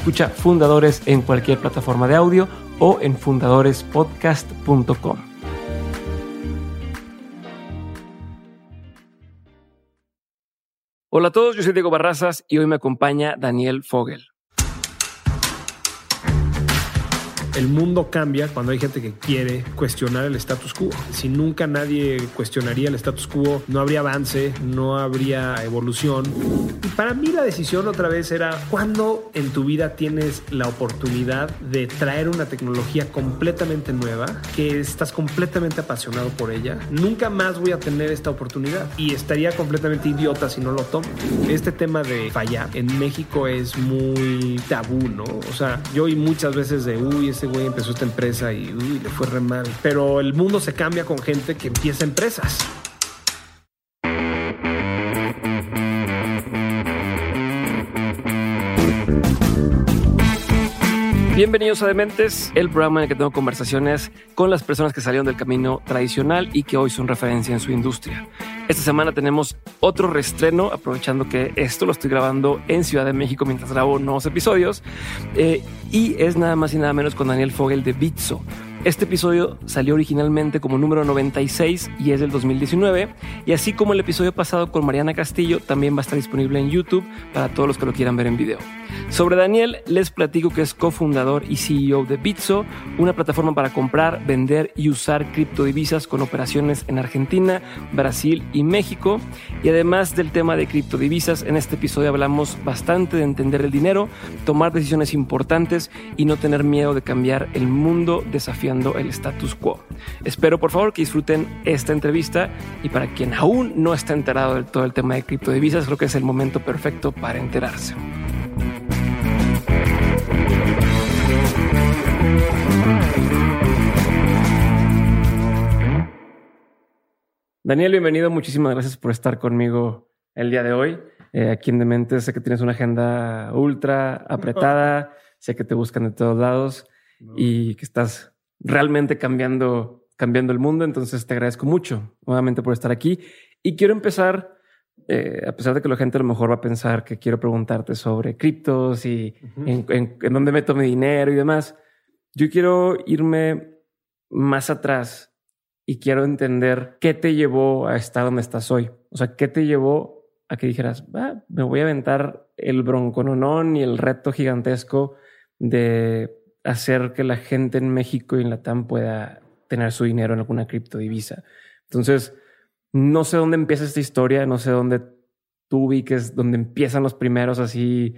Escucha Fundadores en cualquier plataforma de audio o en fundadorespodcast.com. Hola a todos, yo soy Diego Barrazas y hoy me acompaña Daniel Fogel. El mundo cambia cuando hay gente que quiere cuestionar el status quo. Si nunca nadie cuestionaría el status quo, no habría avance, no habría evolución. Y para mí la decisión otra vez era cuando en tu vida tienes la oportunidad de traer una tecnología completamente nueva, que estás completamente apasionado por ella. Nunca más voy a tener esta oportunidad y estaría completamente idiota si no lo tomo. Este tema de fallar en México es muy tabú, ¿no? O sea, yo oí muchas veces de, uy, este güey empezó esta empresa y le fue re mal. Pero el mundo se cambia con gente que empieza empresas. Bienvenidos a Dementes, el programa en el que tengo conversaciones con las personas que salieron del camino tradicional y que hoy son referencia en su industria. Esta semana tenemos otro restreno, aprovechando que esto lo estoy grabando en Ciudad de México mientras grabo nuevos episodios. Eh, y es nada más y nada menos con Daniel Fogel de Bitso. Este episodio salió originalmente como número 96 y es del 2019. Y así como el episodio pasado con Mariana Castillo, también va a estar disponible en YouTube para todos los que lo quieran ver en video. Sobre Daniel, les platico que es cofundador y CEO de Bitso, una plataforma para comprar, vender y usar criptodivisas con operaciones en Argentina, Brasil y México. Y además del tema de criptodivisas, en este episodio hablamos bastante de entender el dinero, tomar decisiones importantes y no tener miedo de cambiar el mundo el status quo. Espero por favor que disfruten esta entrevista y para quien aún no está enterado del todo el tema de criptodivisas, creo que es el momento perfecto para enterarse. Daniel, bienvenido. Muchísimas gracias por estar conmigo el día de hoy. Eh, aquí en Demente sé que tienes una agenda ultra apretada, sé que te buscan de todos lados y que estás realmente cambiando, cambiando el mundo. Entonces te agradezco mucho nuevamente por estar aquí. Y quiero empezar, eh, a pesar de que la gente a lo mejor va a pensar que quiero preguntarte sobre criptos y en, en, dónde meto mi dinero y demás. Yo quiero irme más atrás y quiero entender qué te llevó a estar donde estás hoy. O sea, qué te llevó a que dijeras, me voy a aventar el broncononón y el reto gigantesco de hacer que la gente en México y en la TAM pueda tener su dinero en alguna criptodivisa. Entonces, no sé dónde empieza esta historia, no sé dónde tú ubiques, dónde empiezan los primeros así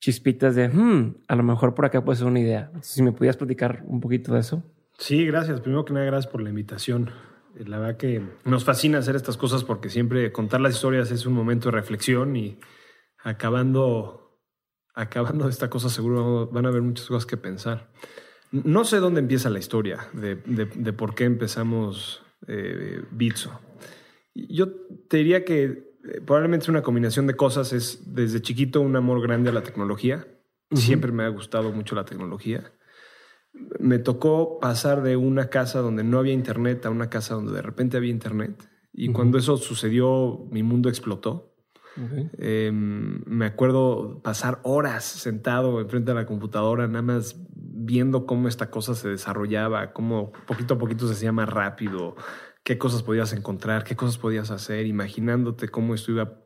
chispitas de, hmm, a lo mejor por acá puede ser una idea. Si me pudieras platicar un poquito de eso. Sí, gracias. Primero que nada, gracias por la invitación. Eh, la verdad que nos fascina hacer estas cosas porque siempre contar las historias es un momento de reflexión y acabando acabando esta cosa seguro van a haber muchas cosas que pensar. No sé dónde empieza la historia de, por qué empezamos eh, Bitso. Yo te diría que eh, probablemente es una combinación de cosas. Es desde chiquito un amor grande a la tecnología. Siempre me ha gustado mucho la tecnología. Me tocó pasar de una casa donde no había internet a una casa donde de repente había internet. Y cuando eso sucedió, mi mundo explotó. Em, me acuerdo pasar horas sentado enfrente de la computadora, nada más viendo cómo esta cosa se desarrollaba, cómo poquito a poquito se hacía más rápido, qué cosas podías encontrar, qué cosas podías hacer, imaginándote cómo esto iba.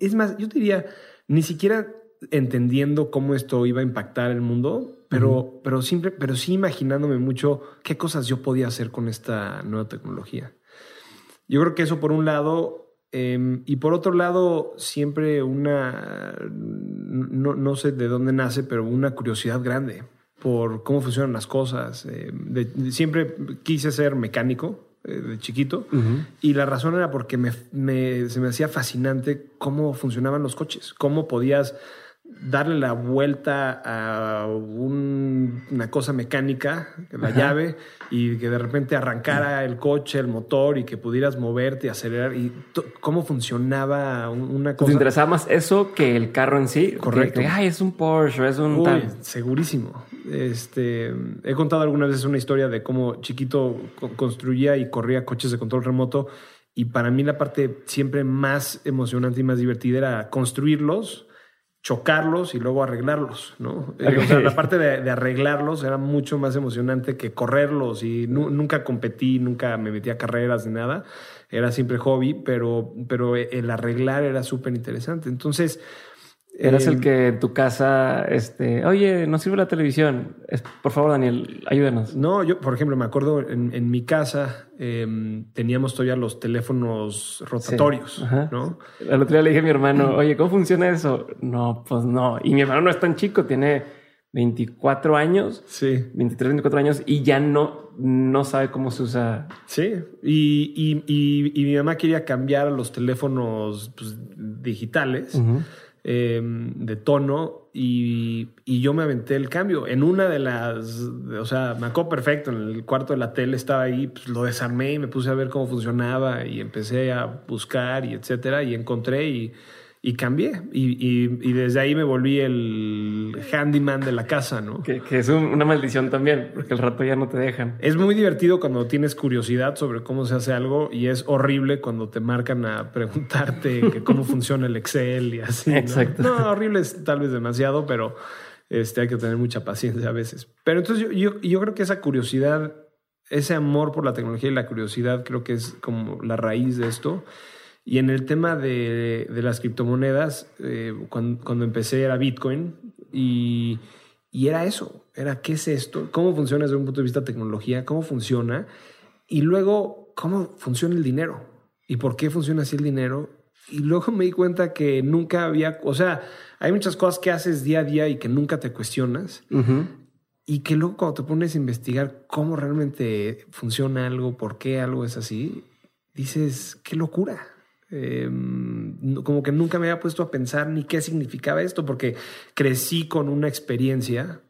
Es más, yo diría, ni siquiera entendiendo cómo esto iba a impactar el mundo, pero, pero, siempre, pero sí imaginándome mucho qué cosas yo podía hacer con esta nueva tecnología. Yo creo que eso por un lado, eh, y por otro lado, siempre una, no, no, sé de dónde nace, pero una curiosidad grande por cómo funcionan las cosas. Eh, de, siempre quise ser mecánico eh, de chiquito uh -huh. y la razón era porque me, me, se me hacía fascinante cómo funcionaban los coches, cómo podías darle la vuelta a un, una cosa mecánica, la Ajá. llave, y que de repente arrancara el coche, el motor y que pudieras moverte y acelerar y cómo funcionaba una cosa. ¿Te interesaba más eso que el carro en sí? Correcto. Que, Ay, es un Porsche, es un... Uy, tal. segurísimo. Este, he contado algunas veces una historia de cómo chiquito construía y corría coches de control remoto y para mí la parte siempre más emocionante y más divertida era construirlos chocarlos y luego arreglarlos, ¿no? Okay. O sea, la parte de, de, arreglarlos era mucho más emocionante que correrlos y nu nunca competí, nunca me metí a carreras ni nada. Era siempre hobby, pero, pero el arreglar era súper interesante. Entonces... Eras eh, el que en tu casa, este, oye, no sirve la televisión. Por favor, Daniel, ayúdanos. No, yo, por ejemplo, me acuerdo en, en mi casa eh, teníamos todavía los teléfonos rotatorios, sí. ¿no? El otro día le dije a mi hermano, oye, ¿cómo funciona eso? No, pues no. Y mi hermano no es tan chico, tiene 24 años, sí. 23, 24 años y ya no, no sabe cómo se usa. Sí, y, y, y, y mi mamá quería cambiar a los teléfonos pues, digitales. Uh -huh eh, de tono y, y, yo me aventé el cambio. En una de las, o sea, me acuerdo perfecto, en el cuarto de la tele estaba ahí, pues lo desarmé y me puse a ver cómo funcionaba y empecé a buscar y etcétera y encontré y, y cambié. Y, y, y, desde ahí me volví el handyman de la casa, ¿no? Que, que es un, una maldición también, porque el rato ya no te dejan. Es muy divertido cuando tienes curiosidad sobre cómo se hace algo y es horrible cuando te marcan a preguntarte que cómo funciona el Excel y así. ¿no? Exacto. No, horrible es tal vez demasiado, pero este, hay que tener mucha paciencia a veces. Pero entonces yo, yo, yo creo que esa curiosidad, ese amor por la tecnología y la curiosidad creo que es como la raíz de esto. Y en el tema de, de las criptomonedas, eh, cuando, cuando, empecé era Bitcoin y, y, era eso, era qué es esto, cómo funciona desde un punto de vista de tecnología, cómo funciona y luego cómo funciona el dinero y por qué funciona así el dinero. Y luego me di cuenta que nunca había, o sea, hay muchas cosas que haces día a día y que nunca te cuestionas. Uh -huh. Y que luego cuando te pones a investigar cómo realmente funciona algo, por qué algo es así, dices, qué locura. Eh, como que nunca me había puesto a pensar ni qué significaba esto, porque crecí con una experiencia,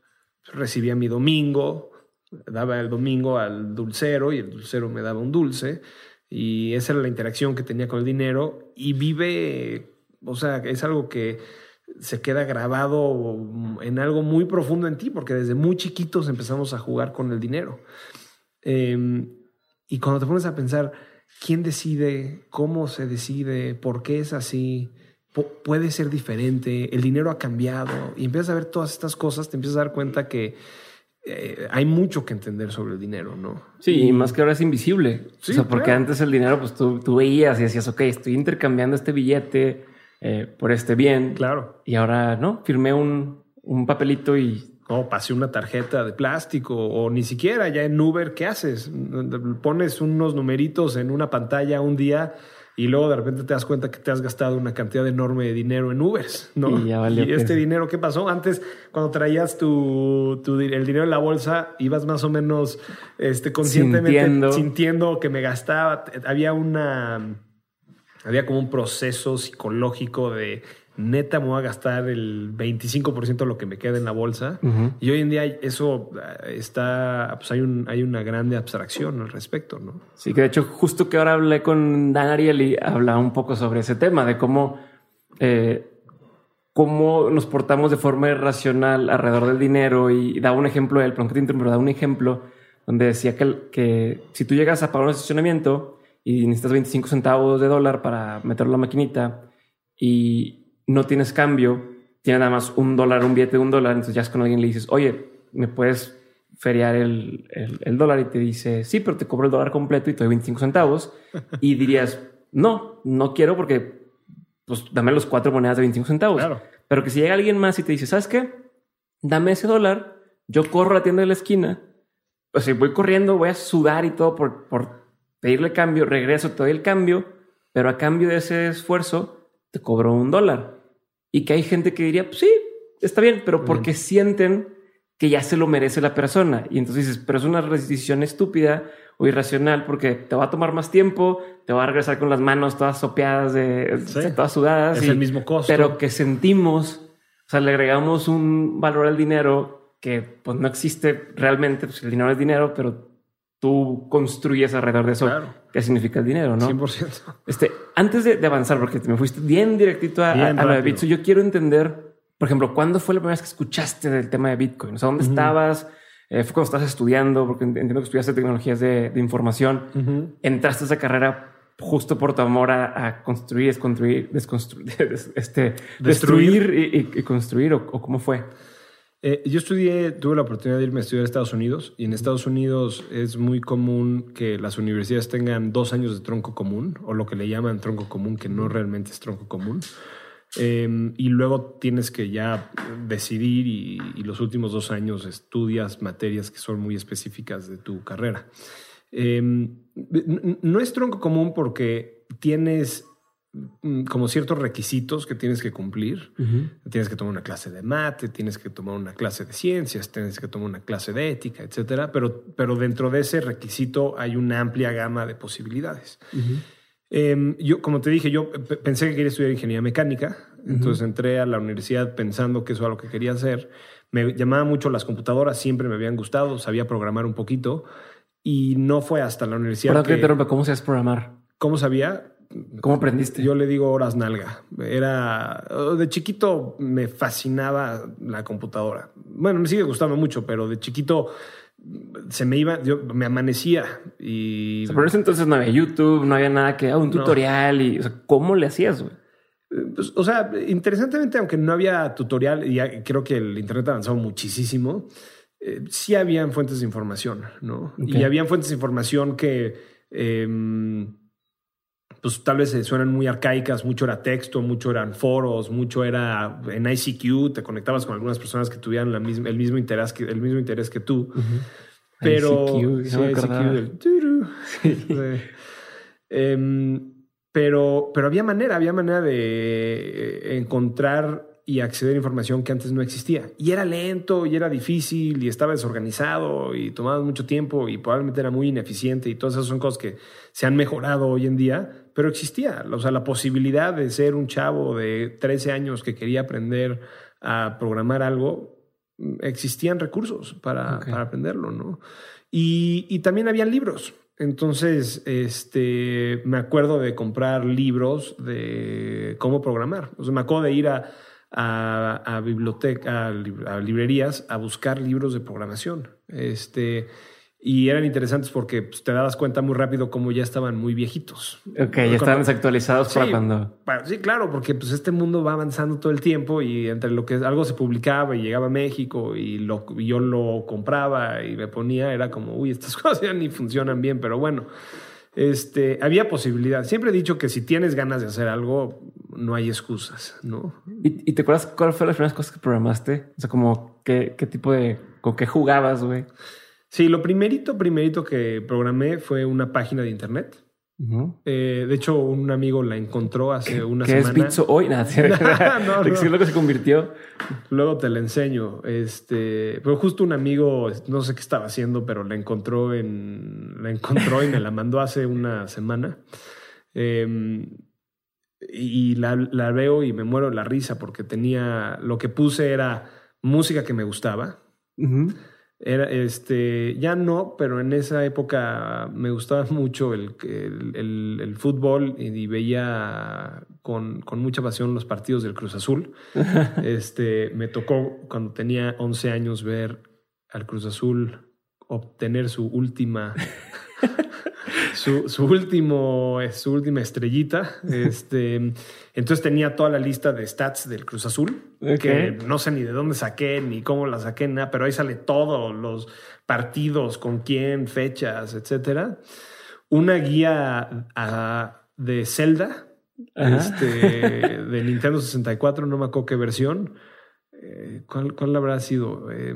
recibía mi domingo, daba el domingo al dulcero y el dulcero me daba un dulce, y esa era la interacción que tenía con el dinero, y vive, o sea, es algo que se queda grabado en algo muy profundo en ti, porque desde muy chiquitos empezamos a jugar con el dinero. Eh, y cuando te pones a pensar, quién decide, cómo se decide, por qué es así, puede ser diferente, el dinero ha cambiado y empiezas a ver todas estas cosas, te empiezas a dar cuenta que eh, hay mucho que entender sobre el dinero, ¿no? Sí, y, más que ahora es invisible. Sí, o sea, porque claro. antes el dinero, pues tú, tú, veías y decías, ok, estoy intercambiando este billete eh, por este bien. Claro. Y ahora, ¿no? Firmé un, un papelito y no, pasé una tarjeta de plástico o ni siquiera ya en Uber, ¿qué haces? Pones unos numeritos en una pantalla un día y luego de repente te das cuenta que te has gastado una cantidad enorme de dinero en Ubers, ¿no? Y, ya valió y este dinero, ¿qué pasó? Antes, cuando traías tu, tu, el dinero en la bolsa, ibas más o menos este, conscientemente sintiendo. sintiendo que me gastaba. Había una... Había como un proceso psicológico de neta me voy a gastar el 25% de lo que me queda en la bolsa. Uh -huh. Y hoy en día eso está, pues hay, un, hay una grande abstracción al respecto, ¿no? Sí, que de hecho justo que ahora hablé con Dan Ariely, hablaba un poco sobre ese tema, de cómo, eh, cómo nos portamos de forma irracional alrededor del dinero y daba un ejemplo, él, perdón que te interrumpo, daba un ejemplo donde decía que, que si tú llegas a pagar un estacionamiento y necesitas 25 centavos de dólar para meterlo en la maquinita y no tienes cambio, tienes nada más un dólar, un billete de un dólar, entonces ya es con alguien le dices, oye, ¿me puedes feriar el, el, el, dólar? Y te dice, sí, pero te cobro el dólar completo y te doy 25 centavos. y dirías, no, no quiero porque, pues, dame los cuatro monedas de 25 centavos. Claro. Pero que si llega alguien más y te dice, ¿sabes qué? Dame ese dólar, yo corro a la tienda de la esquina, o sea, voy corriendo, voy a sudar y todo por, por pedirle cambio, regreso, te doy el cambio, pero a cambio de ese esfuerzo te cobro un dólar. Y que hay gente que diría, pues sí, está bien, pero porque sienten que ya se lo merece la persona. Y entonces dices, pero es una decisión estúpida o irracional porque te va a tomar más tiempo, te va a regresar con las manos todas sopeadas, de, todas sudadas. Es el mismo costo. Pero que sentimos, o sea, le agregamos un valor al dinero que pues no existe realmente, pues el dinero es dinero, pero tú construyes alrededor de eso. ¿Qué significa el dinero? ¿no? 100%. Este, antes de, avanzar, porque me fuiste bien directito a, a, lo de Bitcoin, yo quiero entender, por ejemplo, ¿cuándo fue la primera vez que escuchaste del tema de Bitcoin? O sea, ¿dónde estabas? Eh, fue cuando estás estudiando, porque entiendo que estudiaste tecnologías de, información. Entraste a esa carrera justo por tu amor a, construir, desconstruir, desconstruir, este, destruir y, construir, o, cómo fue? Eh, yo estudié, tuve la oportunidad de irme a estudiar a Estados Unidos y en Estados Unidos es muy común que las universidades tengan dos años de tronco común o lo que le llaman tronco común, que no realmente es tronco común. Em, y luego tienes que ya decidir y, los últimos dos años estudias materias que son muy específicas de tu carrera. Em, no es tronco común porque tienes como ciertos requisitos que tienes que cumplir. Tienes que tomar una clase de mate, tienes que tomar una clase de ciencias, tienes que tomar una clase de ética, etcétera. Pero, pero dentro de ese requisito hay una amplia gama de posibilidades. Em, yo, como te dije, yo pensé que quería estudiar ingeniería mecánica, entonces entré a la universidad pensando que eso era lo que quería hacer. Me llamaba mucho las computadoras, siempre me habían gustado, sabía programar un poquito y no fue hasta la universidad. ¿Para que, te ¿Cómo sabes programar? ¿Cómo sabía? ¿Cómo aprendiste? Yo le digo horas nalga. Era de chiquito me fascinaba la computadora. Bueno, me sigue gustando mucho, pero de chiquito se me iba, yo me amanecía y... por eso entonces no había YouTube, no había nada que, ah, un tutorial y, o sea, ¿cómo le hacías, güey? Eh, pues, o sea, interesantemente, aunque no había tutorial, y creo que el Internet avanzó muchísimo, eh, sí habían fuentes de información, ¿no? Y habían fuentes de información que... Em, pues tal vez suenan muy arcaicas, mucho era texto, mucho eran foros, mucho era en ICQ, te conectabas con algunas personas que tuvieran la misma, el, mismo interés que, el mismo interés que tú. Pero, pero, pero había manera, había manera de encontrar y acceder a información que antes no existía. Y era lento, y era difícil, y estaba desorganizado, y tomaba mucho tiempo, y probablemente era muy ineficiente, y todas esas son cosas que se han mejorado hoy en día, pero existía. O sea, la posibilidad de ser un chavo de 13 años que quería aprender a programar algo, existían recursos para, para aprenderlo, ¿no? Y, y también habían libros. Entonces, este, me acuerdo de comprar libros de cómo programar. O sea, me acuerdo de ir a, a, a biblioteca, a, librerías, a buscar libros de programación. Este, y eran interesantes porque pues, te dabas cuenta muy rápido cómo ya estaban muy viejitos. Ok, ya estaban desactualizados para cuando. sí, claro, porque pues este mundo va avanzando todo el tiempo y entre lo que algo se publicaba y llegaba a México y, lo, y yo lo compraba y me ponía, era como, uy, estas cosas ya ni funcionan bien, pero bueno este, había posibilidad. Siempre he dicho que si tienes ganas de hacer algo, no hay excusas, ¿no? ¿Y, te acuerdas cuál fue las primeras cosas que programaste? O sea, como qué, qué tipo de, con qué jugabas, güey. Sí, lo primerito, primerito que programé fue una página de internet. Eh, de hecho, un amigo la encontró hace una semana. ¿Qué es Bitso hoy? Nada, no, no, lo que se convirtió. Luego te la enseño. Este, pero justo un amigo, no sé qué estaba haciendo, pero la encontró en, la encontró y me la mandó hace una semana. Em, y la, la, veo y me muero la risa porque tenía, lo que puse era música que me gustaba. Era, este, ya no, pero en esa época me gustaba mucho el, el, el, fútbol y, veía con, con, mucha pasión los partidos del Cruz Azul. este, me tocó cuando tenía 11 años ver al Cruz Azul obtener su última su, su, último, su última estrellita. Este, entonces tenía toda la lista de stats del Cruz Azul, que no sé ni de dónde saqué, ni cómo la saqué, nada, pero ahí sale todos los partidos, con quién, fechas, etcétera. Una guía de Zelda, este, de Nintendo 64, no me acuerdo qué versión eh, ¿cuál, ¿Cuál habrá sido? Eh,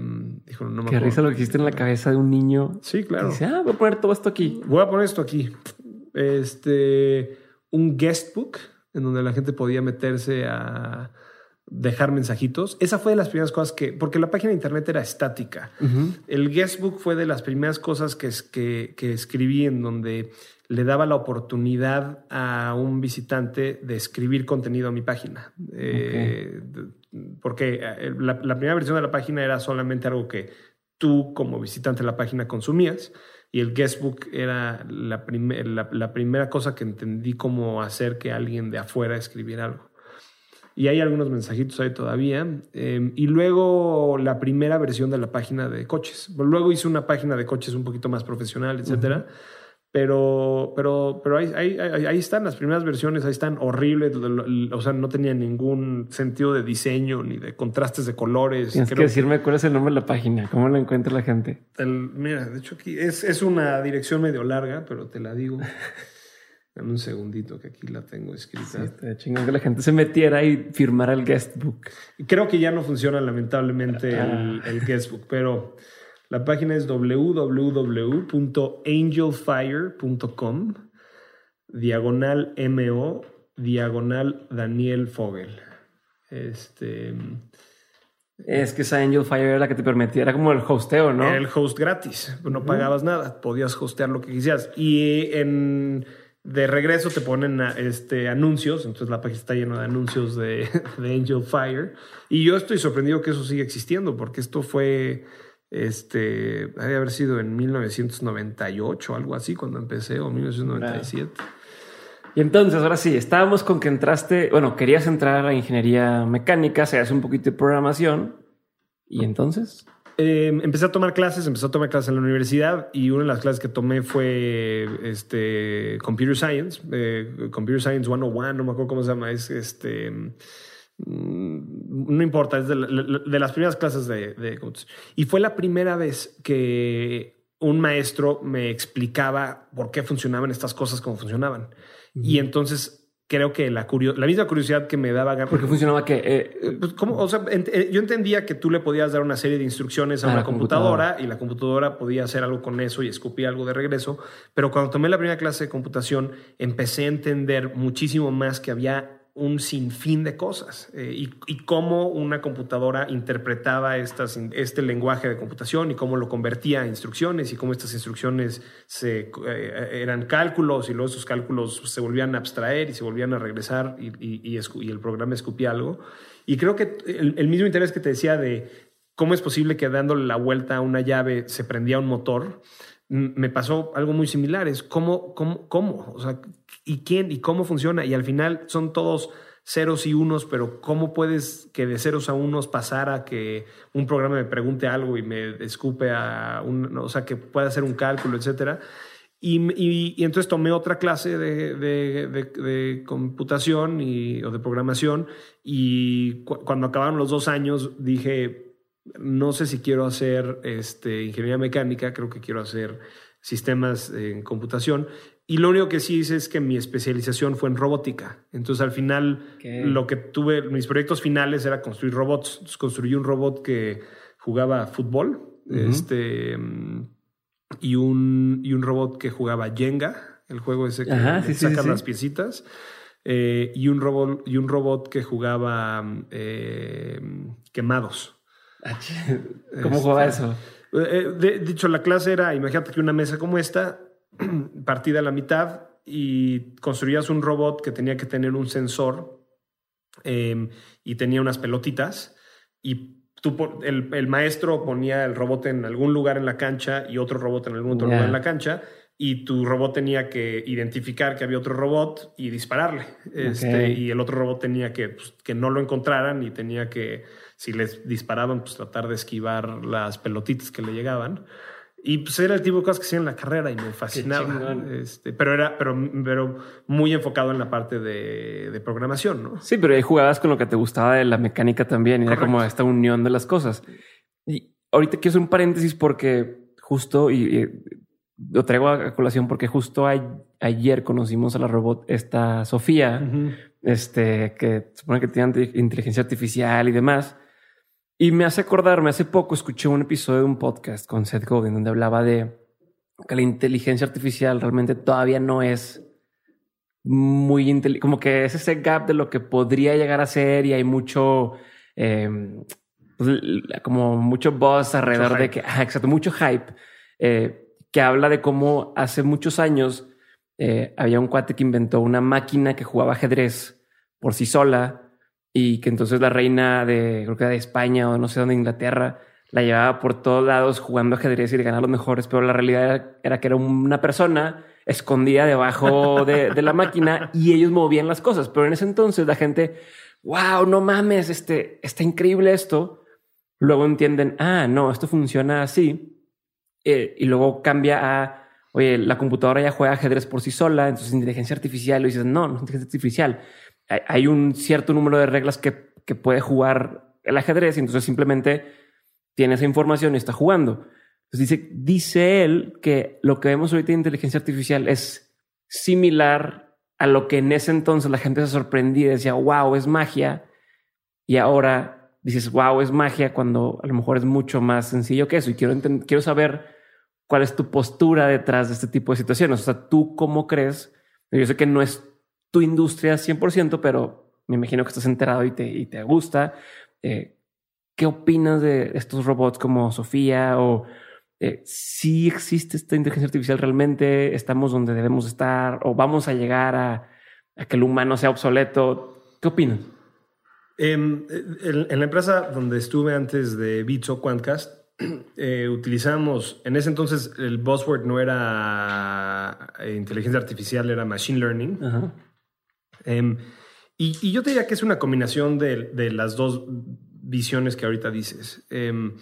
Qué risa lo que hiciste en la cabeza de un niño. Sí, claro. Dice, ah, voy a poner todo esto aquí. Voy a poner esto aquí. este, un guestbook en donde la gente podía meterse a dejar mensajitos. Esa fue de las primeras cosas que, porque la página de internet era estática. El guestbook fue de las primeras cosas que, que, que escribí en donde le daba la oportunidad a un visitante de escribir contenido a mi página. Eh, porque eh, la, primera versión de la página era solamente algo que tú como visitante de la página consumías y el guestbook era la, la, primera cosa que entendí cómo hacer que alguien de afuera escribiera algo. Y hay algunos mensajitos ahí todavía. Em, y luego la primera versión de la página de coches. Luego hice una página de coches un poquito más profesional, etcétera. Pero, pero, pero ahí, ahí, ahí, están las primeras versiones, ahí están horribles, o sea, no tenía ningún sentido de diseño ni de contrastes de colores. Tienes que decirme cuál es el nombre de la página, cómo la encuentra la gente. mira, de hecho aquí es, es, una dirección medio larga, pero te la digo. Dame un segundito que aquí la tengo escrita. Sí, chingón que la gente se metiera y firmara el guestbook. Creo que ya no funciona lamentablemente el, el guestbook, pero... La página es www.angelfire.com, diagonal MO, diagonal Daniel Fogel. Este. Es que esa Angel Fire era la que te permitía, era como el hosteo, ¿no? Era el host gratis, no pagabas nada, podías hostear lo que quisieras. Y en, de regreso te ponen este, anuncios, entonces la página está llena de anuncios de, Angel Fire. Y yo estoy sorprendido que eso siga existiendo, porque esto fue este, debe haber sido en 1998 o algo así cuando empecé, o 1997. Y entonces, ahora sí, estábamos con que entraste, bueno, querías entrar a ingeniería mecánica, se hace un poquito de programación. ¿Y entonces? Em, empecé a tomar clases, empecé a tomar clases en la universidad y una de las clases que tomé fue este, Computer Science, eh, Computer Science 101, no me acuerdo cómo se llama, es este Mm, no importa, es de, las primeras clases de, de Y fue la primera vez que un maestro me explicaba por qué funcionaban estas cosas como funcionaban. Y entonces creo que la, la misma curiosidad que me daba... ¿Por qué funcionaba que... Eh, pues, O sea, eh, yo entendía que tú le podías dar una serie de instrucciones a, una computadora, y la computadora podía hacer algo con eso y escupir algo de regreso, pero cuando tomé la primera clase de computación empecé a entender muchísimo más que había un sinfín de cosas eh, y, cómo una computadora interpretaba este lenguaje de computación y cómo lo convertía a instrucciones y cómo estas instrucciones eh, eran cálculos y luego esos cálculos se volvían a abstraer y se volvían a regresar y, el programa escupía algo. Y creo que el, mismo interés que te decía de cómo es posible que dándole la vuelta a una llave se prendía un motor, me pasó algo muy similar. Es cómo, cómo, cómo, y quién y cómo funciona. Y al final son todos ceros y unos, pero ¿cómo puedes que de ceros a unos pasar a que un programa me pregunte algo y me escupe a un, o sea, que pueda hacer un cálculo, etcétera? Y, y, entonces tomé otra clase de, de, de, computación y, o de programación y cuando acabaron los dos años dije, no sé si quiero hacer este, ingeniería mecánica, creo que quiero hacer sistemas en computación y lo único que sí hice es que mi especialización fue en robótica. Entonces, al final, lo que tuve, mis proyectos finales era construir robots. Entonces, construí un robot que jugaba fútbol este, y, un, y un robot que jugaba Jenga, el juego ese que saca las piecitas. Eh, y, un robot, y un robot que jugaba eh, quemados. Ah, ¿Cómo jugaba este, eso? Eh, dicho, la clase era, imagínate que una mesa como esta partida a la mitad y construías un robot que tenía que tener un sensor em, y tenía unas pelotitas y tú, el, el, maestro ponía el robot en algún lugar en la cancha y otro robot en algún otro lugar en la cancha y tu robot tenía que identificar que había otro robot y dispararle. Este, y el otro robot tenía que, pues, que no lo encontraran y tenía que, si les disparaban, pues tratar de esquivar las pelotitas que le llegaban. Y pues era el tipo de cosas que hacía en la carrera y me fascinaba. Este, pero era pero, pero muy enfocado en la parte de, de, programación, ¿no? Sí, pero ahí jugabas con lo que te gustaba de la mecánica también. Y era como esta unión de las cosas. Y ahorita quiero hacer un paréntesis porque justo, y, lo traigo a colación porque justo ayer conocimos a la robot, esta Sofía, este, que supone que tiene inteligencia artificial y demás. Y me hace acordarme, hace poco escuché un episodio de un podcast con Seth Godin donde hablaba de que la inteligencia artificial realmente todavía no es muy inteligente, como que es ese gap de lo que podría llegar a ser y hay mucho, em, pues, como mucho buzz alrededor de que, exacto, mucho hype, eh, que habla de cómo hace muchos años eh, había un cuate que inventó una máquina que jugaba ajedrez por sí sola y que entonces la reina de, creo que de España o no sé dónde, Inglaterra, la llevaba por todos lados jugando ajedrez y le ganaba los mejores, pero la realidad era, que era una persona escondida debajo de, la máquina y ellos movían las cosas. Pero en ese entonces la gente, wow, no mames, este, está increíble esto. Luego entienden, ah, no, esto funciona así. Eh, y luego cambia a, oye, la computadora ya juega ajedrez por sí sola, entonces inteligencia artificial, y dices, no, no es inteligencia artificial. Hay, un cierto número de reglas que, que puede jugar el ajedrez y entonces simplemente tiene esa información y está jugando. Entonces dice, dice él que lo que vemos ahorita en inteligencia artificial es similar a lo que en ese entonces la gente se sorprendía y decía, wow, es magia. Y ahora dices, wow, es magia cuando a lo mejor es mucho más sencillo que eso. Y quiero, quiero saber cuál es tu postura detrás de este tipo de situaciones. O sea, tú cómo crees. Yo sé que no es tu industria 100%, pero me imagino que estás enterado y te, y te gusta. Eh, ¿Qué opinas de estos robots como Sofía o eh, si existe esta inteligencia artificial realmente? ¿Estamos donde debemos estar o vamos a llegar a, que el humano sea obsoleto? ¿Qué opinas? Em, en, la empresa donde estuve antes de Bitso Quantcast, eh, utilizamos, en ese entonces el buzzword no era eh, inteligencia artificial, era machine learning. Em, y, yo te diría que es una combinación de, de las dos visiones que ahorita dices. Em,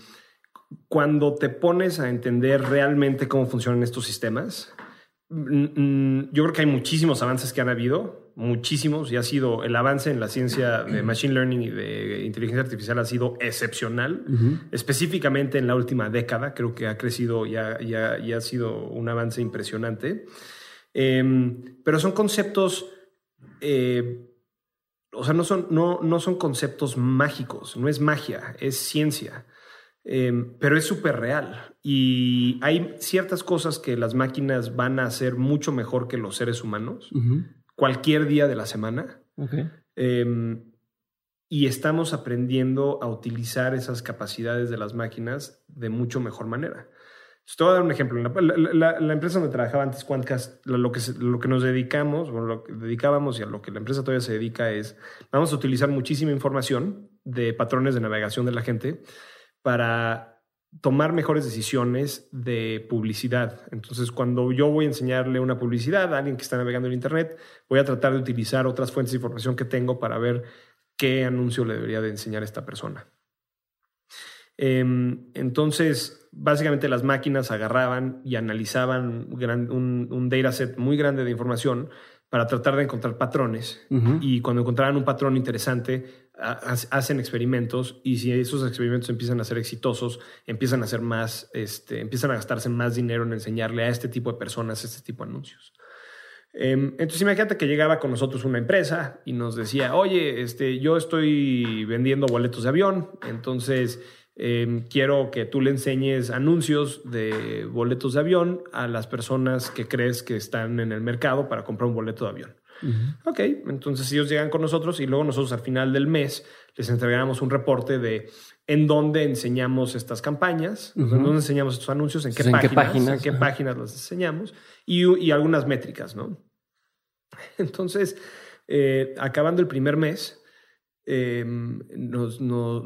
cuando te pones a entender realmente cómo funcionan estos sistemas, yo creo que hay muchísimos avances que han habido, muchísimos, y ha sido el avance en la ciencia de machine learning y de inteligencia artificial ha sido excepcional, específicamente en la última década, creo que ha crecido y ha, ha sido un avance impresionante. Em, pero son conceptos eh, o sea, no son, no, no son conceptos mágicos, no es magia, es ciencia, em, pero es súper real. Y hay ciertas cosas que las máquinas van a hacer mucho mejor que los seres humanos, cualquier día de la semana. Em, y estamos aprendiendo a utilizar esas capacidades de las máquinas de mucho mejor manera. Te voy a dar un ejemplo. La, empresa donde trabajaba antes, Quantcast, lo que, lo que nos dedicamos, bueno, lo que dedicábamos y a lo que la empresa todavía se dedica es, vamos a utilizar muchísima información de patrones de navegación de la gente para tomar mejores decisiones de publicidad. Entonces, cuando yo voy a enseñarle una publicidad a alguien que está navegando en Internet, voy a tratar de utilizar otras fuentes de información que tengo para ver qué anuncio le debería de enseñar a esta persona. Em, entonces, básicamente las máquinas agarraban y analizaban un, un dataset muy grande de información para tratar de encontrar patrones. Y cuando encontraban un patrón interesante, hacen experimentos y si esos experimentos empiezan a ser exitosos, empiezan a hacer más, este, empiezan a gastarse más dinero en enseñarle a este tipo de personas este tipo de anuncios. Em, entonces imagínate que llegaba con nosotros una empresa y nos decía, oye, este, yo estoy vendiendo boletos de avión, entonces Em, quiero que tú le enseñes anuncios de boletos de avión a las personas que crees que están en el mercado para comprar un boleto de avión. Ok, entonces ellos llegan con nosotros y luego nosotros al final del mes les entregamos un reporte de en dónde enseñamos estas campañas, en dónde enseñamos estos anuncios, en qué, páginas, en qué páginas, las enseñamos y, algunas métricas, ¿no? Entonces, eh, acabando el primer mes, Em, nos,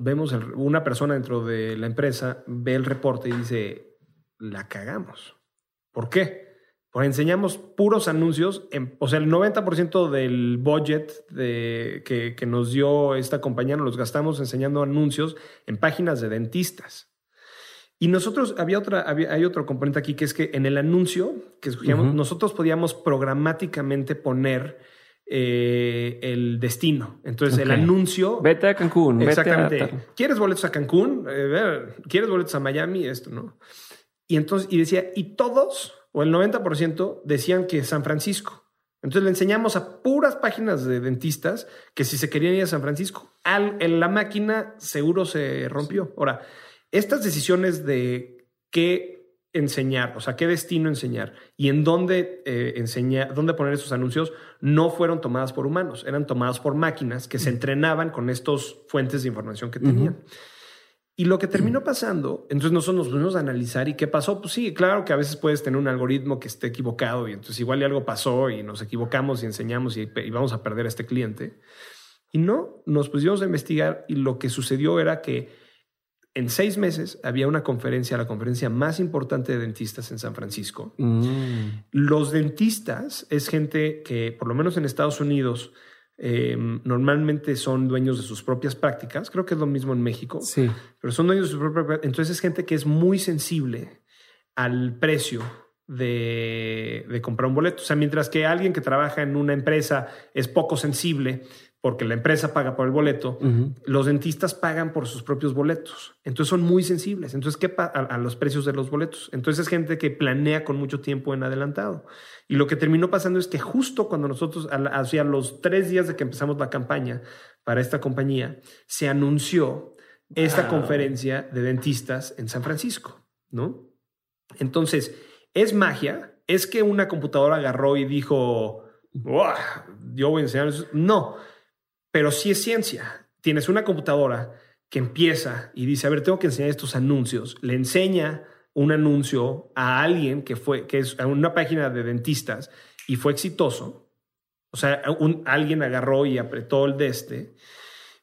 vemos, una persona dentro de la empresa ve el reporte y dice, la cagamos. ¿Por qué? Porque enseñamos puros anuncios, o sea, el 90% del budget de, que, nos dio esta compañía nos los gastamos enseñando anuncios en páginas de dentistas. Y nosotros, había otra, hay otro componente aquí que es que en el anuncio que escogíamos, nosotros podíamos programáticamente poner eh, el destino. Entonces, el anuncio. Vete a Cancún. Exactamente. ¿Quieres boletos a Cancún? Eh, ¿Quieres boletos a Miami? Esto, ¿no? Y entonces, y decía, y todos, o el 90%, decían que San Francisco. Entonces le enseñamos a puras páginas de dentistas que si se querían ir a San Francisco, al, en la máquina seguro se rompió. Ahora, estas decisiones de qué enseñar, o sea, qué destino enseñar y en dónde eh, enseñar, dónde poner esos anuncios, no fueron tomadas por humanos, eran tomadas por máquinas que se entrenaban con estos fuentes de información que tenían. Y lo que terminó pasando, entonces nosotros nos fuimos a analizar y qué pasó. Pues sí, claro que a veces puedes tener un algoritmo que esté equivocado y entonces igual y algo pasó y nos equivocamos y enseñamos y, y vamos a perder a este cliente. Y no, nos pusimos a investigar y lo que sucedió era que en seis meses había una conferencia, la conferencia más importante de dentistas en San Francisco. Mm. Los dentistas es gente que, por lo menos en Estados Unidos, eh, normalmente son dueños de sus propias prácticas. Creo que es lo mismo en México. Sí. Pero son dueños de sus propias prácticas. Entonces es gente que es muy sensible al precio de, de, comprar un boleto. O sea, mientras que alguien que trabaja en una empresa es poco sensible porque la empresa paga por el boleto, los dentistas pagan por sus propios boletos. Entonces son muy sensibles. Entonces, ¿qué a, a, los precios de los boletos? Entonces es gente que planea con mucho tiempo en adelantado. Y lo que terminó pasando es que justo cuando nosotros, hacia los tres días de que empezamos la campaña para esta compañía, se anunció esta wow. conferencia de dentistas en San Francisco, ¿no? Entonces, ¿es magia? ¿Es que una computadora agarró y dijo, yo voy a enseñar? No pero sí es ciencia. Tienes una computadora que empieza y dice, a ver, tengo que enseñar estos anuncios. Le enseña un anuncio a alguien que fue, que es una página de dentistas y fue exitoso. O sea, un, alguien agarró y apretó el de este.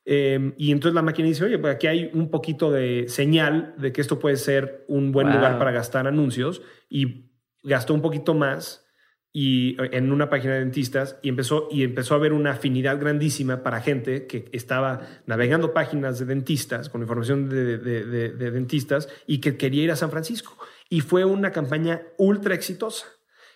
Eh, y entonces la máquina dice, oye, pues aquí hay un poquito de señal de que esto puede ser un buen wow. lugar para gastar anuncios y gastó un poquito más y en una página de dentistas y empezó, y empezó a haber una afinidad grandísima para gente que estaba navegando páginas de dentistas con información de, de, de, de, dentistas y que quería ir a San Francisco. Y fue una campaña ultra exitosa.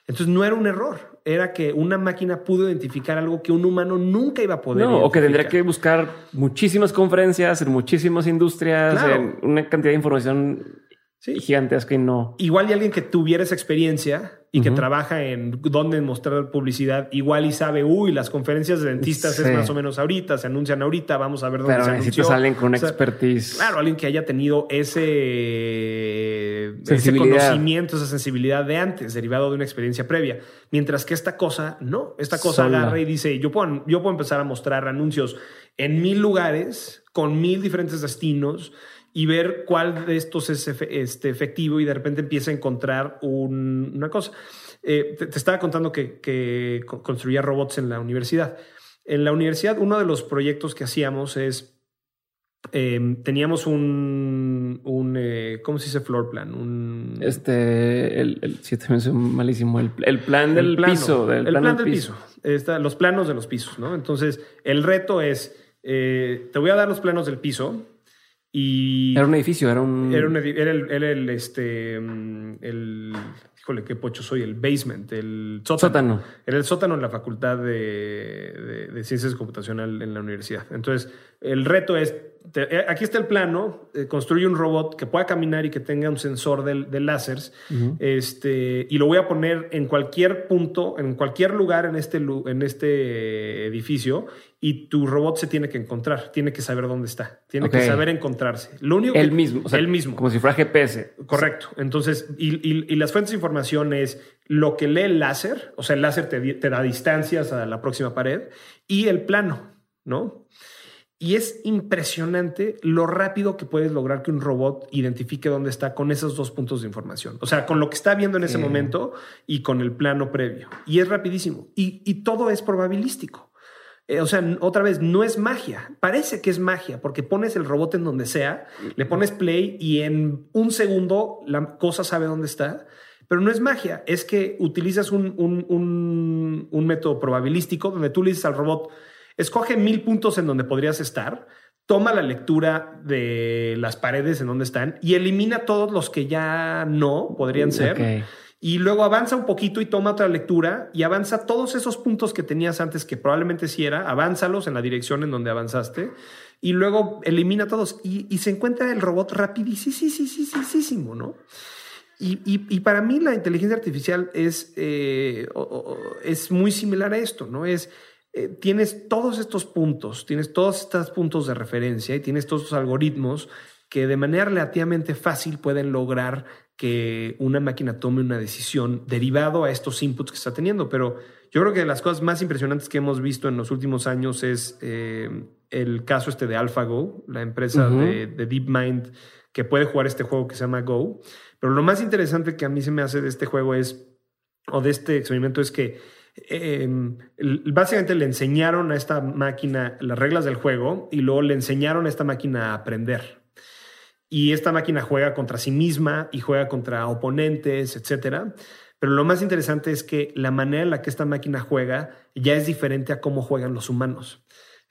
Entonces no era un error, era que una máquina pudo identificar algo que un humano nunca iba a poder. No, o que tendría que buscar muchísimas conferencias en muchísimas industrias, claro. en una cantidad de información sí. gigantesca y no. Igual y alguien que tuviera esa experiencia y que uh -huh. trabaja en dónde mostrar publicidad, igual y sabe, uy, las conferencias de dentistas sí. es más o menos ahorita, se anuncian ahorita, vamos a ver dónde Pero se anunció. alguien con o sea, expertise. Claro, alguien que haya tenido ese, ese conocimiento, esa sensibilidad de antes, derivado de una experiencia previa. Mientras que esta cosa, no, esta cosa Sola. agarra y dice, yo puedo, yo puedo empezar a mostrar anuncios en mil lugares, con mil diferentes destinos, y ver cuál de estos es este, efectivo y de repente empieza a encontrar un, una cosa. Eh, te, te, estaba contando que, que, construía robots en la universidad. En la universidad, uno de los proyectos que hacíamos es, eh, teníamos un, un eh, ¿cómo se dice floor plan? Un... Este, el, el sí, también soy malísimo, el, el plan del el plano, piso. Del el plan, plan del del piso. piso. Está, los planos de los pisos, ¿no? Entonces, el reto es, eh, te voy a dar los planos del piso, y era un edificio, era un. Era, un, era, el, era el, este, el. Híjole, qué pocho soy, el basement, el sótano. sótano. Era el sótano en la Facultad de, de, de Ciencias Computacional en la universidad. Entonces, el reto es: te, eh, aquí está el plano, eh, construye un robot que pueda caminar y que tenga un sensor de, de láseres, uh -huh. este, y lo voy a poner en cualquier punto, en cualquier lugar en este, en este edificio, y tu robot se tiene que encontrar, tiene que saber dónde está, tiene okay. que saber encontrarse. Lo único el que, mismo, o sea, mismo, como si fuera GPS. Correcto. Entonces, y, y, y, las fuentes de información es lo que lee el láser, o sea, el láser te, te da distancias a la próxima pared y el plano, ¿no? Y es impresionante lo rápido que puedes lograr que un robot identifique dónde está con esos dos puntos de información. O sea, con lo que está viendo en ese sí. momento y con el plano previo. Y es rapidísimo. Y, y todo es probabilístico. Eh, o sea, otra vez, no es magia. Parece que es magia porque pones el robot en donde sea, le pones play y en un segundo la cosa sabe dónde está. Pero no es magia, es que utilizas un, un, un, un método probabilístico donde tú le dices al robot, escoge mil puntos en donde podrías estar, toma la lectura de las paredes en donde están y elimina todos los que ya no podrían ser. Okay y luego avanza un poquito y toma otra lectura y avanza todos esos puntos que tenías antes que probablemente sí era, avánzalos en la dirección en donde avanzaste y luego elimina todos y, y se encuentra el robot rapidísimo, ¿no? Y, y, y, para mí la inteligencia artificial es, eh, es muy similar a esto, ¿no? Es, eh, tienes todos estos puntos, tienes todos estos puntos de referencia y tienes todos estos algoritmos que de manera relativamente fácil pueden lograr que una máquina tome una decisión derivado a estos inputs que está teniendo. Pero yo creo que de las cosas más impresionantes que hemos visto en los últimos años es eh, el caso este de AlphaGo, la empresa de, de DeepMind que puede jugar este juego que se llama Go. Pero lo más interesante que a mí se me hace de este juego es, o de este experimento, es que em, básicamente le enseñaron a esta máquina las reglas del juego y luego le enseñaron a esta máquina a aprender. Y esta máquina juega contra sí misma y juega contra oponentes, etcétera. Pero lo más interesante es que la manera en la que esta máquina juega ya es diferente a cómo juegan los humanos.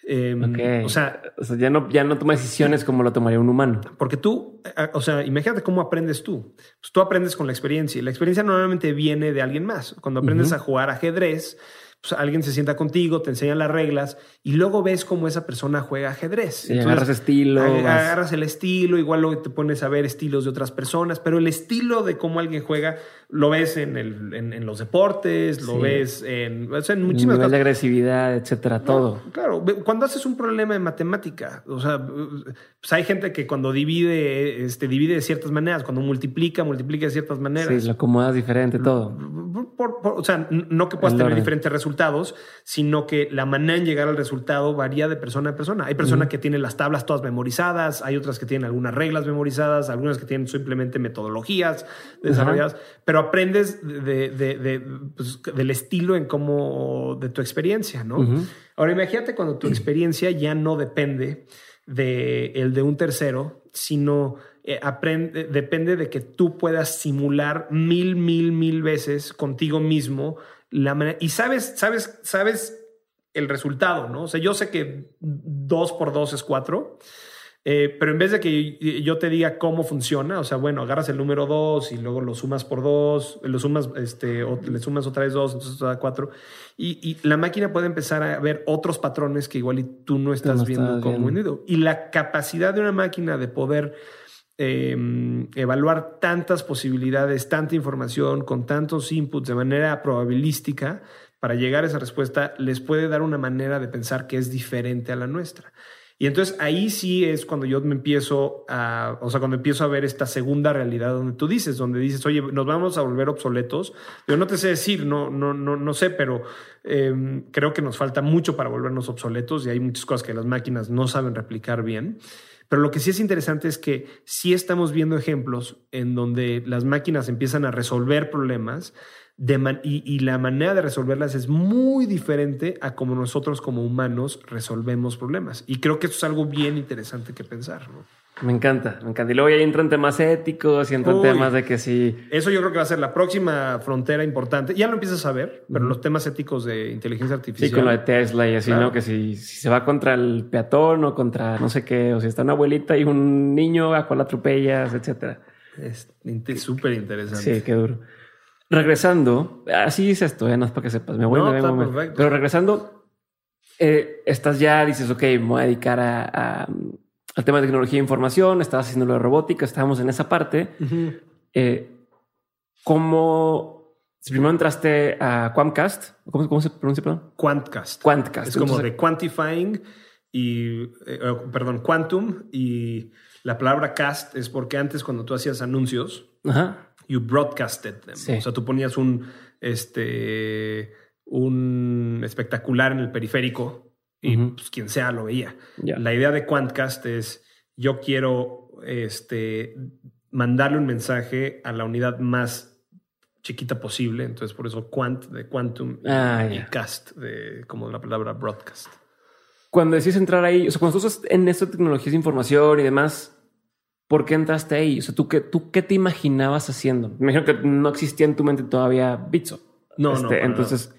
Em, o, sea, ya no, ya no toma decisiones como lo tomaría un humano. Porque tú, eh, o sea, imagínate cómo aprendes tú. Pues tú aprendes con la experiencia y la experiencia normalmente viene de alguien más. Cuando aprendes a jugar ajedrez, pues alguien se sienta contigo, te enseña las reglas y luego ves cómo esa persona juega ajedrez. Y agarras estilo. Agarras el estilo, igual luego te pones a ver estilos de otras personas, pero el estilo de cómo alguien juega lo ves en, el, en, los deportes, lo ves en, o sea, en muchísimas nivel de agresividad, etcétera, todo. Claro, cuando haces un problema de matemática, o sea, pues hay gente que cuando divide, este, divide de ciertas maneras, cuando multiplica, multiplica de ciertas maneras. Sí, lo acomodas diferente, todo. o sea, no que puedas tener diferentes resultados, sino que la manera en llegar al resultado varía de persona a persona. Hay personas que tienen las tablas todas memorizadas, hay otras que tienen algunas reglas memorizadas, algunas que tienen simplemente metodologías desarrolladas, pero aprendes pues, del estilo en cómo, de tu experiencia, ¿no? Ahora imagínate cuando tu experiencia ya no depende de el de un tercero, sino eh, aprende, depende de que tú puedas simular mil, mil, mil veces contigo mismo la manera, y sabes, sabes, sabes el resultado, ¿no? O sea, yo sé que dos por dos es cuatro, eh, pero en vez de que yo te diga cómo funciona, o sea, bueno, agarras el número 2 y luego lo sumas por 2, lo sumas, este, o le sumas otra vez 2, entonces te da 4. Y, la máquina puede empezar a ver otros patrones que igual y tú no estás viendo como individuo. Y la capacidad de una máquina de poder em, evaluar tantas posibilidades, tanta información, con tantos inputs de manera probabilística, para llegar a esa respuesta, les puede dar una manera de pensar que es diferente a la nuestra. Y entonces ahí sí es cuando yo me empiezo a, o sea, cuando empiezo a ver esta segunda realidad donde tú dices, donde dices, oye, nos vamos a volver obsoletos. Yo no te sé decir, no, no, no, no sé, pero em, creo que nos falta mucho para volvernos obsoletos y hay muchas cosas que las máquinas no saben replicar bien. Pero lo que sí es interesante es que sí estamos viendo ejemplos en donde las máquinas empiezan a resolver problemas y, la manera de resolverlas es muy diferente a como nosotros como humanos resolvemos problemas. Y creo que eso es algo bien interesante que pensar. Me encanta, me encanta. Y luego ya entran temas éticos y entran temas de que sí. Eso yo creo que va a ser la próxima frontera importante. Ya lo empiezas a ver, pero los temas éticos de inteligencia artificial. Sí, con lo de Tesla y así, ¿no? Que si, se va contra el peatón o contra no sé qué, o si está una abuelita y un niño a cual atropellas, etcétera. Es súper interesante. Sí, qué duro regresando, así es esto, ya no es para que sepas, me voy, Pero regresando, eh, estás ya, dices, ok, me voy a dedicar a, al tema de tecnología e información, estabas haciendo lo de robótica, estábamos en esa parte. Eh, ¿Cómo primero entraste a Quantcast? ¿Cómo, se pronuncia? Perdón? Quantcast. Quantcast. Es como de quantifying y, eh, perdón, quantum y la palabra cast es porque antes cuando tú hacías anuncios, Ajá you broadcasted them. O sea, tú ponías un, este, un espectacular en el periférico y pues, quien sea lo veía. La idea de Quantcast es yo quiero este, mandarle un mensaje a la unidad más chiquita posible. Entonces, por eso quant de quantum ah, y cast de como la palabra broadcast. Cuando decís entrar ahí, o sea, cuando estás en esta tecnologías de información y demás, ¿Por qué entraste ahí? O sea, ¿tú qué, ¿tú qué te imaginabas haciendo? Me imagino que no existía en tu mente todavía Bitso. No, no. Este, entonces,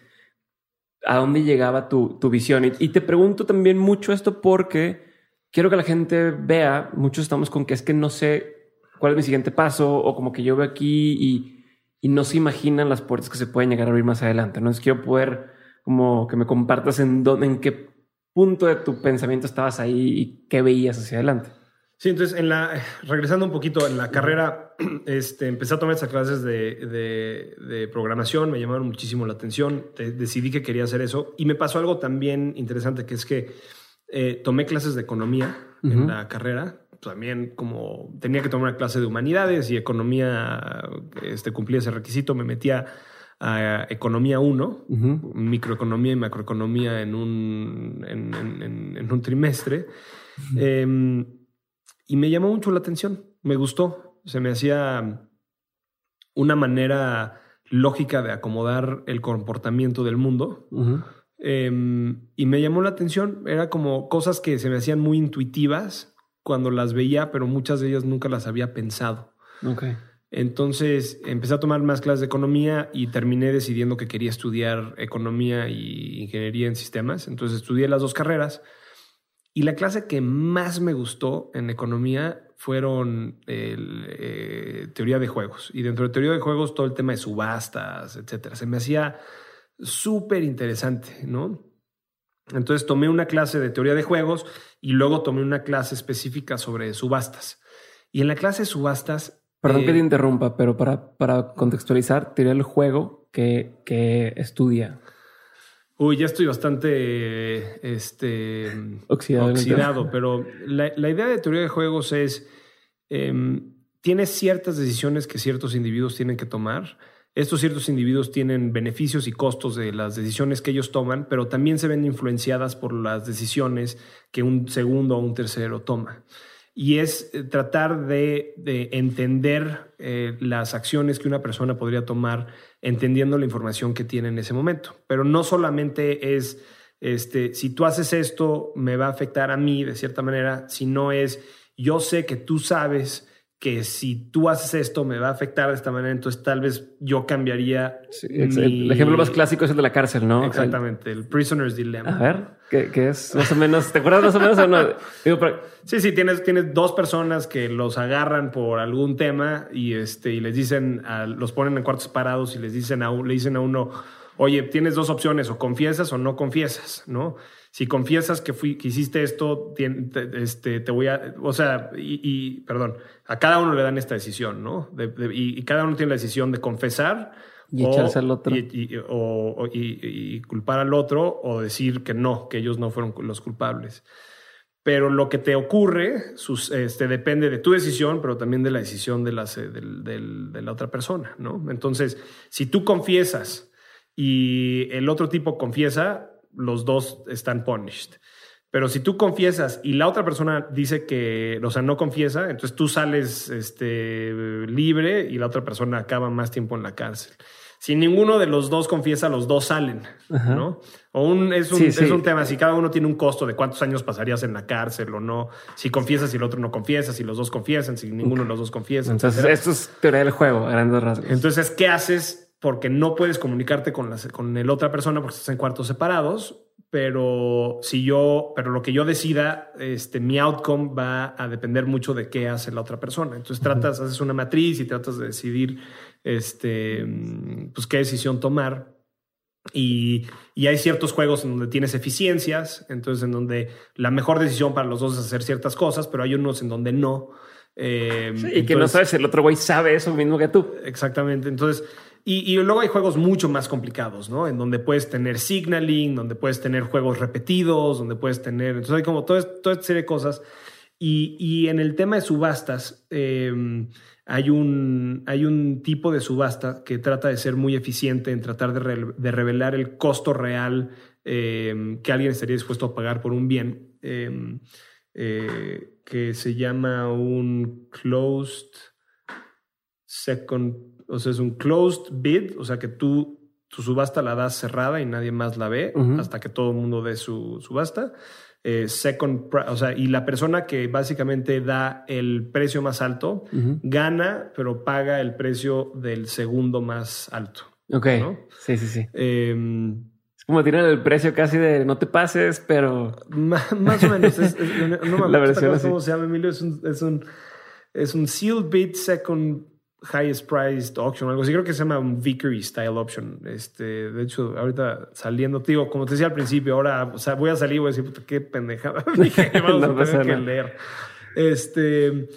¿a dónde llegaba tu, tu visión? Y, te pregunto también mucho esto porque quiero que la gente vea, muchos estamos con que es que no sé cuál es mi siguiente paso o como que yo veo aquí y, y no se imaginan las puertas que se pueden llegar a abrir más adelante. Entonces quiero poder como que me compartas en dónde, en qué punto de tu pensamiento estabas ahí y qué veías hacia adelante. Sí, entonces, en la, regresando un poquito en la carrera, este, empecé a tomar esas clases de, de, programación, me llamaron muchísimo la atención, decidí que quería hacer eso. Y me pasó algo también interesante, que es que eh, tomé clases de economía en la carrera, también como tenía que tomar una clase de humanidades y economía, este, cumplía ese requisito, me metía a economía 1, microeconomía y macroeconomía en un, en, un trimestre. Em, y me llamó mucho la atención, me gustó, se me hacía una manera lógica de acomodar el comportamiento del mundo. Em, y me llamó la atención, era como cosas que se me hacían muy intuitivas cuando las veía, pero muchas de ellas nunca las había pensado. Okay. Entonces empecé a tomar más clases de economía y terminé decidiendo que quería estudiar economía y ingeniería en sistemas. Entonces estudié las dos carreras. Y la clase que más me gustó en economía fueron eh, teoría de juegos. Y dentro de teoría de juegos todo el tema de subastas, etcétera. Se me hacía súper interesante, ¿no? Entonces tomé una clase de teoría de juegos y luego tomé una clase específica sobre subastas. Y en la clase de subastas Perdón que te eh, interrumpa, pero para, para contextualizar, tiré el juego que, que estudia. Uy, ya estoy bastante este, oxidado, pero la, la, idea de teoría de juegos es, eh, tiene ciertas decisiones que ciertos individuos tienen que tomar. Estos ciertos individuos tienen beneficios y costos de las decisiones que ellos toman, pero también se ven influenciadas por las decisiones que un segundo o un tercero toma y es eh, tratar de, entender eh, las acciones que una persona podría tomar entendiendo la información que tiene en ese momento. Pero no solamente es, este, si tú haces esto, me va a afectar a mí de cierta manera, sino es, yo sé que tú sabes que si tú haces esto me va a afectar de esta manera, entonces tal vez yo cambiaría. El ejemplo más clásico es el de la cárcel, ¿no? Exactamente, el, prisoner's dilemma. A ver, ¿qué, es más o menos? ¿Te acuerdas más o menos o no? Sí, sí, tienes, tienes dos personas que los agarran por algún tema y, este, y les dicen, los ponen en cuartos parados y les dicen a, le dicen a uno, oye, tienes dos opciones, o confiesas o no confiesas, ¿no? Si confiesas que, fui, que hiciste esto, te, este, te voy a, o sea, y, perdón, a cada uno le dan esta decisión, ¿no? y, cada uno tiene la decisión de confesar. Y echarse al otro. Y, culpar al otro o decir que no, que ellos no fueron los culpables. Pero lo que te ocurre sus, este, depende de tu decisión, pero también de la decisión de, las, eh, de la otra persona, ¿no? Entonces, si tú confiesas y el otro tipo confiesa, los dos están punished. Pero si tú confiesas y la otra persona dice que, o sea, no confiesa, entonces tú sales este, libre y la otra persona acaba más tiempo en la cárcel. Si ninguno de los dos confiesa, los dos salen, ¿no? O un, es, un, es un tema, si cada uno tiene un costo de cuántos años pasarías en la cárcel o no, si confiesas y el otro no confiesa, si los dos confiesan, si ninguno de los dos confiesa. Entonces, esto es teoría del juego, grandes rasgos. Entonces, ¿qué haces porque no puedes comunicarte con la, con la otra persona porque estás en cuartos separados, pero si yo, pero lo que yo decida, este, mi outcome va a depender mucho de qué hace la otra persona. Entonces tratas, haces una matriz y tratas de decidir, este, pues qué decisión tomar. Y, y, hay ciertos juegos en donde tienes eficiencias, entonces en donde la mejor decisión para los dos es hacer ciertas cosas, pero hay unos en donde no. Eh, y que no sabes, el otro güey sabe eso mismo que tú. Exactamente. Entonces, y, luego hay juegos mucho más complicados, ¿no? En donde puedes tener signaling, donde puedes tener juegos repetidos, donde puedes tener. Entonces hay como toda, toda esta serie de cosas. Y, en el tema de subastas, em, hay, un, hay un tipo de subasta que trata de ser muy eficiente en tratar de, revelar el costo real em, que alguien estaría dispuesto a pagar por un bien, em, eh, que se llama un closed second o sea, es un closed bid, o sea que tú tu subasta la das cerrada y nadie más la ve hasta que todo el mundo dé su subasta. Eh, second, o sea, y la persona que básicamente da el precio más alto gana, pero paga el precio del segundo más alto. Ok. Sí, sí, sí. Em, es como tirar el precio casi de no te pases, pero. Más, o menos. no me la versión cómo se llama, Emilio. Es un, es un, es un sealed bid second highest priced auction, algo así, creo que se llama un Vickery style option. Este, de hecho, ahorita saliendo, te digo, como te decía al principio, ahora o sea, voy a salir y voy a decir, puta, qué pendejada. vamos a tener que leer. Este,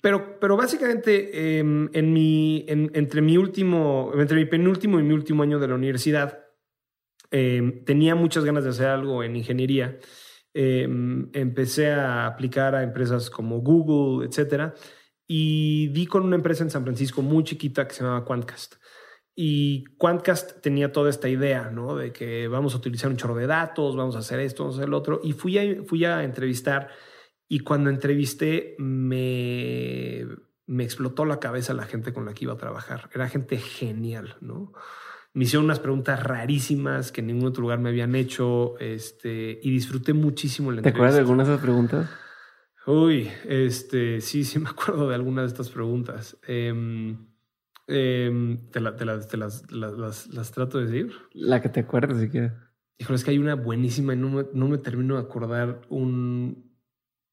pero, pero básicamente, em, en mi, entre mi último, entre mi penúltimo y mi último año de la universidad, em, tenía muchas ganas de hacer algo en ingeniería Em, empecé a aplicar a empresas como Google, etcétera, y di con una empresa en San Francisco muy chiquita que se llamaba Quantcast. Y Quantcast tenía toda esta idea, ¿no? De que vamos a utilizar un chorro de datos, vamos a hacer esto, vamos a hacer lo otro. Y fui a, fui a entrevistar y cuando entrevisté me, me explotó la cabeza la gente con la que iba a trabajar. Era gente genial, ¿no? Me hicieron unas preguntas rarísimas que en ningún otro lugar me habían hecho este, y disfruté muchísimo la ¿Te acuerdas de algunas de esas preguntas? Uy, este, sí, sí me acuerdo de algunas de estas preguntas. Eh, te, las, las, trato de decir. La que te acuerdas, si quieres. Híjole, es que hay una buenísima y no me, no me termino de acordar un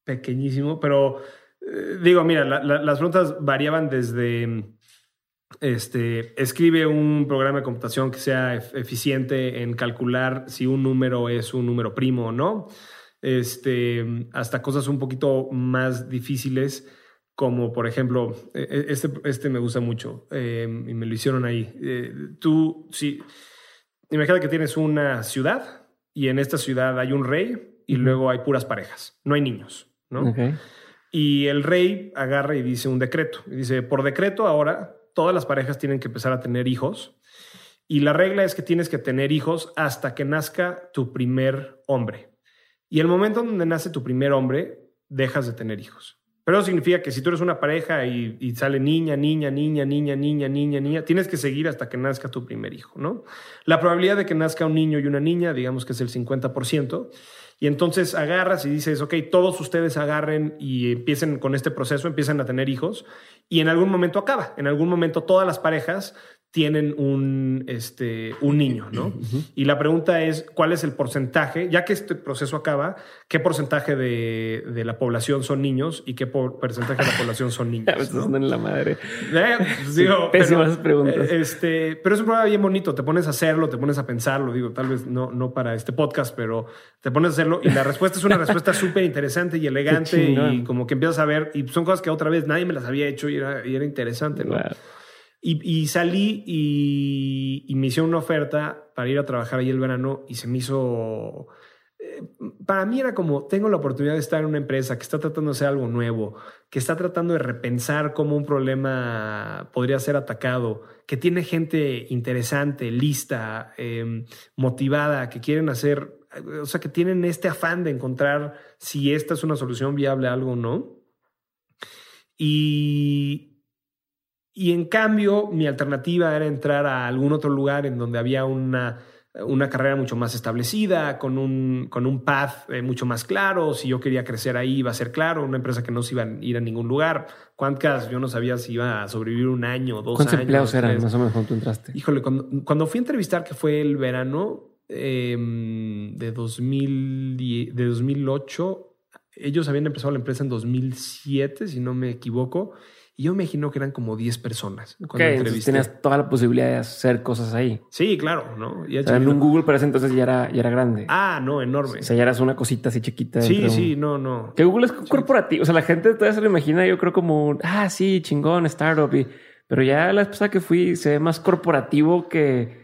pequeñísimo, pero eh, digo, mira, las preguntas variaban desde este, escribe un programa de computación que sea eficiente en calcular si un número es un número primo o no. Este, hasta cosas un poquito más difíciles, como por ejemplo, e, e, este, este me gusta mucho em, y me lo hicieron ahí. Eh, tú, sí, imagina que tienes una ciudad y en esta ciudad hay un rey y luego hay puras parejas, no hay niños, ¿no? Y el rey agarra y dice un decreto. Y dice, por decreto ahora todas las parejas tienen que empezar a tener hijos. Y la regla es que tienes que tener hijos hasta que nazca tu primer hombre. Y el momento en donde nace tu primer hombre, dejas de tener hijos. Pero eso significa que si tú eres una pareja y, sale niña, niña, niña, niña, niña, niña, niña, tienes que seguir hasta que nazca tu primer hijo, ¿no? La probabilidad de que nazca un niño y una niña, digamos que es el 50%. Y entonces agarras y dices, ok, todos ustedes agarren y empiecen con este proceso, empiezan a tener hijos y en algún momento acaba. En algún momento todas las parejas tienen un, este, un niño, ¿no? Y la pregunta es, ¿cuál es el porcentaje? Ya que este proceso acaba, ¿qué porcentaje de, de la población son niños y qué porcentaje de la población son niños? ¿no? en la madre. Eh, pues digo, Pésimas preguntas. Eh, este, pero es un programa bien bonito. Te pones a hacerlo, te pones a pensarlo. Digo, tal vez no, no para este podcast, pero te pones a hacerlo y la respuesta es una respuesta súper interesante y elegante y como que empiezas a ver y son cosas que otra vez nadie me las había hecho y era, y era interesante, ¿no? Y, salí y, me hicieron una oferta para ir a trabajar ahí el verano y se me hizo... Eh, para mí era como, tengo la oportunidad de estar en una empresa que está tratando de hacer algo nuevo, que está tratando de repensar cómo un problema podría ser atacado, que tiene gente interesante, lista, em, motivada, que quieren hacer, o sea, que tienen este afán de encontrar si esta es una solución viable a algo o no. Y, y en cambio, mi alternativa era entrar a algún otro lugar en donde había una, una carrera mucho más establecida, con un, con un path eh, mucho más claro. Si yo quería crecer ahí, iba a ser claro. Una empresa que no se iba a ir a ningún lugar. ¿Cuántas? Yo no sabía si iba a sobrevivir un año, dos ¿Cuántos años. empleados eran más o menos cuando tú entraste? Híjole, cuando, cuando fui a entrevistar, que fue el verano em, de, 2000, de 2008, ellos habían empezado la empresa en 2007, si no me equivoco y yo me imagino que eran como 10 personas. Cuando entonces tenías toda la posibilidad de hacer cosas ahí. Sí, claro, ¿no? en un Google para ese entonces ya era, ya era grande. Ah, no, enorme. O sea, ya eras una cosita así chiquita. Sí, sí, no, no. Que Google es corporativo. O sea, la gente todavía se lo imagina, yo creo, como, ah, sí, chingón, startup. Y, pero ya la vez que fui se ve más corporativo que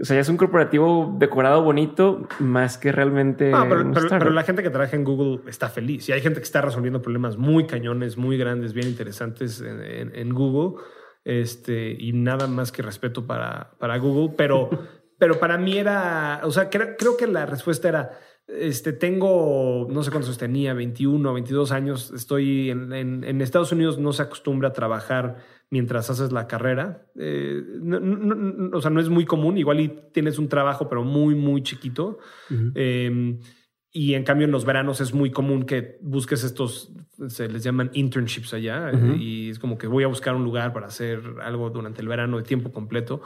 o sea, ya es un corporativo decorado bonito más que realmente. Ah, pero, la gente que trabaja en Google está feliz. Y hay gente que está resolviendo problemas muy cañones, muy grandes, bien interesantes en, Google. Este, y nada más que respeto para, para Google. Pero, pero para mí era. O sea, creo que la respuesta era este, tengo, no sé cuántos tenía, 21, 22 años. Estoy en, Estados Unidos, no se acostumbra a trabajar mientras haces la carrera. Eh, o sea, no es muy común. Igual y tienes un trabajo, pero muy, muy chiquito. Em, y en cambio, en los veranos es muy común que busques estos, se les llaman internships allá. Y es como que voy a buscar un lugar para hacer algo durante el verano de tiempo completo.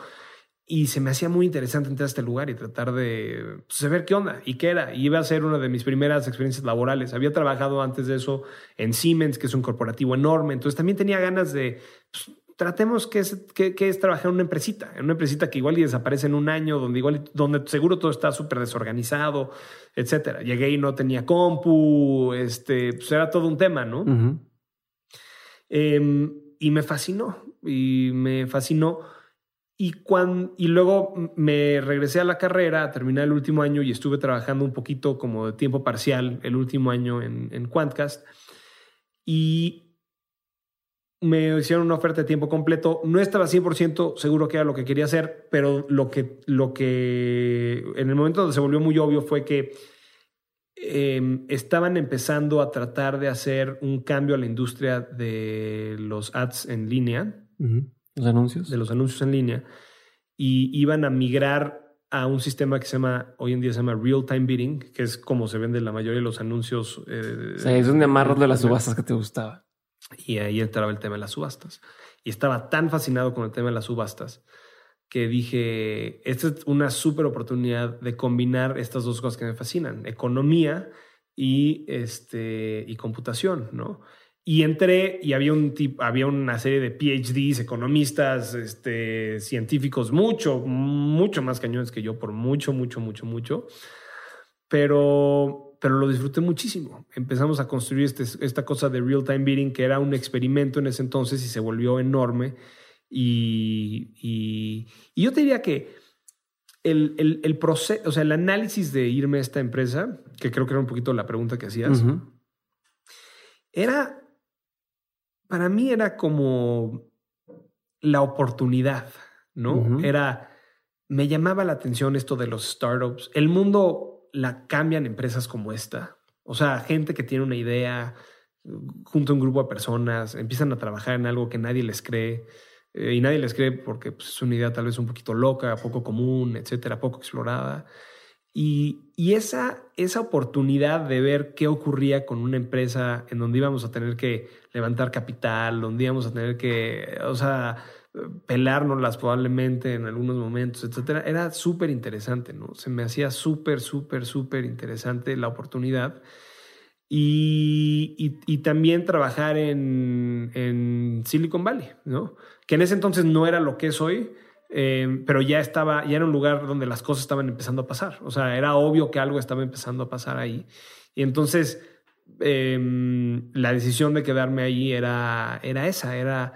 Y se me hacía muy interesante entrar a este lugar y tratar de pues, ver qué onda y qué era. Y iba a ser una de mis primeras experiencias laborales. Había trabajado antes de eso en Siemens, que es un corporativo enorme. Entonces también tenía ganas de, pues, tratemos qué es, qué, es trabajar en una empresita, en una empresita que igual y desaparece en un año, donde igual, donde seguro todo está súper desorganizado, etcétera. Llegué y no tenía compu, este, pues era todo un tema, ¿no? Em, y me fascinó, y me fascinó Y, cuando, y luego me regresé a la carrera, terminé el último año y estuve trabajando un poquito como de tiempo parcial el último año en, en Quantcast. Y me hicieron una oferta de tiempo completo. No estaba 100% seguro que era lo que quería hacer, pero lo que, lo que en el momento donde se volvió muy obvio fue que eh, estaban empezando a tratar de hacer un cambio a la industria de los ads en línea. Los anuncios. De los anuncios en línea. Y iban a migrar a un sistema que se llama, hoy en día se llama Real Time Bidding, que es como se vende la mayoría de los anuncios. Eh, sí, es un amarros de las subastas que te gustaba. Y ahí entraba el tema de las subastas. Y estaba tan fascinado con el tema de las subastas que dije, esta es una súper oportunidad de combinar estas dos cosas que me fascinan, economía y, este, y computación, ¿no? Y entré y había, un tipo, había una serie de PhDs, economistas, este, científicos, mucho, mucho más cañones que yo, por mucho, mucho, mucho, mucho. Pero, pero lo disfruté muchísimo. Empezamos a construir este, esta cosa de real-time bidding, que era un experimento en ese entonces y se volvió enorme y, y, yo te diría que el, el, el proceso, o sea, el análisis de irme a esta empresa, que creo que era un poquito la pregunta que hacías, era, para mí era como la oportunidad, ¿no? Era, me llamaba la atención esto de los startups. El mundo la cambian empresas como esta. O sea, gente que tiene una idea, junto a un grupo de personas, empiezan a trabajar en algo que nadie les cree eh, y nadie les cree porque pues, es una idea tal vez un poquito loca, poco común, etcétera, poco explorada. Y, esa, esa oportunidad de ver qué ocurría con una empresa en donde íbamos a tener que levantar capital, donde íbamos a tener que, o sea, pelárnoslas probablemente en algunos momentos, etcétera, era súper interesante, ¿no? Se me hacía súper, súper, súper interesante la oportunidad. Y, y, también trabajar en, en, Silicon Valley, ¿no? Que en ese entonces no era lo que es hoy, eh, pero ya estaba, ya era un lugar donde las cosas estaban empezando a pasar. O sea, era obvio que algo estaba empezando a pasar ahí. Y entonces em, la decisión de quedarme ahí era, era esa, era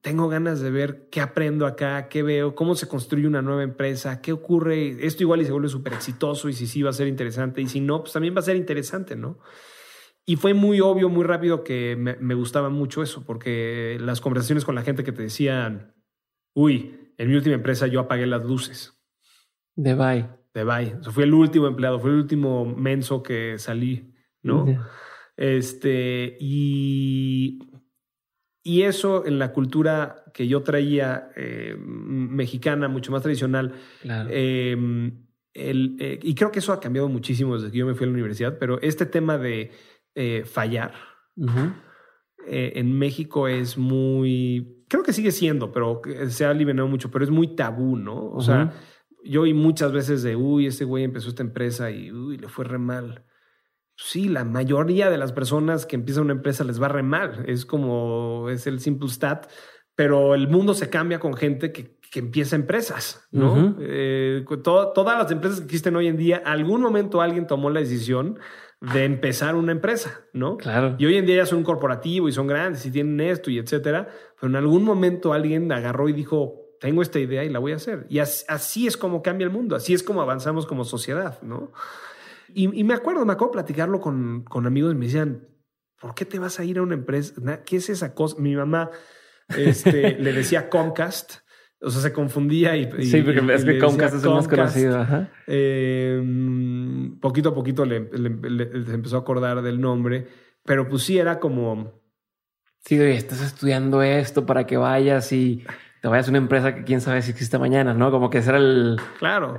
tengo ganas de ver qué aprendo acá, qué veo, cómo se construye una nueva empresa, qué ocurre. Esto igual y se vuelve súper exitoso y si sí va a ser interesante y si no, pues también va a ser interesante, ¿no? Y fue muy obvio, muy rápido que me, gustaba mucho eso, porque las conversaciones con la gente que te decían, uy, en mi última empresa yo apagué las luces. De bye. De bye. O fui el último empleado, fue el último menso que salí, ¿no? Este, y, y eso en la cultura que yo traía eh, mexicana, mucho más tradicional, em, el, eh, y creo que eso ha cambiado muchísimo desde que yo me fui a la universidad, pero este tema de eh, fallar. En México es muy, creo que sigue siendo, pero se ha aliviado mucho, pero es muy tabú, ¿no? O sea, yo oí muchas veces de, uy, este güey empezó esta empresa y, uy, le fue re mal. Sí, la mayoría de las personas que empiezan una empresa les va re mal. Es como, es el simple stat, pero el mundo se cambia con gente que, que empieza empresas, ¿no? Eh, todas las empresas que existen hoy en día, algún momento alguien tomó la decisión de empezar una empresa, ¿no? Claro. Y hoy en día ya son un corporativo y son grandes y tienen esto y etcétera, pero en algún momento alguien agarró y dijo, tengo esta idea y la voy a hacer. Y así, es como cambia el mundo, así es como avanzamos como sociedad, ¿no? Y, me acuerdo, me acuerdo platicarlo con, con amigos y me decían, ¿por qué te vas a ir a una empresa? ¿Qué es esa cosa? Mi mamá este, le decía Comcast o sea, se confundía y. sí, porque es que Comcast es el más conocido. Em, poquito a poquito le, empezó a acordar del nombre, pero pues sí era como. Sí, estás estudiando esto para que vayas y te vayas a una empresa que quién sabe si existe mañana, ¿no? Como que ese era el. Claro.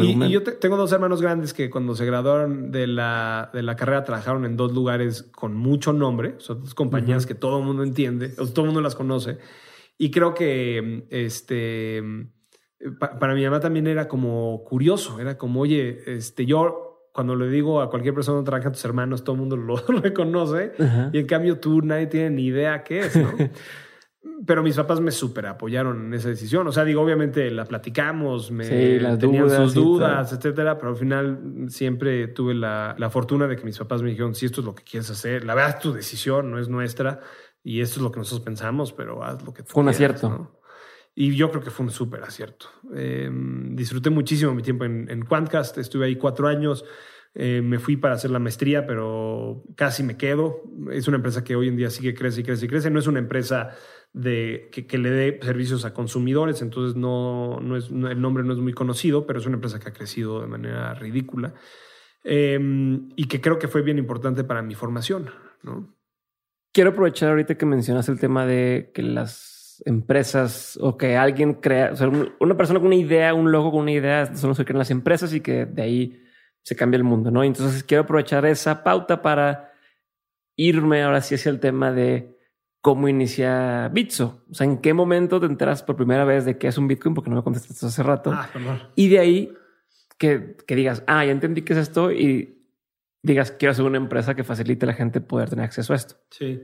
y, yo tengo dos hermanos grandes que cuando se graduaron de la, de la carrera trabajaron en dos lugares con mucho nombre, son dos compañías que todo el mundo entiende, o todo el mundo las conoce. Y creo que este, para mi mamá también era como curioso, era como, oye, este, yo cuando le digo a cualquier persona trabaja a tus hermanos, todo el mundo lo reconoce. Y en cambio tú nadie tiene ni idea qué es, ¿no? Pero mis papás me súper apoyaron en esa decisión. O sea, digo, obviamente la platicamos, me tenían sus dudas, etcétera, pero al final siempre tuve la, la, fortuna de que mis papás me dijeron, si esto es lo que quieres hacer, la verdad es tu decisión, no es nuestra. Y esto es lo que nosotros pensamos, pero haz lo que tú Fue un acierto. Y yo creo que fue un súper acierto. Eh, disfruté muchísimo mi tiempo en, en Quantcast, estuve ahí cuatro años. Eh, me fui para hacer la maestría, pero casi me quedo. Es una empresa que hoy en día sigue crece y crece y crece. No es una empresa de, que, que le dé servicios a consumidores, entonces no, no es, no, el nombre no es muy conocido, pero es una empresa que ha crecido de manera ridícula eh, y que creo que fue bien importante para mi formación. ¿no? Quiero aprovechar ahorita que mencionas el tema de que las empresas o que alguien crea, o sea, una persona con una idea, un logo con una idea, son los que crean las empresas y que de ahí se cambia el mundo, ¿no? Entonces quiero aprovechar esa pauta para irme ahora sí hacia el tema de cómo inicia Bitso. O sea, ¿en qué momento te enteras por primera vez de qué es un Bitcoin? Porque no me contestaste hace rato. Ah. Y de ahí que, que digas, ah, ya entendí qué es esto y digas, quiero hacer una empresa que facilite a la gente poder tener acceso a esto. Sí.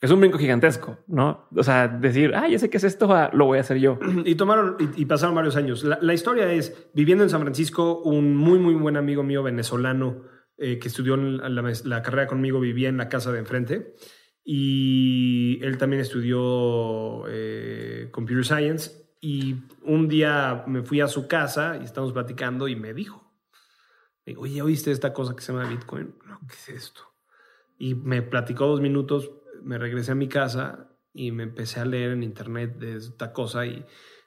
Es un brinco gigantesco, ¿no? O sea, decir, ah, ya sé qué es esto, ah, lo voy a hacer yo. Y tomaron y, y pasaron varios años. La, la, historia es, viviendo en San Francisco, un muy, muy buen amigo mío venezolano eh, que estudió la, la, la, carrera conmigo vivía en la casa de enfrente y él también estudió eh, Computer Science y un día me fui a su casa y estamos platicando y me dijo, me dijo, oye, ¿oíste esta cosa que se llama Bitcoin? No, ¿qué es esto? Y me platicó dos minutos, me regresé a mi casa y me empecé a leer en internet de esta cosa y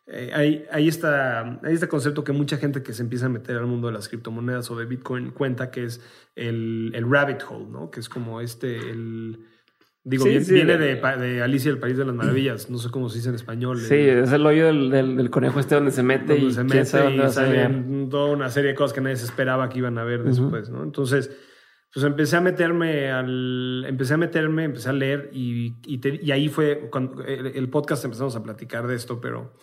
eh, hay, hay, esta, este concepto que mucha gente que se empieza a meter al mundo de las criptomonedas o de Bitcoin cuenta que es el, el rabbit hole, ¿no? Que es como este, el... Digo, sí, viene, sí, viene de, de, Alicia el País de las Maravillas, no sé cómo se dice en español. Sí, el, es el hoyo del, del, del, conejo este donde se mete donde y se mete y salen toda una serie de cosas que nadie se esperaba que iban a ver después, uh -huh. ¿no? Entonces, pues empecé a meterme al, empecé a meterme, empecé a leer y, y, te, y ahí fue cuando el, el, podcast empezamos a platicar de esto, pero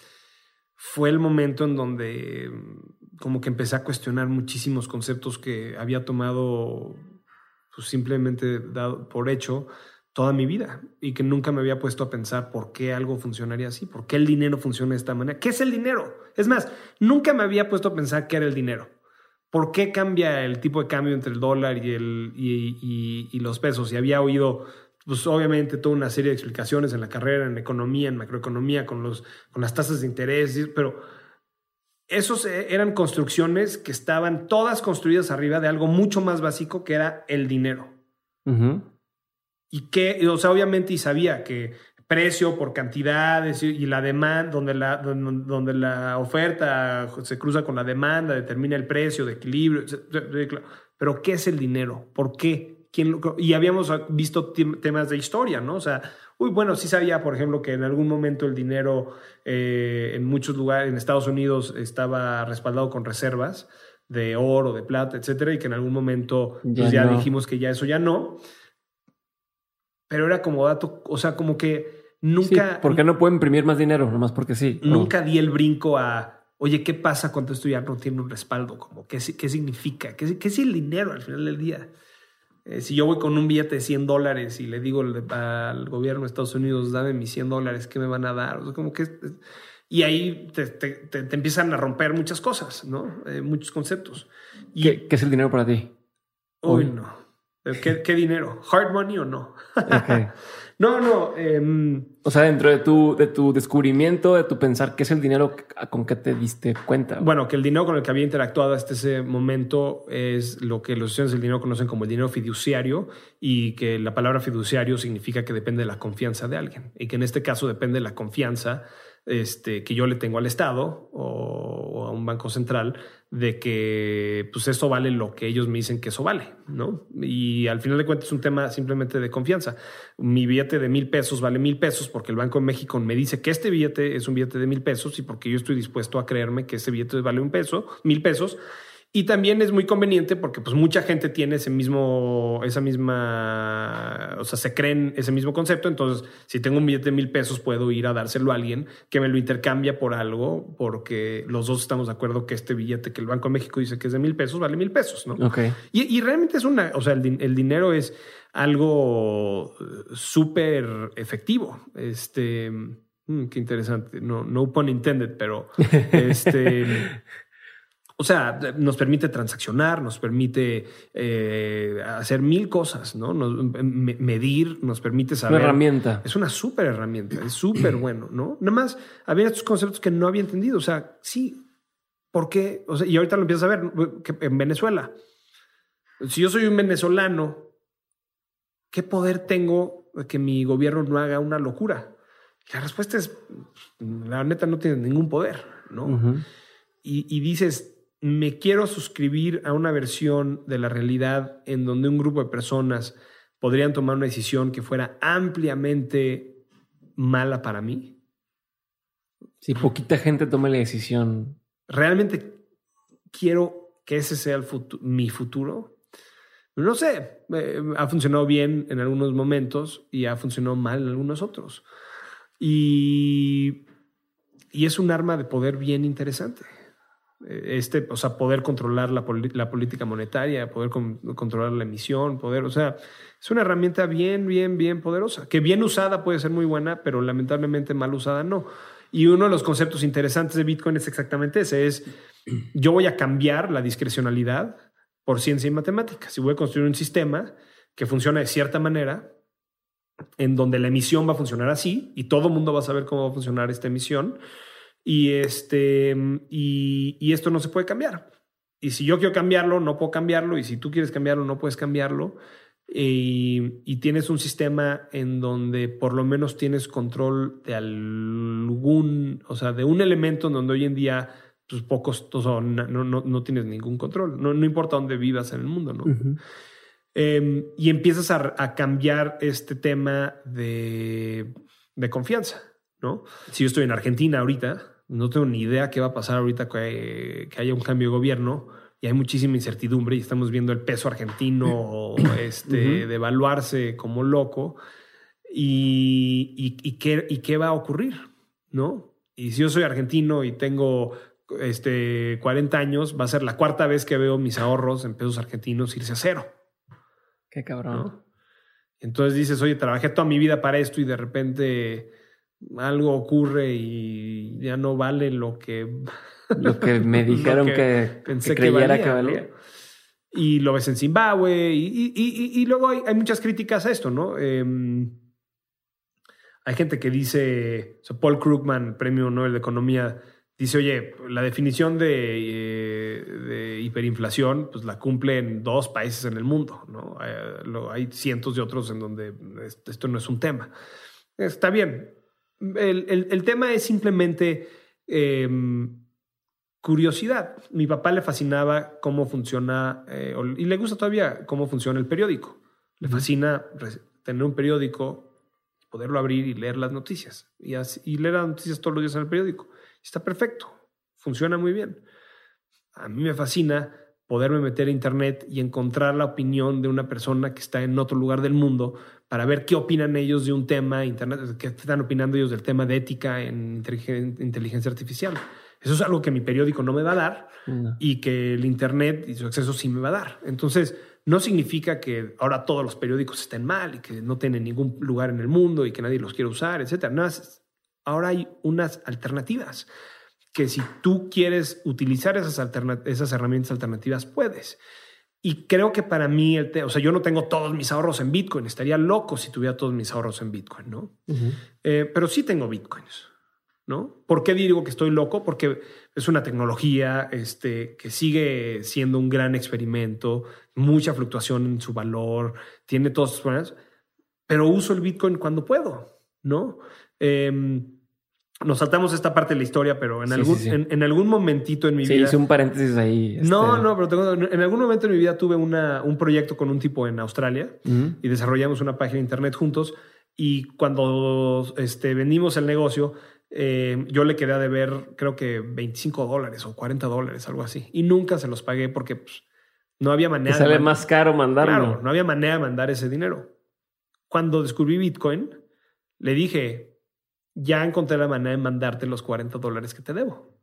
fue el momento en donde como que empecé a cuestionar muchísimos conceptos que había tomado pues simplemente dado por hecho toda mi vida y que nunca me había puesto a pensar por qué algo funcionaría así, por qué el dinero funciona de esta manera. ¿Qué es el dinero? Es más, nunca me había puesto a pensar qué era el dinero. ¿Por qué cambia el tipo de cambio entre el dólar y, el, y, los pesos? Y había oído pues obviamente toda una serie de explicaciones en la carrera, en economía, en macroeconomía, con, los, con las tasas de interés, pero esos eran construcciones que estaban todas construidas arriba de algo mucho más básico que era el dinero. Y que, o sea, obviamente y sabía que precio por cantidades y la demanda, donde la, donde, donde la oferta se cruza con la demanda, determina el precio de equilibrio. Pero ¿qué es el dinero? ¿Por qué? quién lo, y habíamos visto temas de historia, ¿no? O sea, uy, bueno, sí sabía, por ejemplo, que en algún momento el dinero eh, en muchos lugares, en Estados Unidos, estaba respaldado con reservas de oro, de plata, etcétera, y que en algún momento ya, pues ya no. dijimos que ya eso ya no. Pero era como dato, o sea, como que nunca. Sí, porque no puedo imprimir más dinero, nomás porque sí. Nunca no. di el brinco a. Oye, ¿qué pasa cuando esto ya no tiene un respaldo? Como, ¿qué, qué significa? ¿Qué, ¿Qué es el dinero al final del día? Eh, si yo voy con un billete de 100 dólares y le digo al gobierno de Estados Unidos, dame mis 100 dólares, ¿qué me van a dar? O sea, como que... Y ahí te, te, te, te empiezan a romper muchas cosas, ¿no? Eh, muchos conceptos. Y, ¿Qué, ¿Qué, es el dinero para ti? Uy, no. ¿Qué, ¿Qué, dinero? ¿Hard money o no? Okay. no, no. Eh, o sea, dentro de tu, de tu descubrimiento, de tu pensar, ¿qué es el dinero con que te diste cuenta? Bueno, que el dinero con el que había interactuado hasta ese momento es lo que los estudiantes del dinero conocen como el dinero fiduciario y que la palabra fiduciario significa que depende de la confianza de alguien y que en este caso depende de la confianza este, que yo le tengo al Estado o, a un banco central de que pues esto vale lo que ellos me dicen que eso vale, ¿no? Y al final de cuentas es un tema simplemente de confianza. Mi billete de mil pesos vale mil pesos porque el Banco de México me dice que este billete es un billete de mil pesos y porque yo estoy dispuesto a creerme que ese billete vale un peso, mil pesos. Y también es muy conveniente porque pues mucha gente tiene ese mismo, esa misma, o sea, se creen ese mismo concepto. Entonces, si tengo un billete de mil pesos, puedo ir a dárselo a alguien que me lo intercambia por algo porque los dos estamos de acuerdo que este billete que el Banco de México dice que es de mil pesos, vale mil pesos, ¿no? Okay. Y, y realmente es una, o sea, el, el dinero es algo súper efectivo. Este, mmm, qué interesante. No, no pun intended, pero este... O sea, nos permite transaccionar, nos permite eh, hacer mil cosas, ¿no? medir, nos permite saber. Una herramienta. Es una súper herramienta, es súper bueno, ¿no? Nada más había estos conceptos que no había entendido. O sea, sí, ¿por qué? O sea, y ahorita lo empiezas a ver que en Venezuela. Si yo soy un venezolano, ¿qué poder tengo de que mi gobierno no haga una locura? La respuesta es, la neta no tiene ningún poder, ¿no? y dices, me quiero suscribir a una versión de la realidad en donde un grupo de personas podrían tomar una decisión que fuera ampliamente mala para mí. Si poquita gente toma la decisión. ¿Realmente quiero que ese sea mi futuro? No sé, eh, ha funcionado bien en algunos momentos y ha funcionado mal en algunos otros. Y, y es un arma de poder bien interesante. Eh, este, o sea, poder controlar la, política monetaria, poder controlar la emisión, poder, o sea, es una herramienta bien, bien, bien poderosa, que bien usada puede ser muy buena, pero lamentablemente mal usada no. Y uno de los conceptos interesantes de Bitcoin es exactamente ese, es yo voy a cambiar la discrecionalidad por ciencia y matemáticas. Si voy a construir un sistema que funciona de cierta manera, en donde la emisión va a funcionar así y todo el mundo va a saber cómo va a funcionar esta emisión, y, este, y, esto no se puede cambiar. Y si yo quiero cambiarlo, no puedo cambiarlo. Y si tú quieres cambiarlo, no puedes cambiarlo. Y, tienes un sistema en donde por lo menos tienes control de algún, o sea, de un elemento en donde hoy en día pues pocos, o no, no, no, tienes ningún control. No, no, importa dónde vivas en el mundo, ¿no? Em, y empiezas a, a, cambiar este tema de, de confianza, ¿no? Si yo estoy en Argentina ahorita, no tengo ni idea qué va a pasar ahorita que, haya un cambio de gobierno y hay muchísima incertidumbre y estamos viendo el peso argentino este, devaluarse como loco. Y, y, qué, ¿Y qué va a ocurrir? ¿No? Y si yo soy argentino y tengo este, 40 años, va a ser la cuarta vez que veo mis ahorros en pesos argentinos irse a cero. Qué cabrón. Entonces dices, oye, trabajé toda mi vida para esto y de repente algo ocurre y ya no vale lo que lo que me dijeron que, pensé que, creyera que valía. Y lo ves en Zimbabue y, y, luego hay, muchas críticas a esto, ¿no? Em, hay gente que dice, Paul Krugman, premio Nobel de Economía, dice, oye, la definición de, eh, de, hiperinflación, pues la cumple en dos países en el mundo, ¿no? Hay, hay cientos de otros en donde esto no es un tema. Está bien, el, tema es simplemente em, curiosidad. Mi papá le fascinaba cómo funciona, eh, y le gusta todavía cómo funciona el periódico. Le fascina tener un periódico, poderlo abrir y leer las noticias. Y, y leer las noticias todos los días en el periódico. Está perfecto, funciona muy bien. A mí me fascina poderme meter a internet y encontrar la opinión de una persona que está en otro lugar del mundo para ver qué opinan ellos de un tema, internet, qué están opinando ellos del tema de ética en inteligencia artificial. Eso es algo que mi periódico no me va a dar y que el internet y su acceso sí me va a dar. Entonces, no significa que ahora todos los periódicos estén mal y que no tienen ningún lugar en el mundo y que nadie los quiere usar, etcétera. No, ahora hay unas alternativas que si tú quieres utilizar esas, esas herramientas alternativas, puedes. Y creo que para mí, el o sea, yo no tengo todos mis ahorros en Bitcoin. Estaría loco si tuviera todos mis ahorros en Bitcoin, ¿no? Eh, pero sí tengo Bitcoins, ¿no? ¿Por qué digo que estoy loco? Porque es una tecnología este, que sigue siendo un gran experimento, mucha fluctuación en su valor, tiene todos sus problemas, pero uso el Bitcoin cuando puedo, ¿no? Eh, nos saltamos esta parte de la historia, pero en, algún, En, algún momentito en mi vida. Sí, hice un paréntesis ahí. No, este. no, pero en algún momento en mi vida tuve una, un proyecto con un tipo en Australia y desarrollamos una página de internet juntos. Y cuando este, vendimos el negocio, eh, yo le quería deber, creo que 25 dólares o 40 dólares, algo así. Y nunca se los pagué porque pues, no había manera. Te sale más caro mandarlo. Claro, no había manera de mandar ese dinero. Cuando descubrí Bitcoin, le dije, ya encontré la manera de mandarte los 40 dólares que te debo.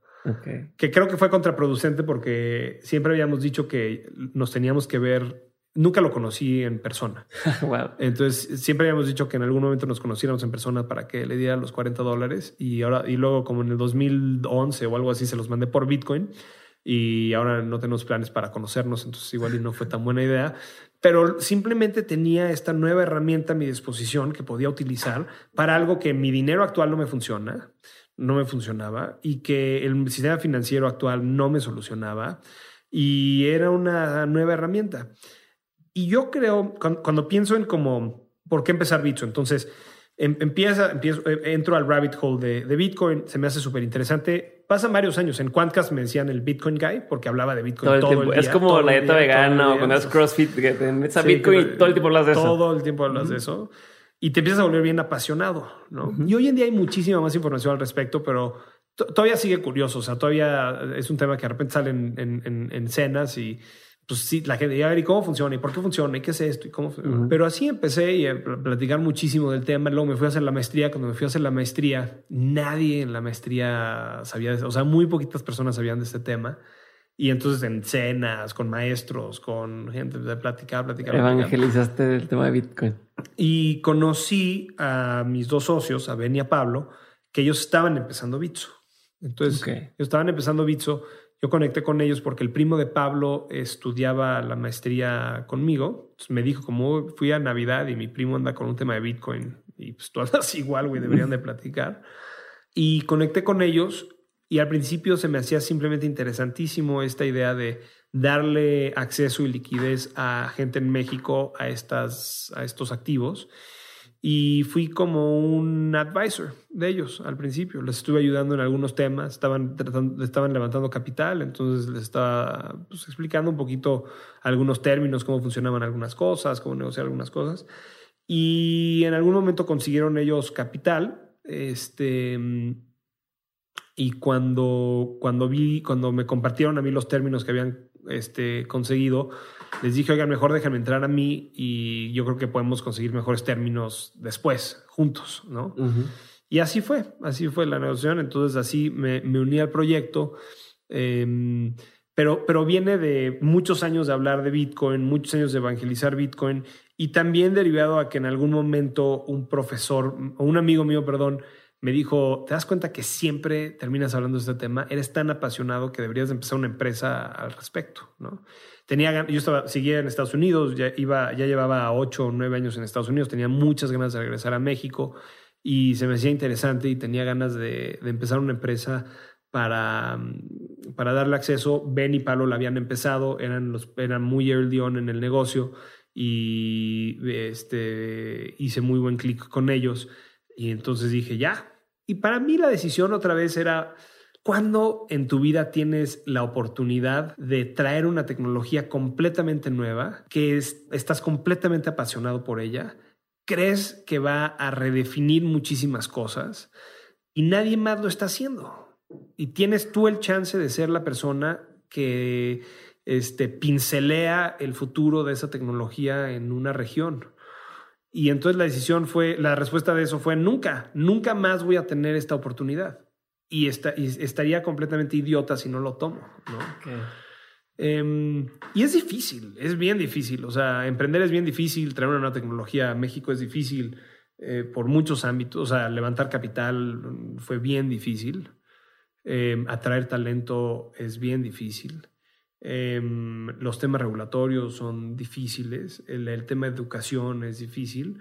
Que creo que fue contraproducente porque siempre habíamos dicho que nos teníamos que ver. Nunca lo conocí en persona. Entonces siempre habíamos dicho que en algún momento nos conociéramos en persona para que le diera los 40 dólares y ahora y luego como en el 2011 o algo así se los mandé por Bitcoin y ahora no tenemos planes para conocernos, entonces igual y no fue tan buena idea. Pero simplemente tenía esta nueva herramienta a mi disposición que podía utilizar para algo que mi dinero actual no me funciona, no me funcionaba y que el sistema financiero actual no me solucionaba y era una nueva herramienta. Y yo creo, cuando, pienso en cómo, ¿por qué empezar Bitso? Entonces, em, empieza, empiezo, eh, entro al rabbit hole de, Bitcoin, se me hace súper interesante. Pasan varios años. En Quantcast me decían el Bitcoin Guy porque hablaba de Bitcoin todo, el, día. Es como la dieta vegana o cuando es CrossFit, que te Bitcoin y todo el tiempo hablas de eso. Todo el tiempo hablas de eso. Y te empiezas a volver bien apasionado, ¿no? Y hoy en día hay muchísima más información al respecto, pero todavía sigue curioso. O sea, todavía es un tema que de repente sale en, en, en cenas y pues sí, la gente, a ver, ¿y cómo funciona? ¿Y por qué funciona? ¿Y qué es esto? ¿Y cómo? Pero así empecé a platicar muchísimo del tema. Luego me fui a hacer la maestría. Cuando me fui a hacer la maestría, nadie en la maestría sabía, de, o sea, muy poquitas personas sabían de este tema. Y entonces en cenas, con maestros, con gente de platicar, platicar. Evangelizaste el tema de Bitcoin. Y conocí a mis dos socios, a Ben y a Pablo, que ellos estaban empezando Bitso. Entonces, ellos estaban empezando Bitso yo conecté con ellos porque el primo de Pablo estudiaba la maestría conmigo. me dijo, como fui a Navidad y mi primo anda con un tema de Bitcoin y pues tú andas igual, güey, deberían de platicar. Y conecté con ellos y al principio se me hacía simplemente interesantísimo esta idea de darle acceso y liquidez a gente en México a, estas, a estos activos y fui como un advisor de ellos al principio. Les estuve ayudando en algunos temas, estaban, tratando, estaban levantando capital, entonces les estaba pues, explicando un poquito algunos términos, cómo funcionaban algunas cosas, cómo negociar algunas cosas. Y en algún momento consiguieron ellos capital. Este, y cuando, cuando vi, cuando me compartieron a mí los términos que habían este, conseguido, les dije, oigan, mejor déjenme entrar a mí y yo creo que podemos conseguir mejores términos después, juntos, ¿no? Y así fue, así fue la negociación. Entonces así me, uní al proyecto. Em, pero, pero viene de muchos años de hablar de Bitcoin, muchos años de evangelizar Bitcoin y también derivado a que en algún momento un profesor o un amigo mío, perdón, me dijo, ¿te das cuenta que siempre terminas hablando de este tema? Eres tan apasionado que deberías empezar una empresa al respecto, ¿no? Tenía, yo estaba, seguía en Estados Unidos, ya, iba, ya llevaba ocho o nueve años en Estados Unidos, tenía muchas ganas de regresar a México y se me hacía interesante y tenía ganas de, empezar una empresa para, para darle acceso. Ben y Pablo la habían empezado, eran, los, eran muy early on en el negocio y este, hice muy buen clic con ellos y entonces dije, ya. Y para mí la decisión otra vez era, ¿cuándo en tu vida tienes la oportunidad de traer una tecnología completamente nueva, que estás completamente apasionado por ella? ¿Crees que va a redefinir muchísimas cosas? Y nadie más lo está haciendo. Y tienes tú el chance de ser la persona que este, pincelea el futuro de esa tecnología en una región. Y entonces la decisión fue, la respuesta de eso fue nunca, nunca más voy a tener esta oportunidad. Y, estaría completamente idiota si no lo tomo. Em, y es difícil, es bien difícil. O sea, emprender es bien difícil, traer una nueva tecnología a México es difícil eh, por muchos ámbitos. O sea, levantar capital fue bien difícil. Em, atraer talento es bien difícil. Em, los temas regulatorios son difíciles, el, tema de educación es difícil,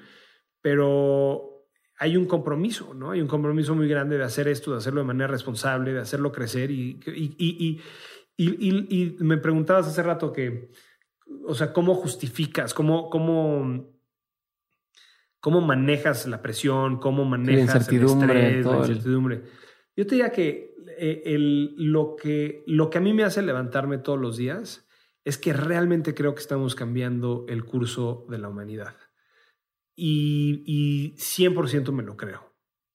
pero hay un compromiso, ¿no? Hay un compromiso muy grande de hacer esto, de hacerlo de manera responsable, de hacerlo crecer. Y, y, y, me preguntabas hace rato que, o sea, ¿cómo justificas? ¿Cómo, cómo, cómo manejas la presión? ¿Cómo manejas el estrés, la incertidumbre? Yo te diría que eh, el, lo, que, lo que a mí me hace levantarme todos los días es que realmente creo que estamos cambiando el curso de la humanidad. Y, y 100% me lo creo.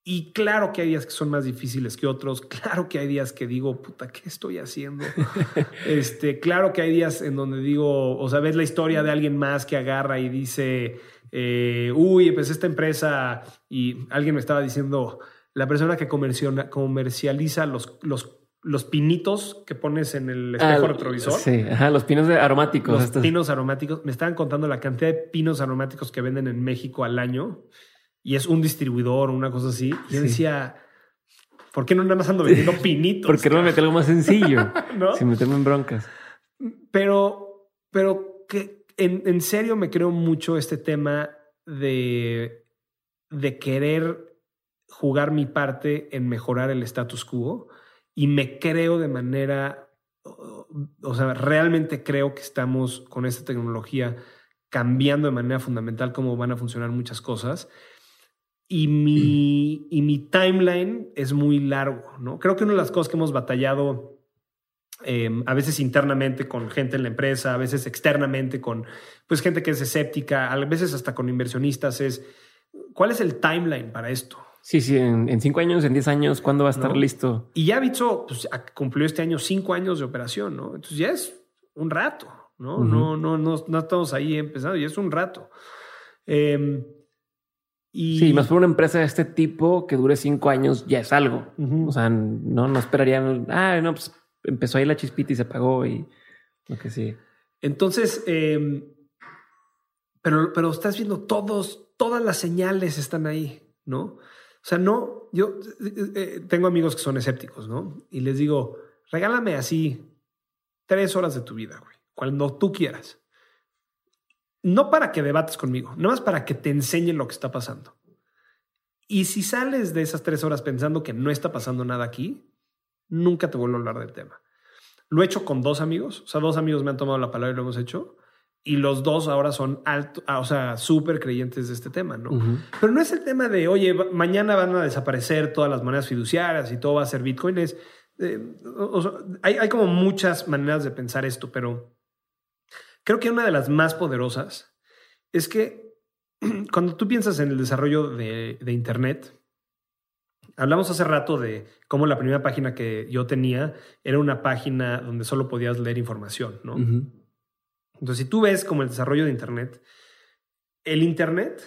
Y claro que hay días que son más difíciles que otros. Claro que hay días que digo, puta, ¿qué estoy haciendo? este, claro que hay días en donde digo, o sea, ves la historia de alguien más que agarra y dice, eh, uy, empecé esta empresa y alguien me estaba diciendo, la persona que comercializa los, los, los pinitos que pones en el espejo ah, retrovisor. Sí, ajá, los pinos aromáticos. Los pinos aromáticos. Me estaban contando la cantidad de pinos aromáticos que venden en México al año y es un distribuidor o una cosa así. Y yo decía, ¿Por qué no nada más ando vendiendo pinitos? ¿Por qué no me meter algo más sencillo? ¿No? Sin meterme en broncas. Pero, pero que en, en serio me creo mucho este tema de, de querer jugar mi parte en mejorar el status quo y me creo de manera, o sea, realmente creo que estamos con esta tecnología cambiando de manera fundamental cómo van a funcionar muchas cosas. Y mi, y mi timeline es muy largo, ¿no? Creo que una de las cosas que hemos batallado eh, a veces internamente con gente en la empresa, a veces externamente con pues, gente que es escéptica, a veces hasta con inversionistas, es cuál es el timeline para esto. Sí, sí, en, en cinco años, en diez años, ¿cuándo va a estar ¿No? listo? Y ya Bitso pues, cumplió este año cinco años de operación, ¿no? Entonces ya es un rato, ¿no? No, no, no, no estamos ahí empezando, ya es un rato. Eh, y Sí, más por una empresa de este tipo que dure cinco años ya es algo. O sea, no, no esperarían, ah, no, pues empezó ahí la chispita y se apagó y lo que sí. Entonces, eh, pero, pero estás viendo todos, todas las señales están ahí, ¿no? O sea, no, yo eh, eh, tengo amigos que son escépticos, ¿no? Y les digo, regálame así tres horas de tu vida, güey, cuando tú quieras. No para que debates conmigo, no más para que te enseñen lo que está pasando. Y si sales de esas tres horas pensando que no está pasando nada aquí, nunca te vuelvo a hablar del tema. Lo he hecho con dos amigos, o sea, dos amigos me han tomado la palabra y lo hemos hecho, y los dos ahora son alto, ah, o sea, súper creyentes de este tema, ¿no? Pero no es el tema de, oye, mañana van a desaparecer todas las monedas fiduciarias y todo va a ser Bitcoin. Es, eh, o- o sea, hay, hay como muchas maneras de pensar esto, pero creo que una de las más poderosas es que cuando tú piensas en el desarrollo de, de Internet, hablamos hace rato de cómo la primera página que yo tenía era una página donde solo podías leer información, ¿no? Entonces, si tú ves como el desarrollo de Internet, el Internet,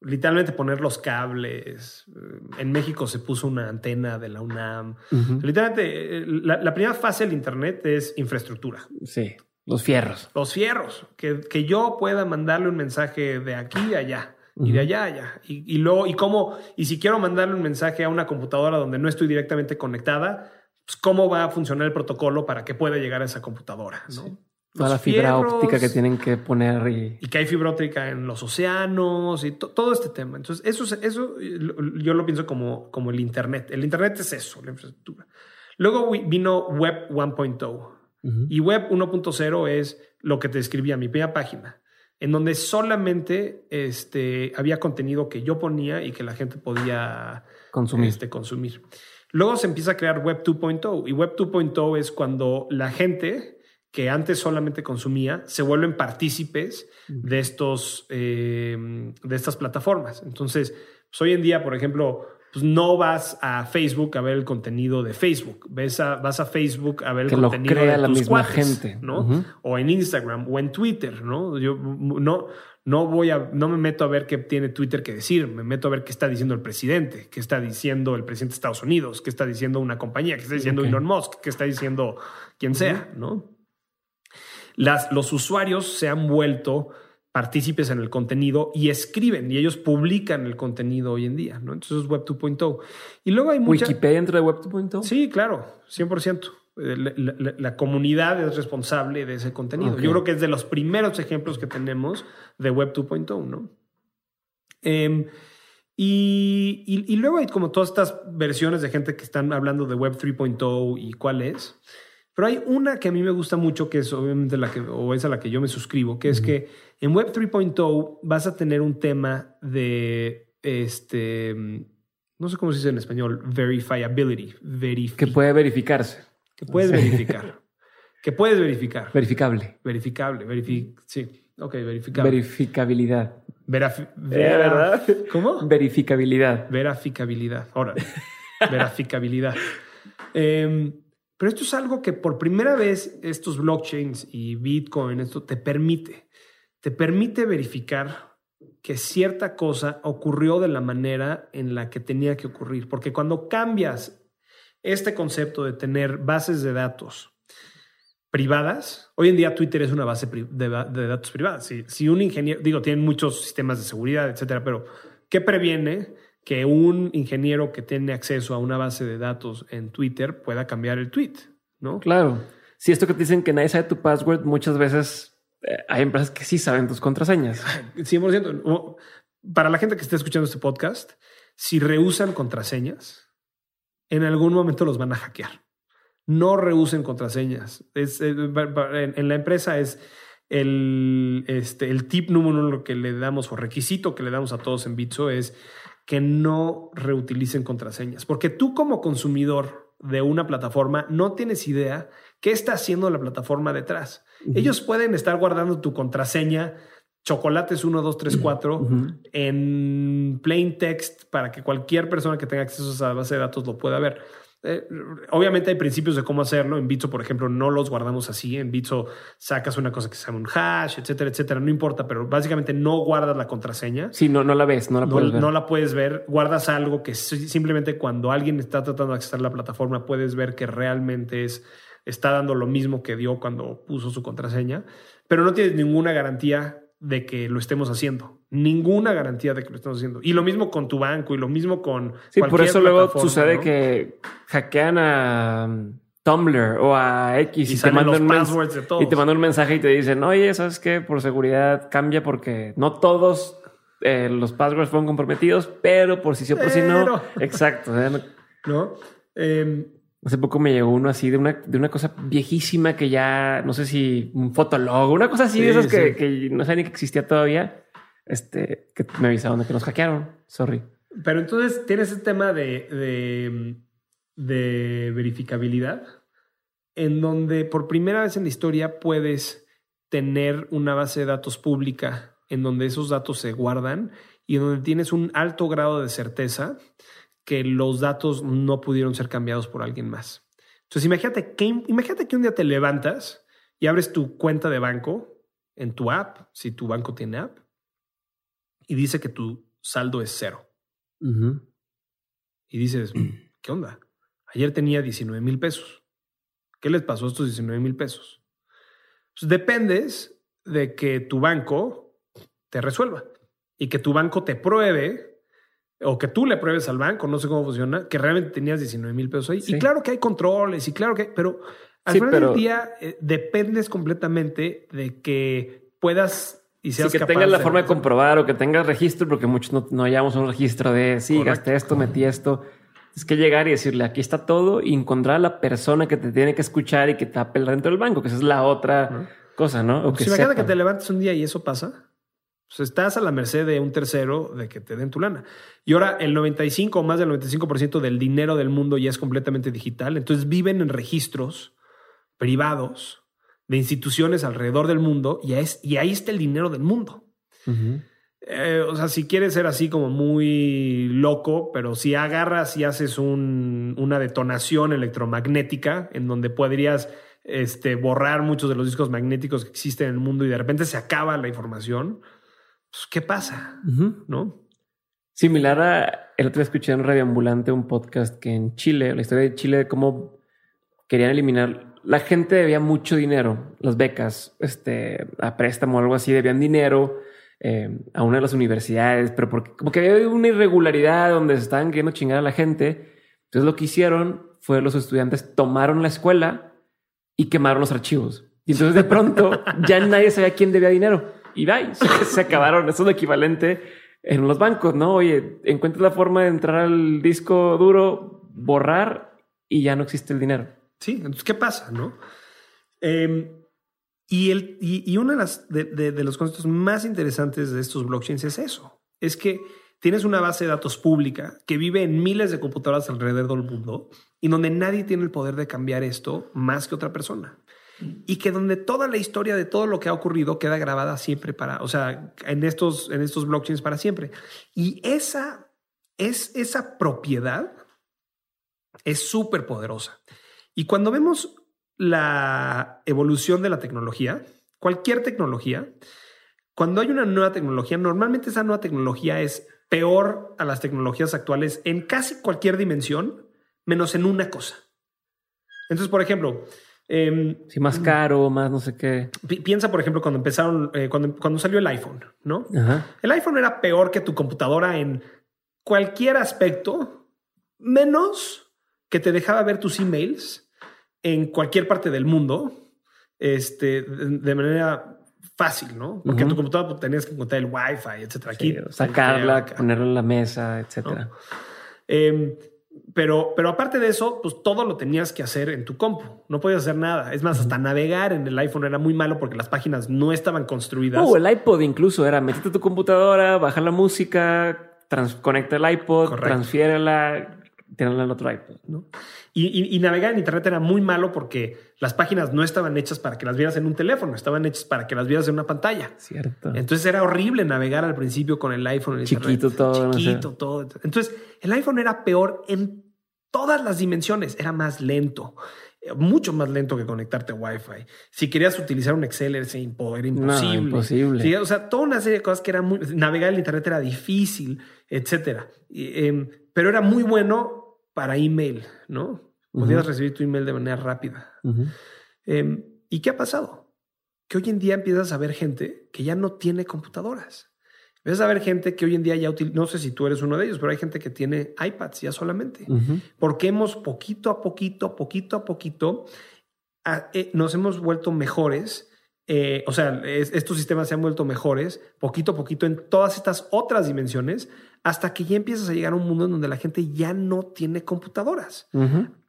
literalmente poner los cables, eh, en México se puso una antena de la UNAM. Literalmente, eh, la, la primera fase del Internet es infraestructura. Sí, los fierros. Los fierros, que, que yo pueda mandarle un mensaje de aquí a allá y de allá a allá. Y, y luego, y cómo, y si quiero mandarle un mensaje a una computadora donde no estoy directamente conectada, pues cómo va a funcionar el protocolo para que pueda llegar a esa computadora, ¿no? Sí. Toda la fibra fierros, óptica que tienen que poner y y que hay fibra óptica en los océanos y to- todo este tema. Entonces, eso, es- eso yo lo pienso como, como el Internet. El Internet es eso, la infraestructura. Luego vino Web 1.0 Ujú. y Web 1.0 es lo que te describía mi primera página, en donde solamente este, había contenido que yo ponía y que la gente podía consumir. este, consumir. Luego se empieza a crear Web 2.0 y Web 2.0 es cuando la gente que antes solamente consumía se vuelven partícipes de estos eh, de estas plataformas. Entonces, pues hoy en día, por ejemplo, pues no vas a Facebook a ver el contenido de Facebook, ves a, vas a Facebook a ver el Que lo contenido crea de la tus misma cuates, gente. ¿no? O en Instagram o en Twitter, ¿no? Yo no no voy a no me meto a ver qué tiene Twitter que decir, me meto a ver qué está diciendo el presidente, qué está diciendo el presidente de Estados Unidos, qué está diciendo una compañía, qué está diciendo. Elon Musk, qué está diciendo quien sea, ¿no? Las, los usuarios se han vuelto partícipes en el contenido y escriben y ellos publican el contenido hoy en día, ¿no? Entonces es Web 2.0. Y luego hay mucha... Wikipedia dentro de Web 2.0. Sí, claro, 100%. Eh, La, la- la comunidad es responsable de ese contenido. Yo creo que es de los primeros ejemplos que tenemos de Web 2.0, ¿no? Em, y, y- y luego hay como todas estas versiones de gente que están hablando de Web 3.0 y cuál es. Pero hay una que a mí me gusta mucho, que es obviamente la que, o es a la que yo me suscribo, que es que en Web 3.0 vas a tener un tema de, este, no sé cómo se dice en español, verifiability, verifi- Que puede verificarse. que puedes Sí. verificar, que puedes verificar, Verificable. verificable, verifi sí, ok, verificable. Verificabilidad. Verafi- ¿verdad? ¿Cómo? Verificabilidad. Verificabilidad. Ahora, verificabilidad. Em, pero esto es algo que por primera vez estos blockchains y Bitcoin, esto te permite, te permite verificar que cierta cosa ocurrió de la manera en la que tenía que ocurrir. Porque cuando cambias este concepto de tener bases de datos privadas, hoy en día Twitter es una base de datos privadas. Si, si un ingeniero, digo, tienen muchos sistemas de seguridad, etcétera, pero ¿qué previene que un ingeniero que tiene acceso a una base de datos en Twitter pueda cambiar el tweet, ¿no? Claro. Si esto que te dicen que nadie sabe tu password, muchas veces eh, hay empresas que sí saben tus contraseñas. 100%. Para la gente que esté escuchando este podcast, si rehusan contraseñas, en algún momento los van a hackear. No reusen contraseñas. Es, eh, en la empresa es el, este, el tip número uno que le damos o requisito que le damos a todos en Bitso es que no reutilicen contraseñas. Porque tú como consumidor de una plataforma no tienes idea qué está haciendo la plataforma detrás. Ellos pueden estar guardando tu contraseña chocolates 1, 2, 3, 4 en plain text para que cualquier persona que tenga acceso a esa base de datos lo pueda ver. Eh, obviamente hay principios de cómo hacerlo. En Bitso, por ejemplo, no los guardamos así. En Bitso sacas una cosa que se llama un hash, etcétera, etcétera. No importa, pero básicamente no guardas la contraseña. Sí, no, no la ves, no la puedes ver. No la puedes ver. Guardas algo que simplemente cuando alguien está tratando de acceder a la plataforma puedes ver que realmente es, está dando lo mismo que dio cuando puso su contraseña, pero no tienes ninguna garantía de que lo estemos haciendo. Ninguna garantía de que lo estemos haciendo. Y lo mismo con tu banco y lo mismo con. Sí, por eso luego sucede que hackean a um, Tumblr o a X y, te mandan un y te mandan un mensaje y te dicen, oye, ¿sabes qué? Por seguridad cambia porque no todos eh, los passwords fueron comprometidos, pero por si sí o por si no. Exacto. ¿No? Eh, Hace poco me llegó uno así de una, de una cosa viejísima que ya, no sé si un fotolog, una cosa así de esas que, que, no sabía ni que existía todavía. Este, que me avisaron de que nos hackearon. Sorry. Pero entonces tienes ese tema de, de, verificabilidad en donde por primera vez en la historia puedes tener una base de datos pública en donde esos datos se guardan y donde tienes un alto grado de certeza que los datos no pudieron ser cambiados por alguien más. Entonces, imagínate que, imagínate que un día te levantas y abres tu cuenta de banco en tu app, si tu banco tiene app, y dice que tu saldo es cero. Y dices, ¿qué onda? Ayer tenía 19 mil pesos. ¿Qué les pasó a estos 19 mil pesos? Pues dependes de que tu banco te resuelva y que tu banco te pruebe o que tú le pruebes al banco, no sé cómo funciona, que realmente tenías 19 mil pesos ahí. Y claro que hay controles y claro que, pero al final del día eh, dependes completamente de que puedas y seas sí, que tengas la forma de comprobar o que tengas registro, porque muchos no, no hallamos un registro de sí, gasté esto, metí esto. Es que llegar y decirle aquí está todo y encontrar a la persona que te tiene que escuchar y que tape dentro del banco, que esa es la otra cosa, ¿no? O que si imagínate que te levantes un día y eso pasa. Pues estás a la merced de un tercero de que te den tu lana. Y ahora el 95 o más del 95% del dinero del mundo ya es completamente digital. Entonces viven en registros privados de instituciones alrededor del mundo y, es, y ahí está el dinero del mundo. Eh, o sea, si quieres ser así como muy loco, pero si agarras y haces una detonación electromagnética en donde podrías este, borrar muchos de los discos magnéticos que existen en el mundo y de repente se acaba la información, pues, ¿qué pasa? ¿No? Similar a el otro día escuché en Radio Ambulante un podcast que en Chile, la historia de Chile, cómo querían eliminar. La gente debía mucho dinero, las becas, este, a préstamo o algo así, debían dinero eh, a una de las universidades, pero porque como que había una irregularidad donde se estaban queriendo chingar a la gente. Entonces lo que hicieron fue los estudiantes tomaron la escuela y quemaron los archivos. Y entonces de pronto ya nadie sabía quién debía dinero y bye, se acabaron. Eso es lo equivalente en los bancos, ¿no? Oye, encuentras la forma de entrar al disco duro, borrar y ya no existe el dinero. Sí, entonces, ¿qué pasa, no? Em, y, el, y, uno de, las, los conceptos más interesantes de estos blockchains es eso. Es que tienes una base de datos pública que vive en miles de computadoras alrededor del mundo y donde nadie tiene el poder de cambiar esto más que otra persona y que donde toda la historia de todo lo que ha ocurrido queda grabada siempre para, o sea, en estos, en estos blockchains para siempre. Y esa, es, esa propiedad es súper poderosa. Y cuando vemos la evolución de la tecnología, cualquier tecnología, cuando hay una nueva tecnología, normalmente esa nueva tecnología es peor a las tecnologías actuales en casi cualquier dimensión, menos en una cosa. Entonces, por ejemplo, eh, sí, más caro, más no sé qué. piensa, por ejemplo, cuando empezaron, eh, cuando, cuando salió el iPhone, ¿no? El iPhone era peor que tu computadora en cualquier aspecto, menos que te dejaba ver tus emails en cualquier parte del mundo, este, de manera fácil, ¿no? Porque en tu computadora tenías que encontrar el Wi-Fi, etcétera. Aquí, sacarla, ponerla en la mesa, etcétera. Em, pero, pero aparte de eso, pues todo lo tenías que hacer en tu compu. No podías hacer nada. Es más, hasta navegar en el iPhone era muy malo porque las páginas no estaban construidas. O uh, el iPod incluso era meterte tu computadora, bajar la música, conecta el iPod, transfiérela, tenerla en otro iPod, ¿no? Y, navegar en Internet era muy malo porque las páginas no estaban hechas para que las vieras en un teléfono, estaban hechas para que las vieras en una pantalla. Cierto. Entonces era horrible navegar al principio con el iPhone. En Chiquito todo. Chiquito todo. Entonces el iPhone era peor en todas las dimensiones. Era más lento, mucho más lento que conectarte a Wi-Fi. Si querías utilizar un Excel era, imposible. No, imposible. o sea, toda una serie de cosas que era muy... Navegar en Internet era difícil, etcétera. Em, pero era muy bueno para email, ¿no? Podías recibir tu email de manera rápida. Em, ¿Y qué ha pasado? Que hoy en día empiezas a ver gente que ya no tiene computadoras. Empiezas a ver gente que hoy en día ya utiliza, no sé si tú eres uno de ellos, pero hay gente que tiene iPads ya solamente. Porque hemos poquito a poquito, poquito a poquito, eh, nos hemos vuelto mejores. Eh, o sea, estos sistemas se han vuelto mejores poquito a poquito en todas estas otras dimensiones hasta que ya empiezas a llegar a un mundo en donde la gente ya no tiene computadoras.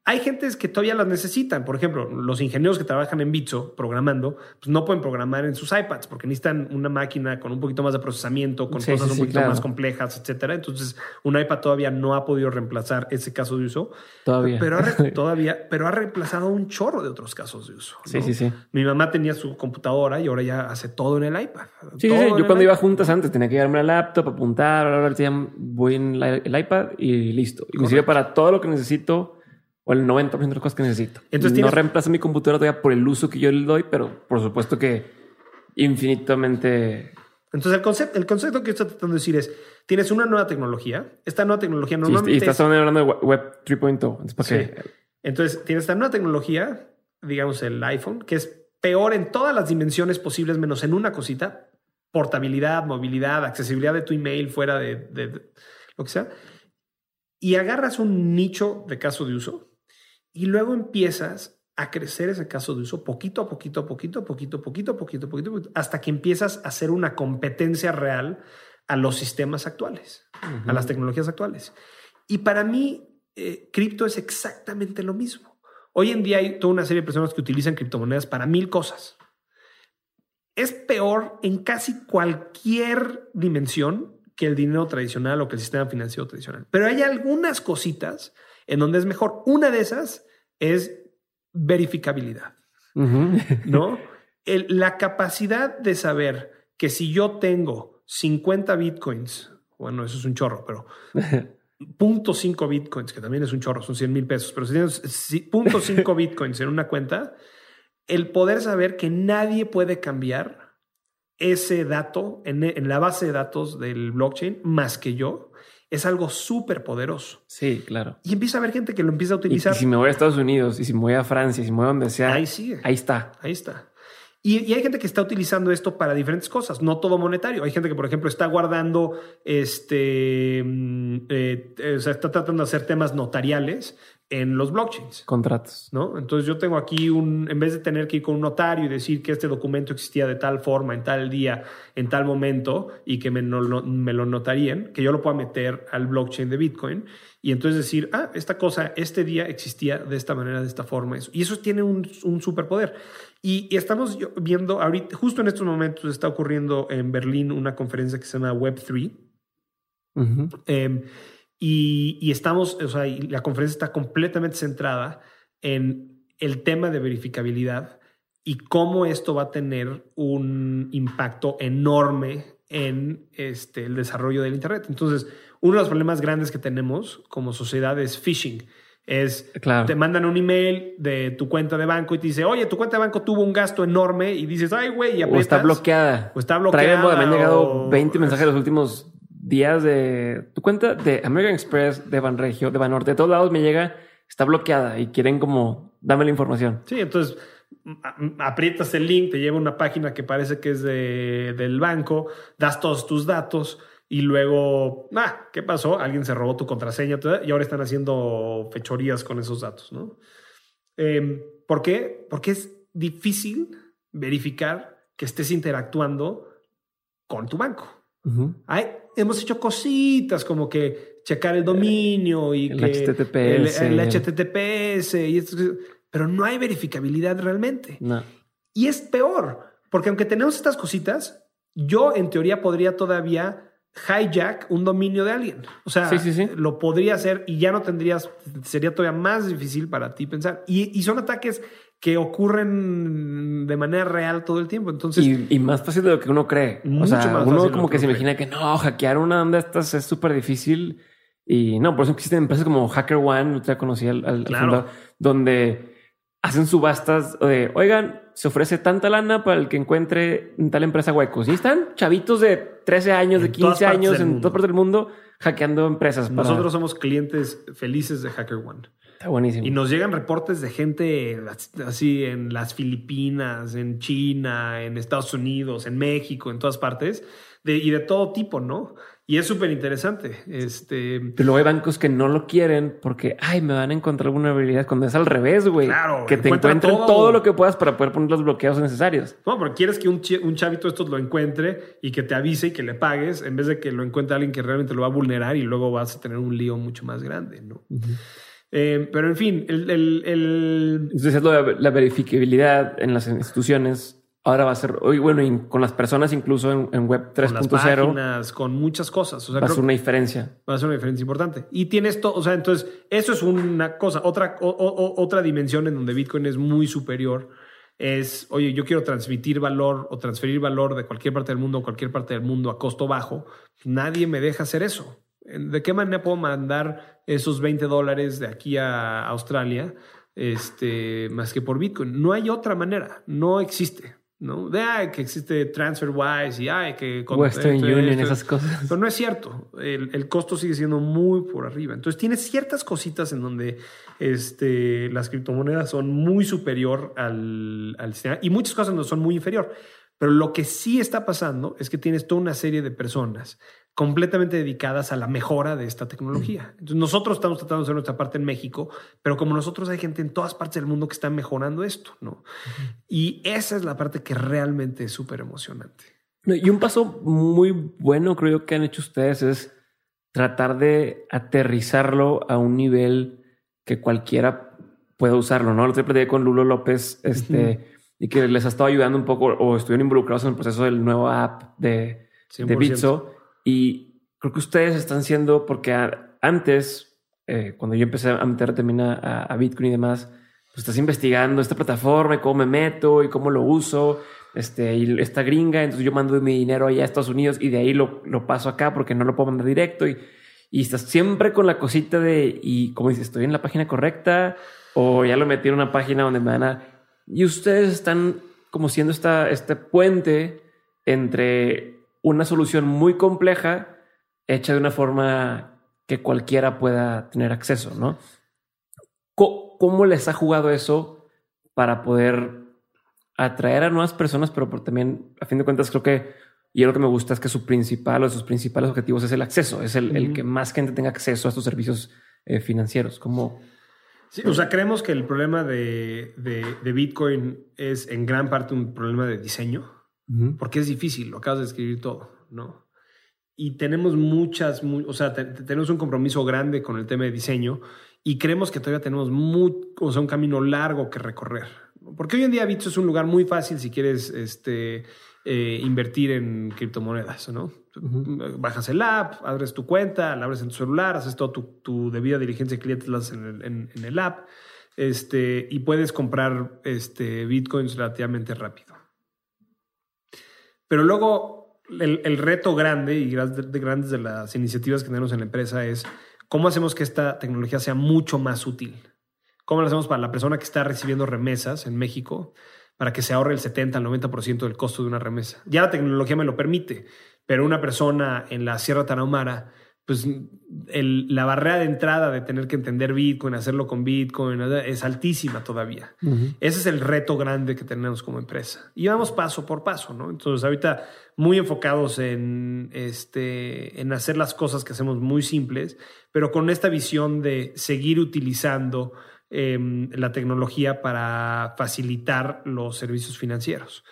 Hay gentes que todavía las necesitan. Por ejemplo, los ingenieros que trabajan en Bitso programando, pues no pueden programar en sus iPads porque necesitan una máquina con un poquito más de procesamiento, con cosas un poquito más complejas, etcétera. Entonces, un iPad todavía no ha podido reemplazar ese caso de uso. Todavía. Pero ha, todavía, pero ha reemplazado un chorro de otros casos de uso. Sí, sí, sí. Mi mamá tenía su computadora y ahora ya hace todo en el iPad. Sí, sí, Yo cuando iba juntas antes tenía que llevarme la laptop, apuntar, ahora voy en el iPad y listo. Y me sirve para todo lo que necesito o el 90% de las cosas que necesito. Entonces, no reemplaza mi computadora todavía por el uso que yo le doy, pero por supuesto que infinitamente. Entonces, el concepto, el concepto que estoy tratando de decir es: tienes una nueva tecnología. Esta nueva tecnología normalmente. y estás hablando de Web 3.0. Sí. Entonces, tienes esta nueva tecnología, digamos el iPhone, que es peor en todas las dimensiones posibles, menos en una cosita: portabilidad, movilidad, accesibilidad de tu email fuera de, de lo que sea. Y agarras un nicho de caso de uso y luego empiezas a crecer ese caso de uso poquito a poquito, poquito, poquito, poquito, poquito, poquito, poquito, hasta que empiezas a hacer una competencia real a los sistemas actuales, a las tecnologías actuales. Y para mí, eh, cripto es exactamente lo mismo. Hoy en día hay toda una serie de personas que utilizan criptomonedas para mil cosas. Es peor en casi cualquier dimensión que el dinero tradicional o que el sistema financiero tradicional. Pero hay algunas cositas en donde es mejor. Una de esas es verificabilidad, ¿no? la capacidad de saber que si yo tengo 50 bitcoins, bueno, eso es un chorro, pero 0.5 bitcoins, que también es un chorro, son 100 mil pesos, pero si tienes 0.5 bitcoins en una cuenta, el poder saber que nadie puede cambiar ese dato en, en la base de datos del blockchain más que yo, es algo súper poderoso. Sí, claro. Y empieza a haber gente que lo empieza a utilizar. Y, si me voy a Estados Unidos, y si me voy a Francia, y si me voy a donde sea. Ahí sigue. Ahí está. Ahí está. Y, hay gente que está utilizando esto para diferentes cosas, no todo monetario. Hay gente que, por ejemplo, está guardando, este, mm, eh, o sea, está tratando de hacer temas notariales en los blockchains. Contratos. ¿no? Entonces yo tengo aquí un, en vez de tener que ir con un notario y decir que este documento existía de tal forma, en tal día, en tal momento, y que me, me lo notarían, que yo lo pueda meter al blockchain de Bitcoin y entonces decir, ah, esta cosa, este día existía de esta manera, de esta forma. Eso. Y eso tiene un, un superpoder. Y, y, estamos viendo, ahorita, justo en estos momentos está ocurriendo en Berlín una conferencia que se llama Web3. Y, estamos, o sea, la conferencia está completamente centrada en el tema de verificabilidad y cómo esto va a tener un impacto enorme en este, el desarrollo del Internet. Entonces, uno de los problemas grandes que tenemos como sociedad es phishing. Es, te mandan un email de tu cuenta de banco y te dice, oye, tu cuenta de banco tuvo un gasto enorme y dices, ay, güey, y O está bloqueada. O está bloqueada. me han llegado 20 mensajes los últimos días de tu cuenta de American Express, de Banregio, de Banorte, de todos lados me llega, está bloqueada y quieren como dame la información. Sí, entonces aprietas el link, te lleva a una página que parece que es de, del banco, das todos tus datos y luego, ah, ¿qué pasó? Alguien se robó tu contraseña y ahora están haciendo fechorías con esos datos, ¿no? Em, ¿Por qué? Porque es difícil verificar que estés interactuando con tu banco. Hemos hecho cositas como que checar el dominio y el que HTTPS. El, HTTPS, y pero no hay verificabilidad realmente. No. Y es peor, porque aunque tenemos estas cositas, yo en teoría podría todavía hijack un dominio de alguien. O sea, lo podría hacer y ya no tendrías, sería todavía más difícil para ti pensar. Y, son ataques que ocurren de manera real todo el tiempo. Entonces, y, más fácil de lo que uno cree. O sea, uno como que, se imagina que no, hackear una onda de estas es súper difícil. Y no, por eso existen empresas como HackerOne, ya conocí al, al fundador, donde hacen subastas de, oigan, se ofrece tanta lana para el que encuentre en tal empresa huecos. Y están chavitos de 13 años, de 15 años en todas partes del mundo hackeando empresas. Nosotros somos clientes felices de HackerOne. Está buenísimo. Y nos llegan reportes de gente así en las Filipinas, en China, en Estados Unidos, en México, en todas partes, de, y de todo tipo, ¿no? Y es súper interesante. Este... Pero luego hay bancos que no lo quieren porque, ay, me van a encontrar vulnerabilidad cuando es al revés, güey. Claro. Que te encuentren todo. lo que puedas para poder poner los bloqueos necesarios. No, pero quieres que un, un, chavito estos lo encuentre y que te avise y que le pagues en vez de que lo encuentre alguien que realmente lo va a vulnerar y luego vas a tener un lío mucho más grande, ¿no? Eh, pero en fin, el... el, el... Entonces, la verificabilidad en las instituciones ahora va a ser, hoy bueno, y con las personas incluso en, web 3.0. Con, muchas cosas. va a ser una diferencia. Va a ser una diferencia importante. Y tienes todo, o sea, entonces, eso es una cosa. Otra, otra dimensión en donde Bitcoin es muy superior es, oye, yo quiero transmitir valor o transferir valor de cualquier parte del mundo a cualquier parte del mundo a costo bajo. Nadie me deja hacer eso. ¿De qué manera puedo mandar esos 20 dólares de aquí a Australia? Este, más que por Bitcoin. No hay otra manera. No existe. ¿no? De ay, que existe TransferWise y ay, que Western Union, esas cosas. Pero no es cierto. El, el, costo sigue siendo muy por arriba. Entonces tiene ciertas cositas en donde este, las criptomonedas son muy superior al, al sistema y muchas cosas no son muy inferior. Pero lo que sí está pasando es que tienes toda una serie de personas completamente dedicadas a la mejora de esta tecnología. Entonces, nosotros estamos tratando de hacer nuestra parte en México, pero como nosotros hay gente en todas partes del mundo que está mejorando esto, ¿no? Y esa es la parte que realmente es súper emocionante. Y un paso muy bueno, creo que han hecho ustedes es tratar de aterrizarlo a un nivel que cualquiera pueda usarlo, ¿no? Lo te con Lulo López, este, y que les ha estado ayudando un poco o estuvieron involucrados en el proceso del nuevo app de, de Bitso y creo que ustedes están siendo, porque antes, eh, cuando yo empecé a meter también a, Bitcoin y demás, pues estás investigando esta plataforma y cómo me meto y cómo lo uso. Este, y esta gringa, entonces yo mando mi dinero allá a Estados Unidos y de ahí lo, lo paso acá porque no lo puedo mandar directo y, y estás siempre con la cosita de, y como dices, estoy en la página correcta o ya lo metí en una página donde me van a... Y ustedes están como siendo esta, este puente entre una solución muy compleja hecha de una forma que cualquiera pueda tener acceso, ¿no? ¿Cómo, les ha jugado eso para poder atraer a nuevas personas, pero también, a fin de cuentas, creo que y lo que me gusta es que su principal o sus principales objetivos es el acceso, es el, que más gente tenga acceso a estos servicios eh, financieros. Como Sí, o sea, creemos que el problema de, de, Bitcoin es en gran parte un problema de diseño porque es difícil, lo acabas de escribir todo, ¿no? Y tenemos muchas, o sea, tenemos un compromiso grande con el tema de diseño y creemos que todavía tenemos o sea, un camino largo que recorrer. Porque hoy en día Bitso es un lugar muy fácil si quieres este, eh, invertir en criptomonedas, ¿no? Bajas el app, abres tu cuenta, la abres en tu celular, haces toda tu, debida diligencia de clientes las en el, en, el app este, y puedes comprar este, bitcoins relativamente rápido. Pero luego el, reto grande y de grandes de las iniciativas que tenemos en la empresa es cómo hacemos que esta tecnología sea mucho más útil. ¿Cómo lo hacemos para la persona que está recibiendo remesas en México para que se ahorre el 70 al 90% del costo de una remesa? Ya la tecnología me lo permite, pero una persona en la Sierra Tarahumara pues el, la barrera de entrada de tener que entender Bitcoin, hacerlo con Bitcoin, es altísima todavía. Ese es el reto grande que tenemos como empresa. Y vamos paso por paso, ¿no? Entonces, ahorita muy enfocados en, este, en hacer las cosas que hacemos muy simples, pero con esta visión de seguir utilizando em, la tecnología para facilitar los servicios financieros.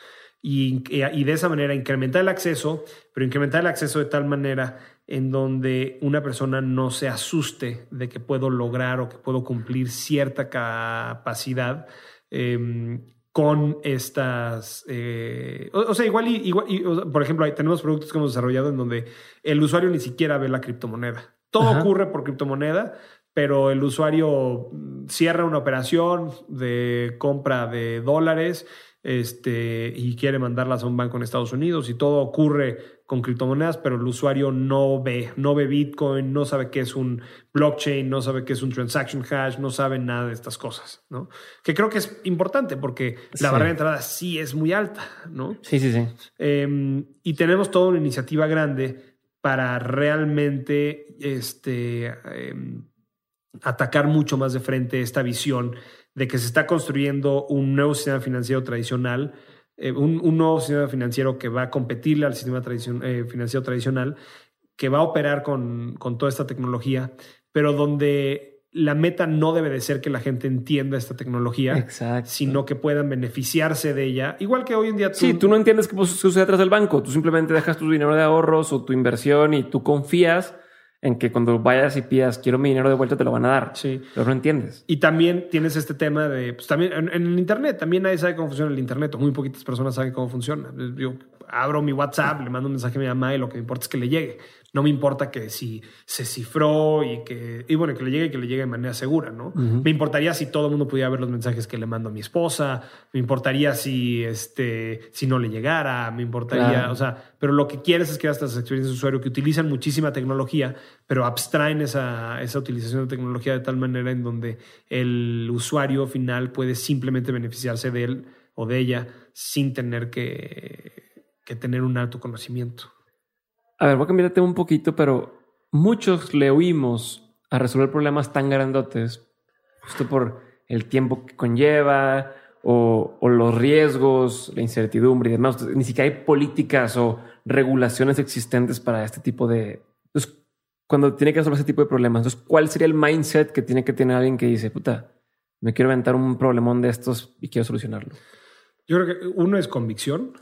Y, y de esa manera incrementar el acceso, pero incrementar el acceso de tal manera en donde una persona no se asuste de que puedo lograr o que puedo cumplir cierta capacidad em, con estas... Eh, o, sea, igual, y, igual por ejemplo, tenemos productos que hemos desarrollado en donde el usuario ni siquiera ve la criptomoneda. Todo ocurre por criptomoneda, pero el usuario cierra una operación de compra de dólares este, y quiere mandarlas a un banco en Estados Unidos y todo ocurre con criptomonedas, pero el usuario no ve, no ve Bitcoin, no sabe qué es un blockchain, no sabe qué es un transaction hash, no sabe nada de estas cosas, ¿no? Que creo que es importante porque la barrera de entrada sí es muy alta, ¿no? Sí, sí, sí. Em, y tenemos toda una iniciativa grande para realmente este, em, atacar mucho más de frente esta visión de que se está construyendo un nuevo sistema financiero tradicional eh, un, nuevo sistema financiero que va a competirle al sistema eh, financiero tradicional, que va a operar con, toda esta tecnología, pero donde la meta no debe de ser que la gente entienda esta tecnología, sino que puedan beneficiarse de ella. Igual que hoy en día tú... Sí, tú no entiendes qué sucede atrás del banco. Tú simplemente dejas tu dinero de ahorros o tu inversión y tú confías en que cuando vayas y pidas quiero mi dinero de vuelta te lo van a dar. Sí. Pero no entiendes. Y también tienes este tema de, pues también en, el Internet, también nadie sabe cómo funciona el Internet, muy poquitas personas saben cómo funciona. Yo abro mi WhatsApp, le mando un mensaje a mi mamá y lo que me importa es que le llegue. No me importa que si se cifró y que, y bueno, que le llegue y que le llegue de manera segura, ¿no? Me importaría si todo el mundo pudiera ver los mensajes que le mando a mi esposa, me importaría si, este, si no le llegara, me importaría, o sea, pero lo que quieres es que estas experiencias de usuario que utilizan muchísima tecnología, pero abstraen esa, esa utilización de tecnología de tal manera en donde el usuario final puede simplemente beneficiarse de él o de ella sin tener que, que tener un alto conocimiento. A ver, voy a cambiarte un poquito, pero muchos le oímos a resolver problemas tan grandotes justo por el tiempo que conlleva o, los riesgos, la incertidumbre y demás. Ni siquiera hay políticas o regulaciones existentes para este tipo de... Entonces, cuando tiene que resolver ese tipo de problemas, entonces, ¿cuál sería el mindset que tiene que tener alguien que dice, puta, me quiero inventar un problemón de estos y quiero solucionarlo? Yo creo que uno es convicción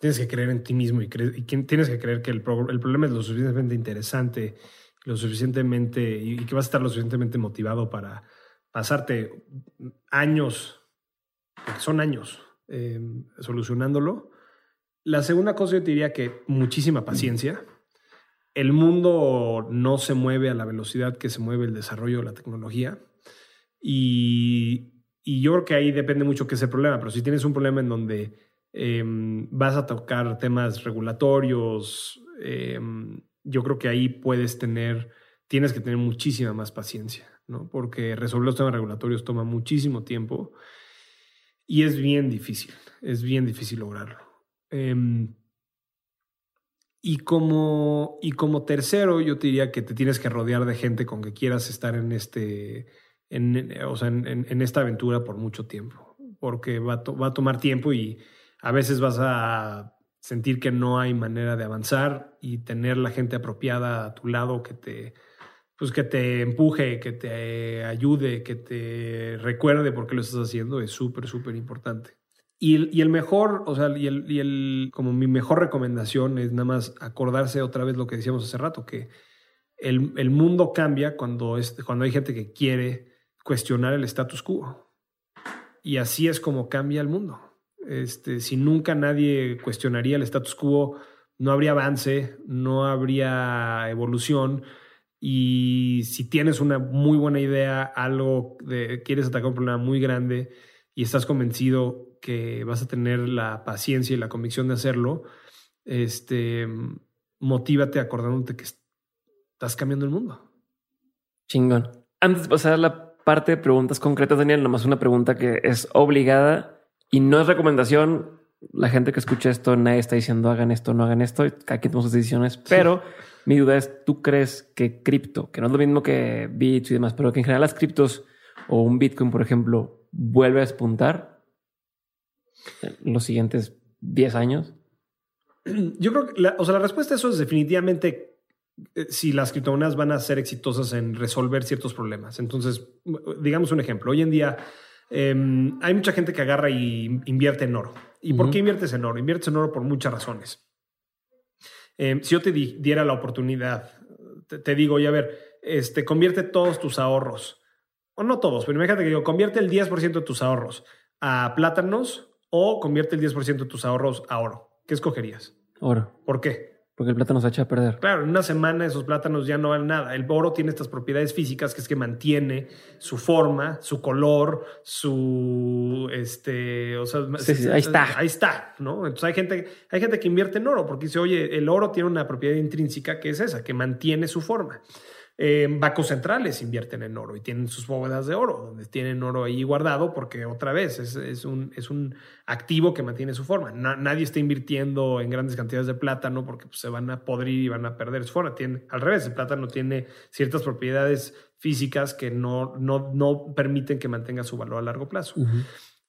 tienes que creer en ti mismo y, tienes que creer que el, problema es lo suficientemente interesante, lo suficientemente y, que vas a estar lo suficientemente motivado para pasarte años, porque son años, em, solucionándolo. La segunda cosa yo te diría que muchísima paciencia. El mundo no se mueve a la velocidad que se mueve el desarrollo de la tecnología. Y, y yo creo que ahí depende mucho qué es el problema, pero si tienes un problema en donde Em, vas a tocar temas regulatorios. Em, yo creo que ahí puedes tener, tienes que tener muchísima más paciencia, ¿no? Porque resolver los temas regulatorios toma muchísimo tiempo y es bien difícil, es bien difícil lograrlo. Em, y como, y como tercero, yo te diría que te tienes que rodear de gente con que quieras estar en, este, en, o sea, en, esta aventura por mucho tiempo, porque va va a tomar tiempo y, a veces vas a sentir que no hay manera de avanzar y tener la gente apropiada a tu lado que te, pues que te empuje, que te ayude, que te recuerde por qué lo estás haciendo es súper, súper importante. Y el, mejor, o sea, y el, y el, como mi mejor recomendación es nada más acordarse otra vez lo que decíamos hace rato, que el, el mundo cambia cuando, es, cuando hay gente que quiere cuestionar el status quo. Y así es como cambia el mundo. Este, si nunca nadie cuestionaría el status quo, no habría avance, no habría evolución. Y si tienes una muy buena idea, algo de, quieres atacar un problema muy grande y estás convencido que vas a tener la paciencia y la convicción de hacerlo, este, motívate acordándote que estás cambiando el mundo. Chingón. Antes de pasar a la parte de preguntas concretas, Daniel, nomás una pregunta que es obligada y no es recomendación, la gente que escucha esto, nadie está diciendo hagan esto, no hagan esto, cada quien toma sus decisiones, pero mi duda es, ¿tú crees que cripto, que no es lo mismo que bits y demás, pero que en general las criptos o un Bitcoin, por ejemplo, vuelve a despuntar en los siguientes 10 años? Yo creo que la, o sea, la respuesta a eso es definitivamente eh, si las criptomonedas van a ser exitosas en resolver ciertos problemas. Entonces, digamos un ejemplo. Hoy en día em, hay mucha gente que agarra y invierte en oro. ¿Y por qué inviertes en oro? Inviertes en oro por muchas razones. Em, si yo te diera la oportunidad, te, digo, oye, a ver, este, convierte todos tus ahorros, o no todos, pero imagínate que yo convierte el 10% de tus ahorros a plátanos o convierte el 10% de tus ahorros a oro. ¿Qué escogerías? Oro. ¿Por qué? Porque el plátano se echa a perder. Claro, en una semana esos plátanos ya no valen nada. El oro tiene estas propiedades físicas que es que mantiene su forma, su color, su este, o sea, ahí está. Ahí está, ¿no? Entonces hay gente, hay gente que invierte en oro porque dice, oye, el oro tiene una propiedad intrínseca que es esa, que mantiene su forma. Eh, bancos centrales invierten en oro y tienen sus bóvedas de oro, donde tienen oro ahí guardado, porque otra vez es, un, es un, activo que mantiene su forma. nadie está invirtiendo en grandes cantidades de plátano porque pues, se van a podrir y van a perder su forma. Tiene, al revés, el plátano tiene ciertas propiedades físicas que no, no, no permiten que mantenga su valor a largo plazo.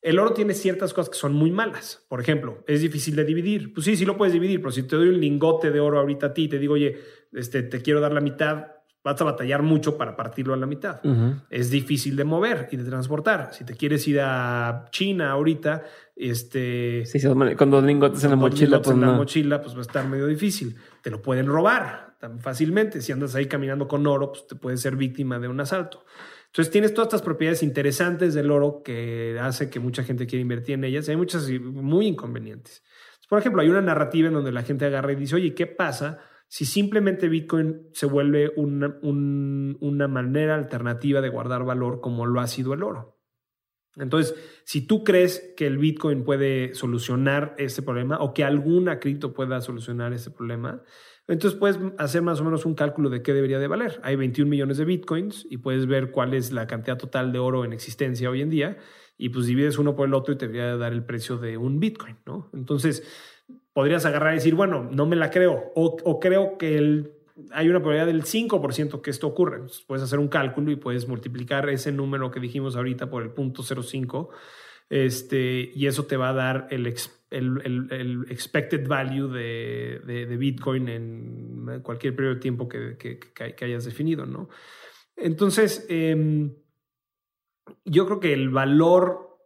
El oro tiene ciertas cosas que son muy malas. Por ejemplo, es difícil de dividir. Pues sí, sí lo puedes dividir, pero si te doy un lingote de oro ahorita a ti y te digo, oye, este, te quiero dar la mitad, vas a batallar mucho para partirlo a la mitad. Es difícil de mover y de transportar. Si te quieres ir a China ahorita, este... Sí, con dos lingotes en la mochila. Pues en la mochila, pues va a estar medio difícil. Te lo pueden robar tan fácilmente. Si andas ahí caminando con oro, pues te puedes ser víctima de un asalto. Entonces tienes todas estas propiedades interesantes del oro que hace que mucha gente quiera invertir en ellas. Hay muchas muy inconvenientes. Por ejemplo, hay una narrativa en donde la gente agarra y dice, oye, ¿qué pasa si simplemente Bitcoin se vuelve una, una, manera alternativa de guardar valor como lo ha sido el oro. Entonces, si tú crees que el Bitcoin puede solucionar ese problema o que alguna cripto pueda solucionar ese problema, entonces puedes hacer más o menos un cálculo de qué debería de valer. Hay 21 millones de Bitcoins y puedes ver cuál es la cantidad total de oro en existencia hoy en día y pues divides uno por el otro y te debería dar el precio de un Bitcoin, ¿no? Entonces, podrías agarrar y decir, bueno, no me la creo, o, creo que el, hay una probabilidad del 5% que esto ocurre. puedes hacer un cálculo y puedes multiplicar ese número que dijimos ahorita por el punto 0.5, este, y eso te va a dar el, el, expected value de, de, Bitcoin en cualquier periodo de tiempo que, que, que hayas definido, ¿no? Entonces, em, yo creo que el valor,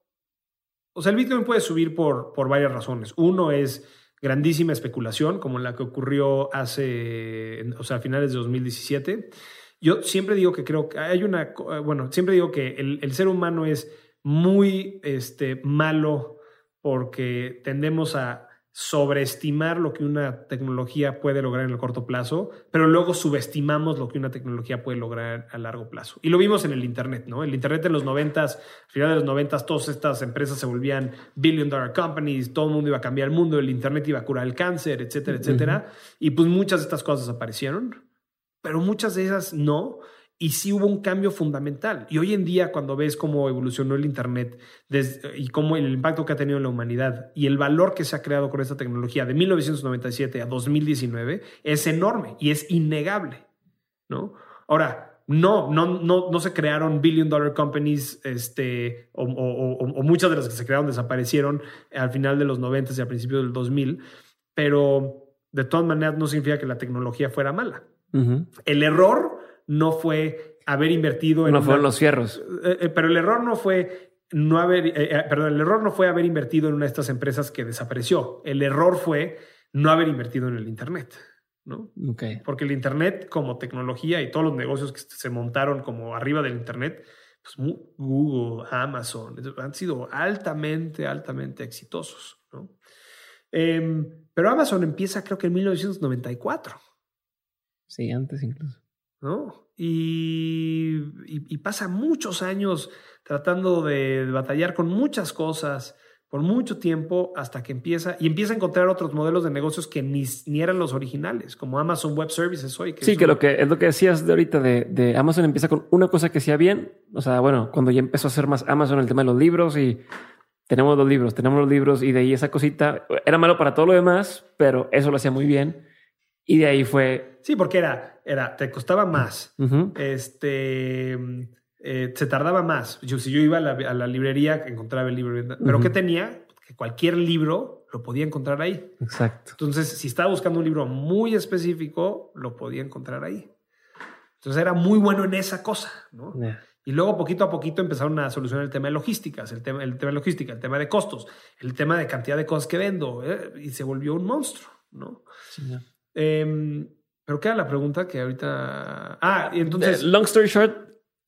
o sea, el Bitcoin puede subir por, por varias razones. Uno es grandísima especulación, como la que ocurrió hace, o sea, a finales de 2017. Yo siempre digo que creo que hay una, bueno, siempre digo que el, el ser humano es muy este, malo porque tendemos a sobreestimar lo que una tecnología puede lograr en el corto plazo, pero luego subestimamos lo que una tecnología puede lograr a largo plazo. Y lo vimos en el Internet, ¿no? El Internet en los noventas, al final de los noventas, todas estas empresas se volvían billion dollar companies, todo el mundo iba a cambiar el mundo, el Internet iba a curar el cáncer, etcétera, etcétera. Y pues muchas de estas cosas aparecieron, pero muchas de esas no y sí hubo un cambio fundamental. Y hoy en día, cuando ves cómo evolucionó el Internet y cómo el impacto que ha tenido en la humanidad y el valor que se ha creado con esta tecnología de 1997 a 2019 es enorme y es innegable. ¿no? Ahora, no, no, no, no se crearon billion dollar companies este, o, o, muchas de las que se crearon desaparecieron al final de los 90 y al principio del 2000, pero de todas maneras no significa que la tecnología fuera mala. El error no fue haber invertido en. No fueron los fierros. Eh, eh, pero el error no fue no haber. Eh, perdón, el error no fue haber invertido en una de estas empresas que desapareció. El error fue no haber invertido en el Internet. ¿no? Okay. Porque el Internet, como tecnología y todos los negocios que se montaron como arriba del Internet, pues Google, Amazon, han sido altamente, altamente exitosos. ¿no? Em, pero Amazon empieza creo que en 1994. Sí, antes incluso. ¿No? Y, y, pasa muchos años tratando de, batallar con muchas cosas por mucho tiempo hasta que empieza y empieza a encontrar otros modelos de negocios que ni, ni eran los originales, como Amazon Web Services hoy. sí, que lo que es lo que decías de ahorita de, de, Amazon empieza con una cosa que hacía bien. O sea, bueno, cuando ya empezó a hacer más Amazon el tema de los libros y tenemos los libros, tenemos los libros y de ahí esa cosita era malo para todo lo demás, pero eso lo hacía muy bien. Y de ahí fue. Sí, porque era, era, te costaba más. Este eh, se tardaba más. Yo, si yo iba a la, a la librería, encontraba el libro. Pero Ujú. ¿qué tenía? Que cualquier libro lo podía encontrar ahí. Exacto. Entonces, si estaba buscando un libro muy específico, lo podía encontrar ahí. Entonces era muy bueno en esa cosa, ¿no? Y luego poquito a poquito empezaron a solucionar el tema de logísticas, el tema, el tema de logística, el tema de costos, el tema de cantidad de cosas que vendo, ¿eh? y se volvió un monstruo, ¿no? Sí. Em, pero qué era la pregunta que ahorita. Ah, y entonces. Eh, long story short,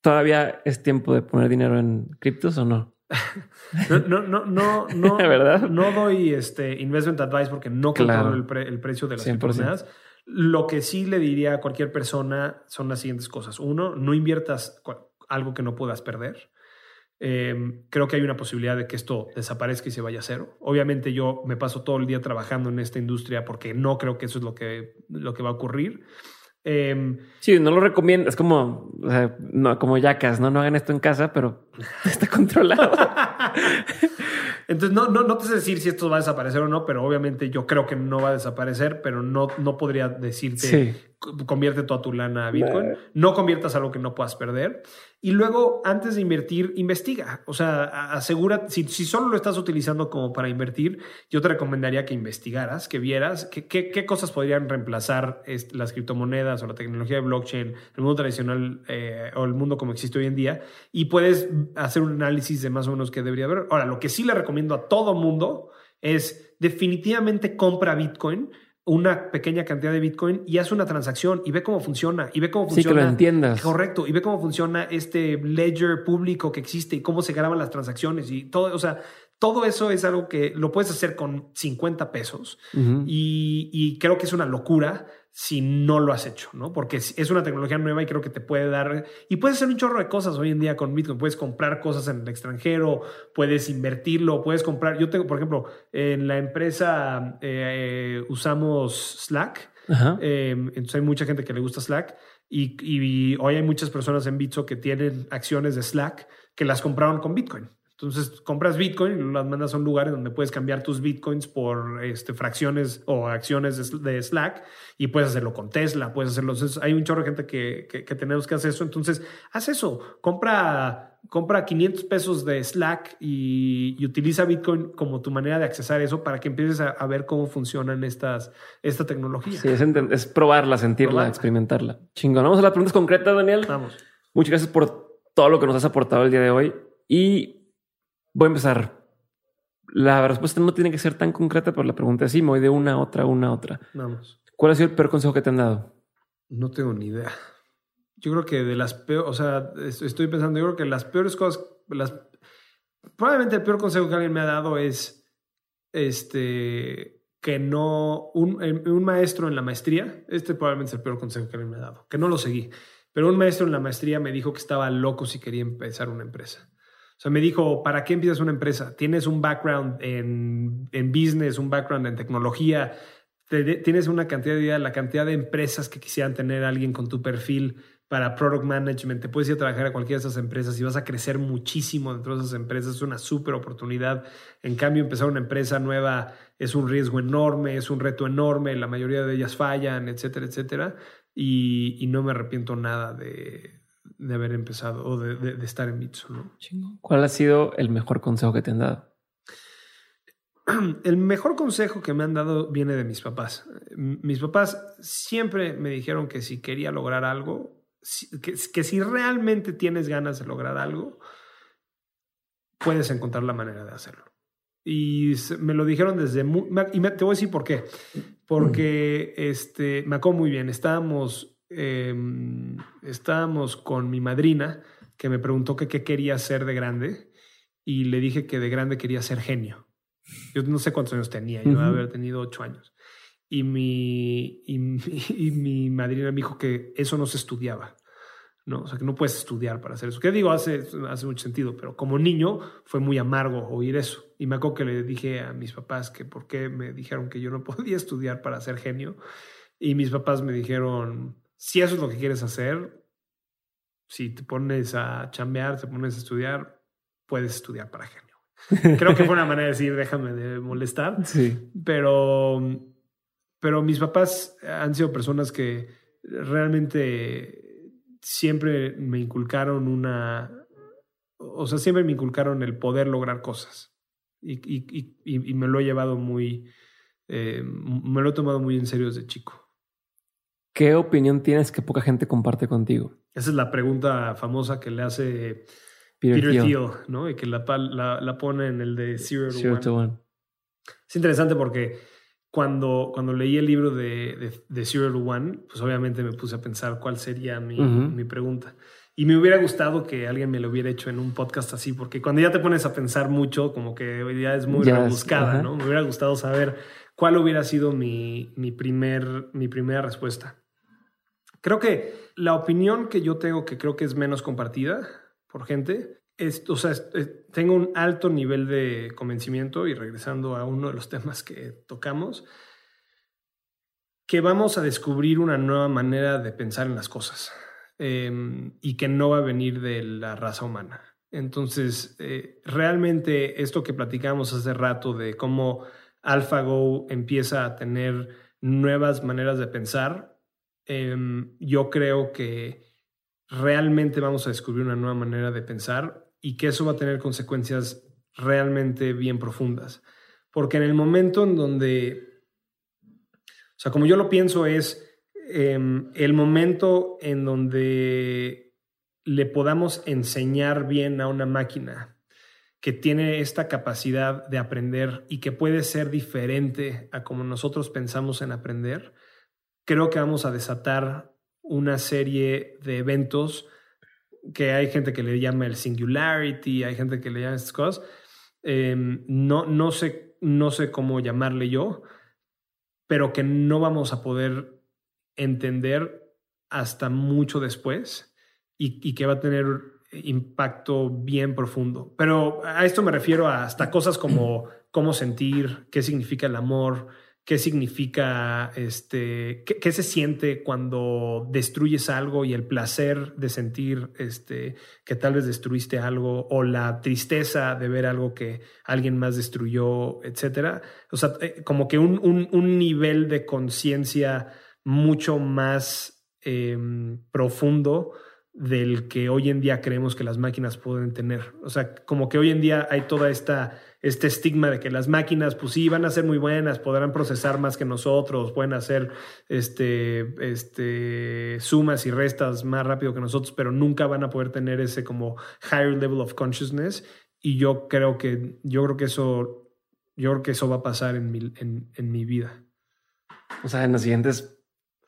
¿todavía es tiempo de poner dinero en criptos o no? No, no, no, no, no, ¿Verdad? no doy este investment advice porque no controlo Claro. el, pre- el precio de las 100%. criptomonedas. Lo que sí le diría a cualquier persona son las siguientes cosas. Uno, no inviertas algo que no puedas perder. Eh, creo que hay una posibilidad de que esto desaparezca y se vaya a cero. Obviamente yo me paso todo el día trabajando en esta industria porque no creo que eso es lo que, lo que va a ocurrir. Eh, Sí, no lo recomiendo. Es como, o sea, no, como yacas, ¿no? No hagan esto en casa, pero está controlado. Entonces, no, no, no te sé decir si esto va a desaparecer o no, pero obviamente yo creo que no va a desaparecer, pero no, no podría decirte Sí. "C- convierte toda tu lana a Bitcoin. No conviertas algo que no puedas perder. Y luego, antes de invertir, investiga. O sea, asegura, si, si solo lo estás utilizando como para invertir, yo te recomendaría que investigaras, que vieras qué, cosas podrían reemplazar est- las criptomonedas o la tecnología de blockchain, el mundo tradicional eh, o el mundo como existe hoy en día. Y puedes hacer un análisis de más o menos qué debería haber. Ahora, lo que sí le recomiendo a todo mundo es definitivamente compra Bitcoin una pequeña cantidad de Bitcoin y haz una transacción y ve cómo funciona y ve cómo Sí, que funciona. lo entiendas. Correcto. Y ve cómo funciona este ledger público que existe y cómo se graban las transacciones y todo. O sea, todo eso es algo que lo puedes hacer con 50 pesos y creo que es una locura si no lo has hecho, ¿no? Porque es una tecnología nueva y creo que te puede dar y puedes hacer un chorro de cosas hoy en día con Bitcoin. Puedes comprar cosas en el extranjero, puedes invertirlo, puedes comprar. Yo tengo, por ejemplo, en la empresa eh, usamos Slack. Ajá. Eh, entonces hay mucha gente que le gusta Slack y, y hoy hay muchas personas en Bitso que tienen acciones de Slack que las compraron con Bitcoin. Entonces compras Bitcoin y las mandas a un lugar en donde puedes cambiar tus Bitcoins por este, fracciones o acciones de, de Slack y puedes hacerlo con Tesla, puedes hacerlo. Entonces, hay un chorro de gente que, que, que tenemos que hacer eso. Entonces, haz eso. Compra, compra 500 pesos de Slack y, y utiliza Bitcoin como tu manera de accesar eso para que empieces a, a ver cómo funcionan estas, esta tecnología. Sí, es, es probarla, sentirla, Probarla. experimentarla. Chingón. Vamos a las preguntas concretas, Daniel. Vamos. Muchas gracias por todo lo que nos has aportado el día de hoy. Y voy a empezar. La respuesta no tiene que ser tan concreta, pero la pregunta es sí, me voy de una a otra, una a otra. Vamos. ¿Cuál ha sido el peor consejo que te han dado? No tengo ni idea. Yo creo que de las peores, o sea, es- estoy pensando, yo creo que las peores cosas, las, probablemente el peor consejo que alguien me ha dado es, este, que no, un, en- un maestro en la maestría, este probablemente es el peor consejo que alguien me ha dado, que no lo seguí, pero un maestro en la maestría me dijo que estaba loco si quería empezar una empresa. O sea, me dijo, ¿para qué empiezas una empresa? Tienes un background en, en business, un background en tecnología, te- tienes una cantidad de idea, la cantidad de empresas que quisieran tener alguien con tu perfil para product management, te puedes ir a trabajar a cualquiera de esas empresas y vas a crecer muchísimo dentro de esas empresas, es una súper oportunidad. En cambio, empezar una empresa nueva es un riesgo enorme, es un reto enorme, la mayoría de ellas fallan, etcétera, etcétera. Y no me arrepiento nada de, de haber empezado o de, de- de estar en Bitso, ¿no? ¿Cuál ha sido el mejor consejo que te han dado? El mejor consejo que me han dado viene de mis papás. Mis papás siempre me dijeron que si quería lograr algo, que, que si realmente tienes ganas de lograr algo, puedes encontrar la manera de hacerlo. Y me lo dijeron desde... mu- me- y me- te voy a decir por qué. Porque este, me acuerdo muy bien. Estábamos, em, estábamos con mi madrina que me preguntó que qué quería hacer de grande y le dije que de grande quería ser genio. Yo no sé cuántos años tenía, yo Ujú. haber tenido ocho años. Y mi, y, mi- y mi madrina me dijo que eso no se estudiaba. ¿no? O sea, que no puedes estudiar para hacer eso. Que digo, hace, hace mucho sentido, pero como niño fue muy amargo oír eso. Y me acuerdo que le dije a mis papás que por qué me dijeron que yo no podía estudiar para ser genio. Y mis papás me dijeron, si eso es lo que quieres hacer, si te pones a chambear, te pones a estudiar, puedes estudiar para genio. Creo que fue una manera de decir, déjame de molestar. Sí. Pero, pero mis papás han sido personas que realmente siempre me inculcaron una, o sea, siempre me inculcaron el poder lograr cosas. Y, y, y, y me lo he llevado muy, eh, me lo he tomado muy en serio desde chico. ¿Qué opinión tienes que poca gente comparte contigo? Esa es la pregunta famosa que le hace Peter, Peter Thiel, ¿no? Y que la, la, la, pone en el de Zero, Zero to One. Es interesante porque cuando, cuando leí el libro de, de, de, Zero to One, pues obviamente me puse a pensar cuál sería mi, uh -huh. mi pregunta. Y me hubiera gustado que alguien me lo hubiera hecho en un podcast así, porque cuando ya te pones a pensar mucho, como que ya es muy ya rebuscada, es, ¿no? Me hubiera gustado saber cuál hubiera sido mi, mi, primer, mi primera respuesta. Creo que la opinión que yo tengo, que creo que es menos compartida por gente, es, o sea, tengo un alto nivel de convencimiento y regresando a uno de los temas que tocamos, que vamos a descubrir una nueva manera de pensar en las cosas eh, y que no va a venir de la raza humana. Entonces, eh, realmente esto que platicamos hace rato de cómo AlphaGo empieza a tener nuevas maneras de pensar, eh, yo creo que realmente vamos a descubrir una nueva manera de pensar y que eso va a tener consecuencias realmente bien profundas. Porque en el momento en donde, o sea, como yo lo pienso es eh, el momento en donde le podamos enseñar bien a una máquina que tiene esta capacidad de aprender y que puede ser diferente a como nosotros pensamos en aprender, creo que vamos a desatar una serie de eventos que hay gente que le llama el singularity, hay gente que le llama estas cosas. Eh, no, no, sé, no sé cómo llamarle yo, pero que no vamos a poder entender hasta mucho después y, y que va a tener impacto bien profundo. Pero a esto me refiero a hasta cosas como cómo sentir, qué significa el amor, qué significa, este, qué, se siente cuando destruyes algo y el placer de sentir este, que tal vez destruiste algo o la tristeza de ver algo que alguien más destruyó, etcétera. O sea, eh, como que un, un, un nivel de conciencia mucho más eh, profundo del que hoy en día creemos que las máquinas pueden tener. O sea, como que hoy en día hay toda esta este estigma de que las máquinas, pues sí, van a ser muy buenas, podrán procesar más que nosotros, pueden hacer este, este, sumas y restas más rápido que nosotros, pero nunca van a poder tener ese como higher level of consciousness. Y yo creo que, yo creo que eso, yo creo que eso va a pasar en mi, en, en mi vida. O sea, en los siguientes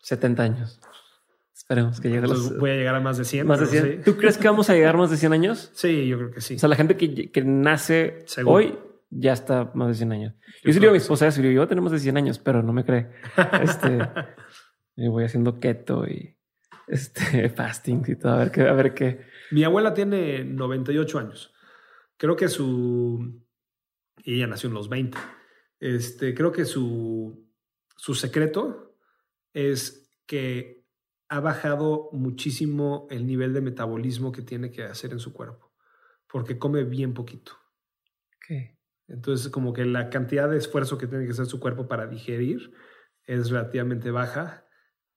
70 años. Esperemos que llegue a los... Voy a llegar a más de 100. Más de 100. Sí. ¿Tú crees que vamos a llegar a más de 100 años? Sí, yo creo que sí. O sea, la gente que, que nace Seguro. hoy ya está más de 100 años. Yo, sí digo a mi esposa eso, yo tenemos de 100 años, pero no me cree. Este, yo voy haciendo keto y este, fasting y todo, a ver qué, a ver qué. Mi abuela tiene 98 años. Creo que su... Y ella nació en los 20. Este, creo que su, su secreto es que ha bajado muchísimo el nivel de metabolismo que tiene que hacer en su cuerpo, porque come bien poquito. Okay. Entonces, como que la cantidad de esfuerzo que tiene que hacer su cuerpo para digerir es relativamente baja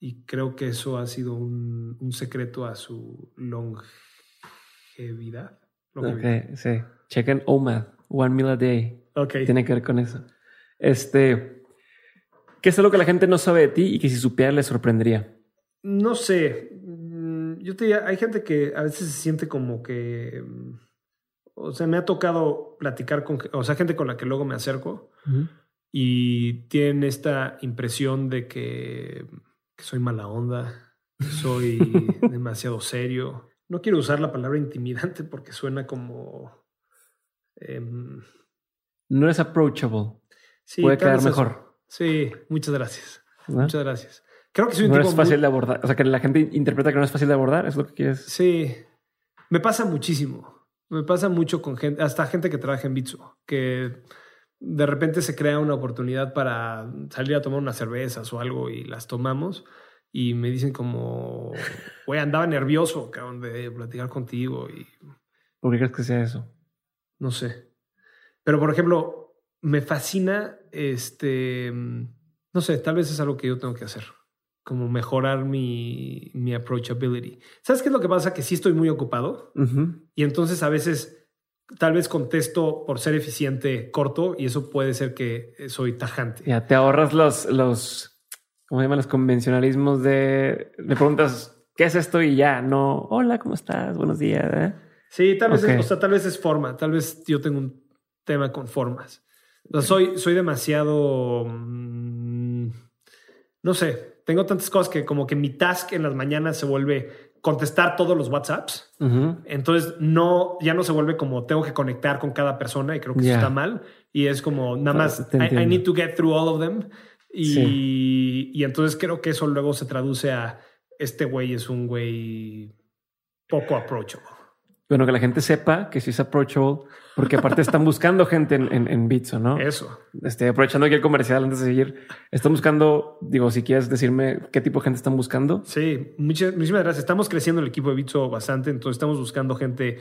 y creo que eso ha sido un, un secreto a su longevidad. longevidad. Ok, sí. Chequen OMAD, One Meal a Day. Ok. Tiene que ver con eso. Este, ¿qué es lo que la gente no sabe de ti y que si supiera le sorprendería? No sé. Yo te diría, hay gente que a veces se siente como que o sea, me ha tocado platicar con, o sea, gente con la que luego me acerco uh -huh. y tienen esta impresión de que, que soy mala onda, que soy demasiado serio. No quiero usar la palabra intimidante porque suena como... Eh, no es approachable. Sí, Puede quedar mejor. Sí, muchas gracias. ¿No? Muchas gracias. Creo que soy un no tipo es fácil muy... de abordar. O sea, que la gente interpreta que no es fácil de abordar, es lo que quieres. Sí, me pasa muchísimo. Me pasa mucho con gente, hasta gente que trabaja en Bitsu, que de repente se crea una oportunidad para salir a tomar unas cervezas o algo y las tomamos y me dicen como, güey, andaba nervioso, cabrón, de platicar contigo y... ¿Por qué crees que sea eso? No sé. Pero, por ejemplo, me fascina, este, no sé, tal vez es algo que yo tengo que hacer, como mejorar mi, mi approachability. ¿Sabes qué es lo que pasa? Que sí estoy muy ocupado y entonces a veces tal vez contesto por ser eficiente corto y eso puede ser que soy tajante. Ya te ahorras los, los, ¿cómo se llaman? Los convencionalismos de, le preguntas, ¿qué es esto? Y ya, no, hola, ¿cómo estás? Buenos días. ¿eh? Sí, tal vez, es, o sea, tal vez es forma, tal vez yo tengo un tema con formas. soy, soy demasiado, mm, no sé, tengo tantas cosas que como que mi task en las mañanas se vuelve contestar todos los WhatsApps. Entonces no, ya no se vuelve como tengo que conectar con cada persona y creo que eso está mal. Y es como nada más, I, need to get through all of them. Y, y entonces creo que eso luego se traduce a este güey es un güey poco approachable. Bueno, que la gente sepa que sí es approachable, porque aparte están buscando gente en, en, Bitso, ¿no? Eso. Este, aprovechando aquí el comercial antes de seguir, están buscando, digo, si quieres decirme qué tipo de gente están buscando. Sí, muchas, muchísimas gracias. Estamos creciendo el equipo de Bitso bastante, entonces estamos buscando gente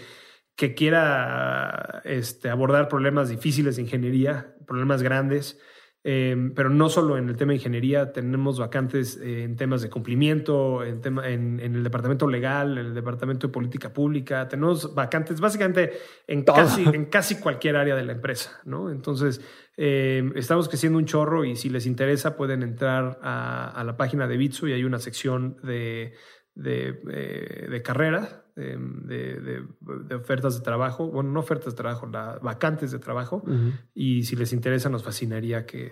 que quiera este, abordar problemas difíciles de ingeniería, problemas grandes. Em, pero no solo en el tema de ingeniería, tenemos vacantes eh, en temas de cumplimiento, en, tema, en, el departamento legal, en el departamento de política pública, tenemos vacantes básicamente en casi, en casi cualquier área de la empresa, ¿no? Entonces, em, estamos creciendo un chorro y si les interesa pueden entrar a, la página de Bitso y hay una sección de, de, eh, de carrera de, ofertas de trabajo, bueno, no ofertas de trabajo, la, vacantes de trabajo. Y si les interesa, nos fascinaría que,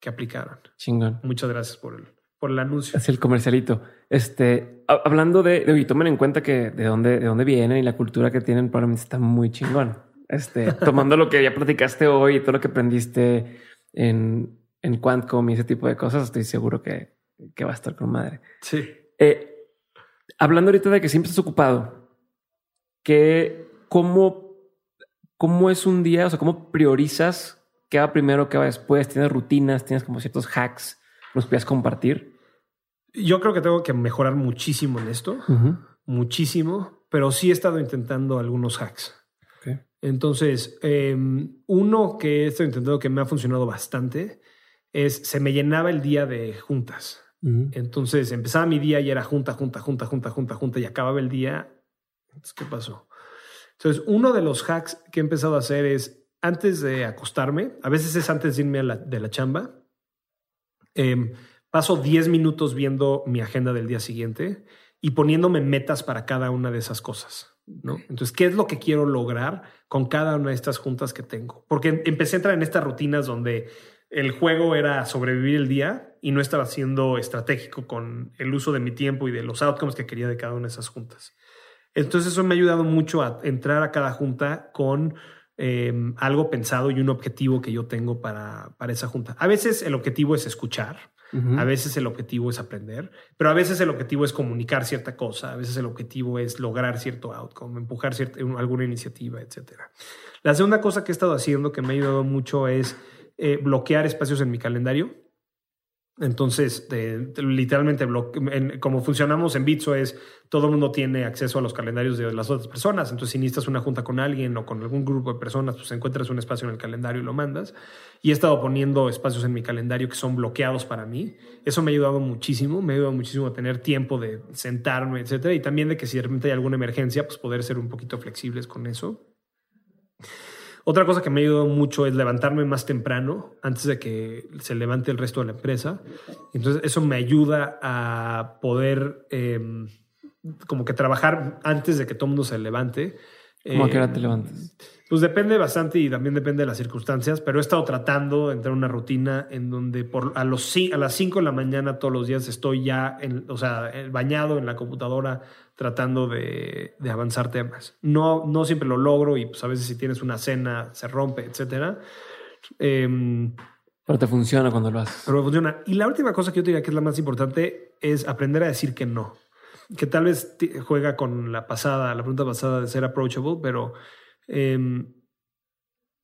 que aplicaran. Chingón. Muchas gracias por el, por el anuncio. Es el comercialito. Este, hablando de, de, tomen en cuenta que de dónde, de dónde vienen y la cultura que tienen, probablemente está muy chingón. Este, tomando lo que ya platicaste hoy y todo lo que aprendiste en, en Quantcom y ese tipo de cosas, estoy seguro que, que va a estar con madre. Sí. Eh, hablando ahorita de que siempre estás ocupado, que cómo, cómo es un día, o sea, cómo priorizas qué va primero, qué va después, tienes rutinas, tienes como ciertos hacks, los puedes compartir. Yo creo que tengo que mejorar muchísimo en esto, muchísimo, pero sí he estado intentando algunos hacks. Entonces, em, uno que he estado intentando que me ha funcionado bastante es se me llenaba el día de juntas. Entonces empezaba mi día y era junta, junta, junta, junta, junta, junta y acababa el día. Entonces, ¿qué pasó? Entonces, uno de los hacks que he empezado a hacer es antes de acostarme, a veces es antes de irme a la, de la chamba, em, paso 10 minutos viendo mi agenda del día siguiente y poniéndome metas para cada una de esas cosas. ¿no? Entonces, ¿qué es lo que quiero lograr con cada una de estas juntas que tengo? Porque empecé a entrar en estas rutinas donde el juego era sobrevivir el día y no estaba siendo estratégico con el uso de mi tiempo y de los outcomes que quería de cada una de esas juntas. Entonces eso me ha ayudado mucho a entrar a cada junta con em, algo pensado y un objetivo que yo tengo para, para esa junta. A veces el objetivo es escuchar, a veces el objetivo es aprender, pero a veces el objetivo es comunicar cierta cosa, a veces el objetivo es lograr cierto outcome, empujar cierta, alguna iniciativa, etc. La segunda cosa que he estado haciendo que me ha ayudado mucho es eh, bloquear espacios en mi calendario. Entonces, literalmente, como funcionamos en Bitso es, todo el mundo tiene acceso a los calendarios de las otras personas. Entonces, si necesitas una junta con alguien o con algún grupo de personas, pues encuentras un espacio en el calendario y lo mandas. Y he estado poniendo espacios en mi calendario que son bloqueados para mí. Eso me ha ayudado muchísimo. Me ha ayudado muchísimo a tener tiempo de sentarme, etcétera. Y también de que si de repente hay alguna emergencia, pues poder ser un poquito flexibles con eso. Otra cosa que me ha ayudado mucho es levantarme más temprano antes de que se levante el resto de la empresa. Entonces eso me ayuda a poder em, como que trabajar antes de que todo el mundo se levante. ¿Cómo a qué hora te em, levantas? Pues depende bastante y también depende de las circunstancias, pero he estado tratando de entrar en una rutina en donde por a, los, a las 5 de la mañana todos los días estoy ya, en, o sea, bañado en la computadora tratando de, avanzar temas. No, no siempre lo logro y pues a veces si tienes una cena se rompe, etcétera. Em, pero te funciona cuando lo haces. Pero funciona. Y la última cosa que yo diría que es la más importante es aprender a decir que no. Que tal vez juega con la pasada, la pregunta pasada de ser approachable, pero Em,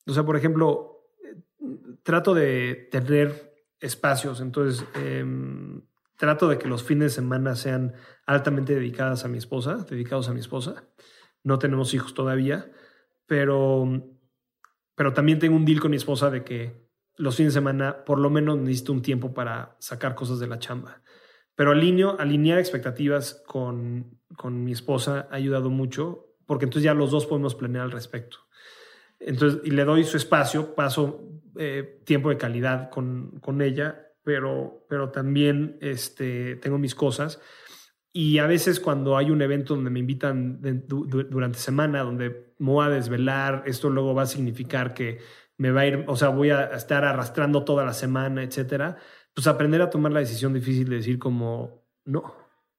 o sea, por ejemplo, trato de tener espacios, entonces em, trato de que los fines de semana sean altamente dedicadas a mi esposa, dedicados a mi esposa. No tenemos hijos todavía, pero pero también tengo un deal con mi esposa de que los fines de semana por lo menos necesito un tiempo para sacar cosas de la chamba. Pero alineo, alinear expectativas con, con mi esposa ha ayudado mucho porque entonces ya los dos podemos planear al respecto. Entonces, y le doy su espacio, paso eh, tiempo de calidad con, con ella, pero, pero también este, tengo mis cosas. Y a veces cuando hay un evento donde me invitan durante semana, donde me voy a desvelar, esto luego va a significar que me va a ir, o sea, voy a estar arrastrando toda la semana, etcétera, pues aprender a tomar la decisión difícil de decir como, no.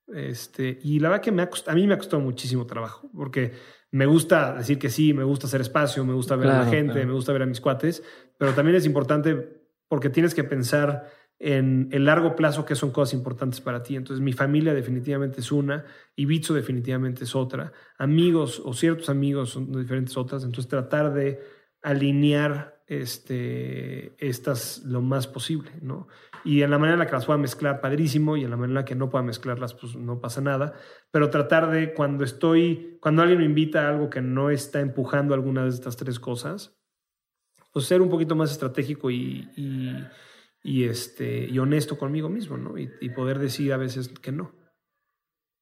Este, y la verdad que me ha a mí me ha costado muchísimo trabajo, porque me gusta decir que sí, me gusta hacer espacio, me gusta ver a la gente, me gusta ver a mis cuates, pero también es importante porque tienes que pensar en el largo plazo que son cosas importantes para ti. Entonces, mi familia definitivamente es una, y Bitso definitivamente es otra, amigos o ciertos amigos son diferentes otras. Entonces, tratar de alinear este, estas lo más posible, ¿no? Y en la manera en la que las pueda mezclar, padrísimo, y en la manera en la que no pueda mezclarlas, pues no pasa nada. Pero tratar de cuando estoy, cuando alguien me invita a algo que no está empujando alguna de estas tres cosas, pues ser un poquito más estratégico y, y, este, y honesto conmigo mismo, ¿no? Y, y poder decir a veces que no.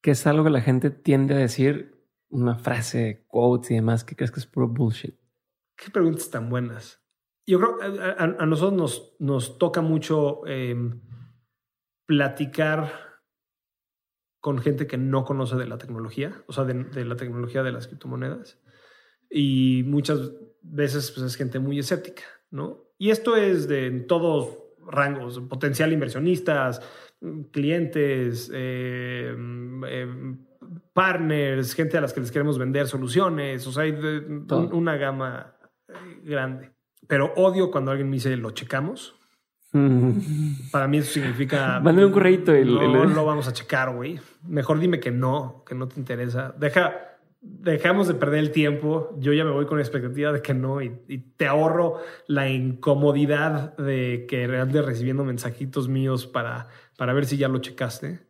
Que es algo que la gente tiende a decir, una frase, quotes y demás, que crees que es puro bullshit. Qué preguntas tan buenas. Yo creo que a, nosotros nos, nos toca mucho em, platicar con gente que no conoce de la tecnología, o sea, de, la tecnología de las criptomonedas. Y muchas veces pues, es gente muy escéptica, ¿no? Y esto es de todos rangos, potencial inversionistas, clientes, em, em, partners, gente a las que les queremos vender soluciones, o sea, hay una gama grande. Pero odio cuando alguien me dice lo checamos. Para mí eso significa. Mándame un correo y no lo vamos a checar, güey. Mejor dime que no, que no te interesa. Deja, dejamos de perder el tiempo. Yo ya me voy con la expectativa de que no y, te ahorro la incomodidad de que andes recibiendo mensajitos míos para, para ver si ya lo checaste.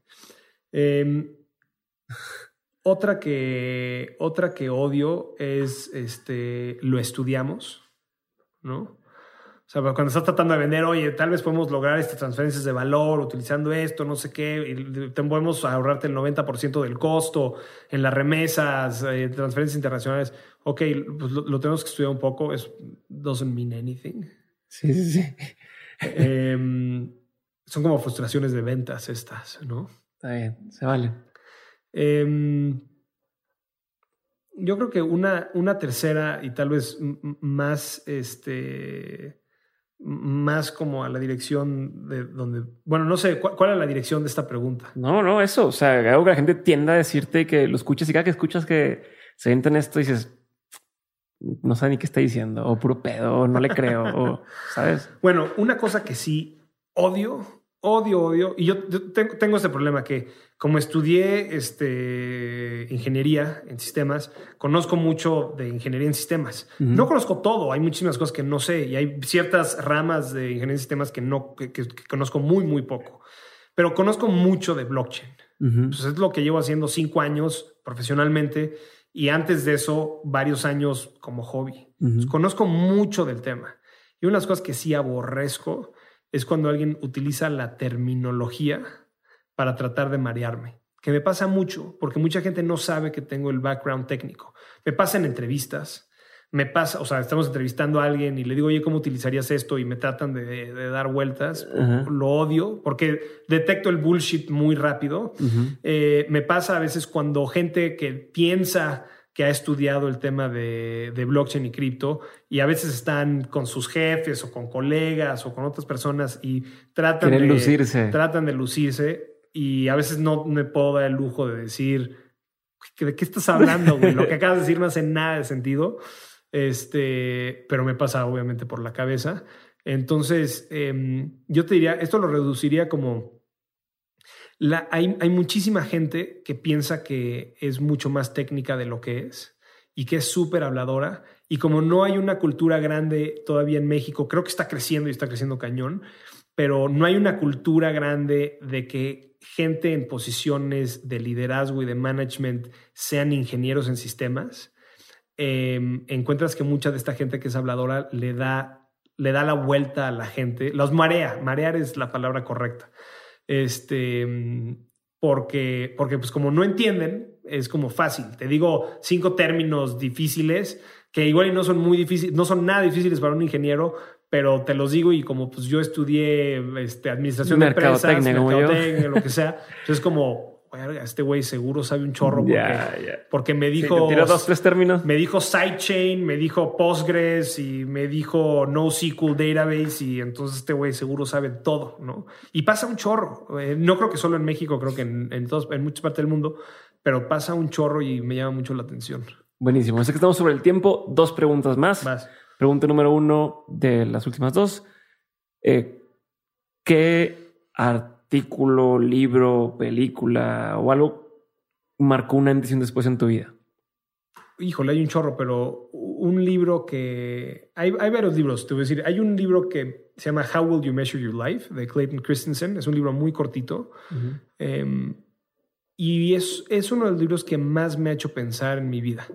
Em, otra que, otra que odio es este, lo estudiamos. ¿no? O sea, cuando estás tratando de vender, oye, tal vez podemos lograr estas transferencias de valor utilizando esto, no sé qué, y te podemos ahorrarte el 90% del costo en las remesas, eh, transferencias internacionales. Ok, pues lo, tenemos que estudiar un poco. Es doesn't mean anything. Sí, sí, sí. Em, son como frustraciones de ventas estas, ¿no? Está bien, se vale. Eh, yo creo que una, una tercera y tal vez más, este, más como a la dirección de donde, bueno, no sé, ¿cuál, es la dirección de esta pregunta? No, no, eso, o sea, algo que la gente tienda a decirte que lo escuches y cada que escuchas que se en esto dices, no sé ni qué está diciendo, o puro pedo, o no le creo, o, ¿sabes? Bueno, una cosa que sí odio odio, odio. Y yo, tengo, este problema que como estudié este, ingeniería en sistemas, conozco mucho de ingeniería en sistemas. No conozco todo, hay muchísimas cosas que no sé y hay ciertas ramas de ingeniería en sistemas que, no, que, conozco muy, muy poco. Pero conozco mucho de blockchain. es lo que llevo haciendo cinco años profesionalmente y antes de eso varios años como hobby. conozco mucho del tema. Y una de las cosas que sí aborrezco es cuando alguien utiliza la terminología para tratar de marearme, que me pasa mucho, porque mucha gente no sabe que tengo el background técnico. Me pasa en entrevistas, me pasa, o sea, estamos entrevistando a alguien y le digo, oye, ¿cómo utilizarías esto? Y me tratan de, dar vueltas. Lo odio porque detecto el bullshit muy rápido. Eh, me pasa a veces cuando gente que piensa que ha estudiado el tema de, blockchain y cripto y a veces están con sus jefes o con colegas o con otras personas y tratan de lucirse. Tratan de lucirse y a veces no me puedo dar el lujo de decir ¿de qué estás hablando? Lo que acabas de decir no hace nada de sentido. Este, pero me pasa obviamente por la cabeza. Entonces, em, yo te diría, esto lo reduciría como hay, hay muchísima gente que piensa que es mucho más técnica de lo que es y que es súper habladora. Y como no hay una cultura grande todavía en México, creo que está creciendo y está creciendo cañón, pero no hay una cultura grande de que gente en posiciones de liderazgo y de management sean ingenieros en sistemas. em, encuentras que mucha de esta gente que es habladora le da, le da la vuelta a la gente, los marea, marear es la palabra correcta. Este, porque, porque pues como no entienden, es como fácil. Te digo cinco términos difíciles que igual no son muy difíciles, no son nada difíciles para un ingeniero, pero te los digo y como pues yo estudié este, administración de empresas, mercadotecnia, lo que sea, entonces como este güey seguro sabe un chorro porque, porque me dijo dos tres términos. Me dijo sidechain, me dijo Postgres y me dijo NoSQL database y entonces este güey seguro sabe todo, ¿no? Y pasa un chorro. Eh, no creo que solo en México, creo que en, en, en muchas partes del mundo, pero pasa un chorro y me llama mucho la atención. Buenísimo. Sé que estamos sobre el tiempo. Dos preguntas más. Más. Pregunta número uno de las últimas dos. Eh, ¿Qué artículo, libro, película o algo marcó una antes después en tu vida? Híjole, hay un chorro, pero un libro que... Hay, varios libros, te voy a decir. Hay un libro que se llama How Will You Measure Your Life de Clayton Christensen. Es un libro muy cortito. Em, y es, es uno de los libros que más me ha hecho pensar en mi vida.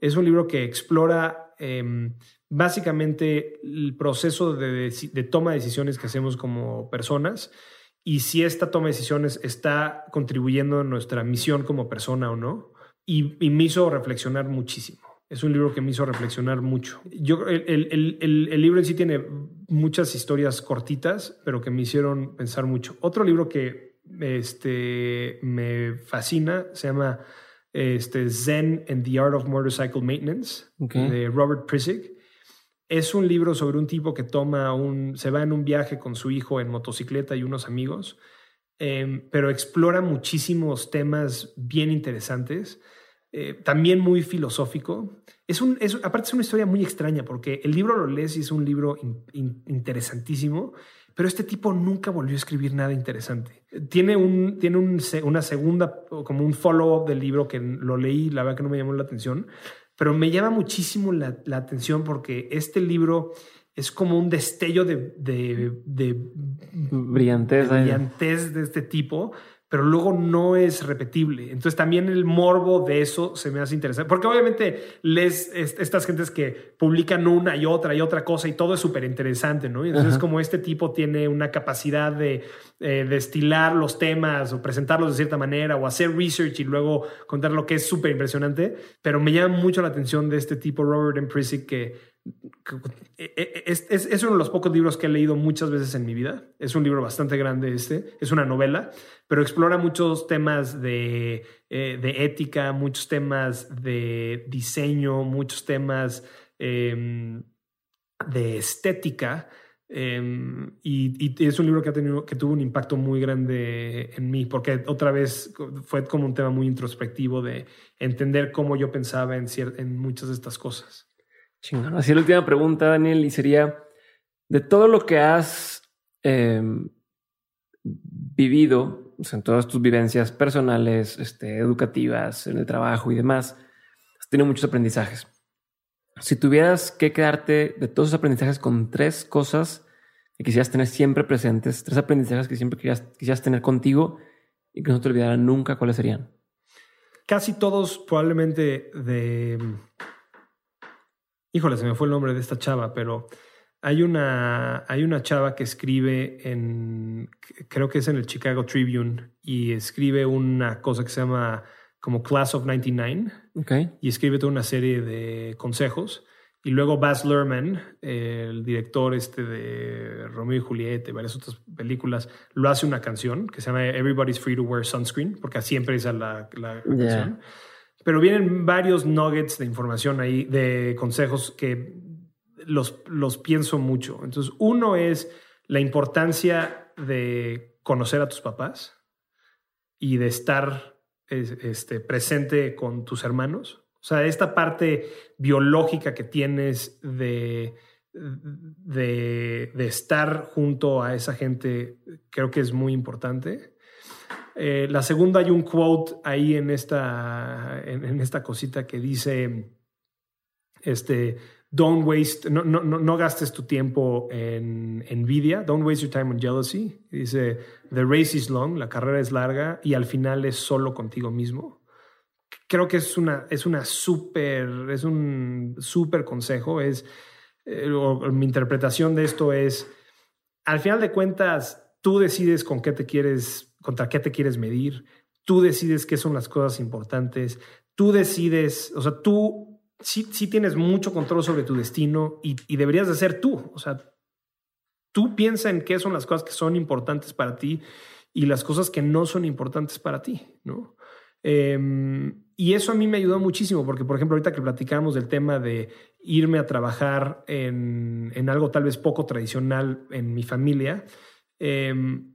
Es un libro que explora em, básicamente el proceso de, toma de decisiones que hacemos como personas y si esta toma de decisiones está contribuyendo a nuestra misión como persona o no. Y, me hizo reflexionar muchísimo. Es un libro que me hizo reflexionar mucho. Yo, el, el, libro en sí tiene muchas historias cortitas, pero que me hicieron pensar mucho. Otro libro que este, me fascina se llama este, Zen and the Art of Motorcycle Maintenance de Robert Prisig es un libro sobre un tipo que toma un, se va en un viaje con su hijo en motocicleta y unos amigos, em, pero explora muchísimos temas bien interesantes, eh, también muy filosófico. Es un, es, aparte es una historia muy extraña porque el libro lo lees y es un libro interesantísimo, pero este tipo nunca volvió a escribir nada interesante. Tiene, un, tiene una segunda, como un follow-up del libro que lo leí, la verdad que no me llamó la atención, pero me llama muchísimo la, atención porque este libro es como un destello de, de, de brillantez, brillantez de este tipo, pero luego no es repetible. Entonces también el morbo de eso se me hace interesante, porque obviamente lees estas gentes que publican una y otra y otra cosa y todo es súper interesante, ¿no? Y entonces como este tipo tiene una capacidad de eh, destilar los temas o presentarlos de cierta manera o hacer research y luego contar lo que es súper impresionante, pero me llama mucho la atención de este tipo Robert M. Prisick que e, e, es, es, uno de los pocos libros que he leído muchas veces en mi vida. Es un libro bastante grande este, es una novela, pero explora muchos temas de, eh, de ética, muchos temas de diseño, muchos temas em, de estética. Em, y, es un libro que, ha tenido, que tuvo un impacto muy grande en mí, porque otra vez fue como un tema muy introspectivo de entender cómo yo pensaba en, en muchas de estas cosas. Chingón. Así la última pregunta, Daniel, y sería, de todo lo que has em, vivido, en todas tus vivencias personales, este, educativas, en el trabajo y demás, has tenido muchos aprendizajes. Si tuvieras que quedarte de todos esos aprendizajes con tres cosas que quisieras tener siempre presentes, tres aprendizajes que siempre quisieras, tener contigo y que no te olvidaran nunca, ¿cuáles serían? Casi todos probablemente de híjole, se me fue el nombre de esta chava, pero hay una, hay una chava que escribe en, creo que es en el Chicago Tribune, y escribe una cosa que se llama como Class of 99, okay. y escribe toda una serie de consejos. Y luego Baz Luhrmann, el director este de Romeo y Julieta y varias otras películas, lo hace una canción que se llama Everybody's Free to Wear Sunscreen, porque así empieza la, la canción. Pero vienen varios nuggets de información ahí, de consejos que los, los pienso mucho. Entonces, uno es la importancia de conocer a tus papás y de estar este, presente con tus hermanos. O sea, esta parte biológica que tienes de, de, de, estar junto a esa gente, creo que es muy importante. Eh, la segunda hay un quote ahí en esta, en, esta cosita que dice, este, don't waste, no, no, no, gastes tu tiempo en envidia, don't waste your time on jealousy. Dice, the race is long, la carrera es larga y al final es solo contigo mismo. creo que es una, es una súper, es un súper consejo. Es, eh, mi interpretación de esto es, al final de cuentas, tú decides con qué te quieres, contra qué te quieres medir, tú decides qué son las cosas importantes, tú decides, o sea, tú sí, sí tienes mucho control sobre tu destino y, deberías de ser tú. O sea, tú piensa en qué son las cosas que son importantes para ti y las cosas que no son importantes para ti, ¿no? Em, y eso a mí me ayudó muchísimo, porque por ejemplo, ahorita que platicamos del tema de irme a trabajar en, en algo tal vez poco tradicional en mi familia, em,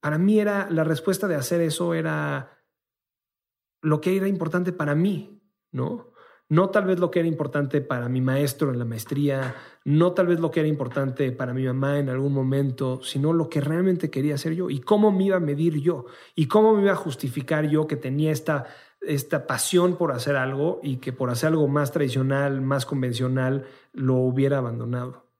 para mí era la respuesta de hacer eso era lo que era importante para mí, ¿no? no tal vez lo que era importante para mi maestro en la maestría, no tal vez lo que era importante para mi mamá en algún momento, sino lo que realmente quería hacer yo y cómo me iba a medir yo y cómo me iba a justificar yo que tenía esta, esta pasión por hacer algo y que por hacer algo más tradicional, más convencional, lo hubiera abandonado.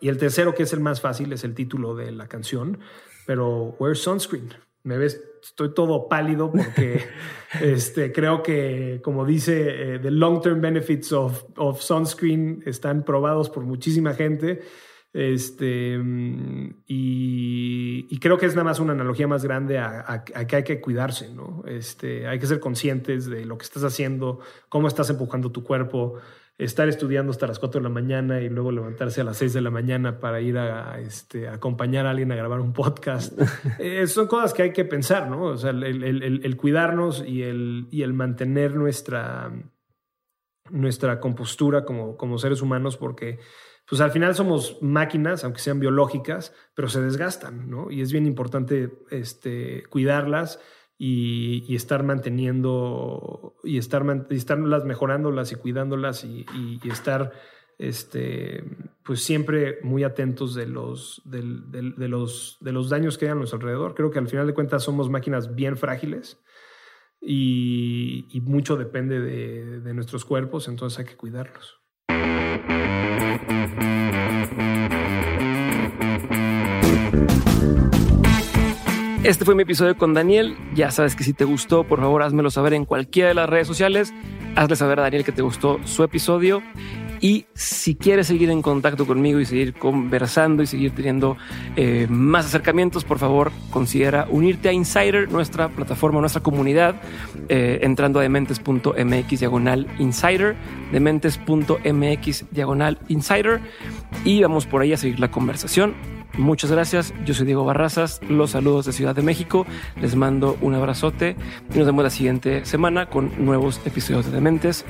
Y el tercero, que es el más fácil, es el título de la canción, pero Where's Sunscreen? Me ves estoy todo pálido porque este, creo que, como dice, eh, the long-term benefits of, of, sunscreen están probados por muchísima gente. Este, y, creo que es nada más una analogía más grande a, que hay que cuidarse, ¿no? Este, hay que ser conscientes de lo que estás haciendo, cómo estás empujando tu cuerpo, estar estudiando hasta las 4 de la mañana y luego levantarse a las 6 de la mañana para ir a, este, acompañar a alguien a grabar un podcast. Eh, son cosas que hay que pensar, ¿no? O sea, el, cuidarnos y el, y el mantener nuestra, nuestra compostura como, como seres humanos, porque pues al final somos máquinas, aunque sean biológicas, pero se desgastan, ¿no? Y es bien importante este, cuidarlas y, estar manteniendo y estar, y estarlas mejorándolas y cuidándolas y, estar este, pues siempre muy atentos de los, de, los, de los daños que hay a nuestro alrededor. Creo que al final de cuentas somos máquinas bien frágiles y, y mucho depende de nuestros cuerpos, entonces hay que cuidarlos. Este fue mi episodio con Daniel. Ya sabes que si te gustó, por favor, házmelo saber en cualquiera de las redes sociales. Hazle saber a Daniel que te gustó su episodio. Y si quieres seguir en contacto conmigo y seguir conversando y seguir teniendo eh, más acercamientos, por favor, considera unirte a Insider, nuestra plataforma, nuestra comunidad, eh, entrando a dementes.mx diagonal insider, dementes.mx diagonal insider, y vamos por ahí a seguir la conversación. Muchas gracias. Yo soy Diego Barrazas. Los saludos de Ciudad de México. Les mando un abrazote y nos vemos la siguiente semana con nuevos episodios de Dementes.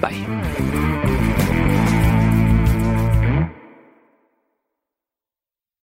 Bye.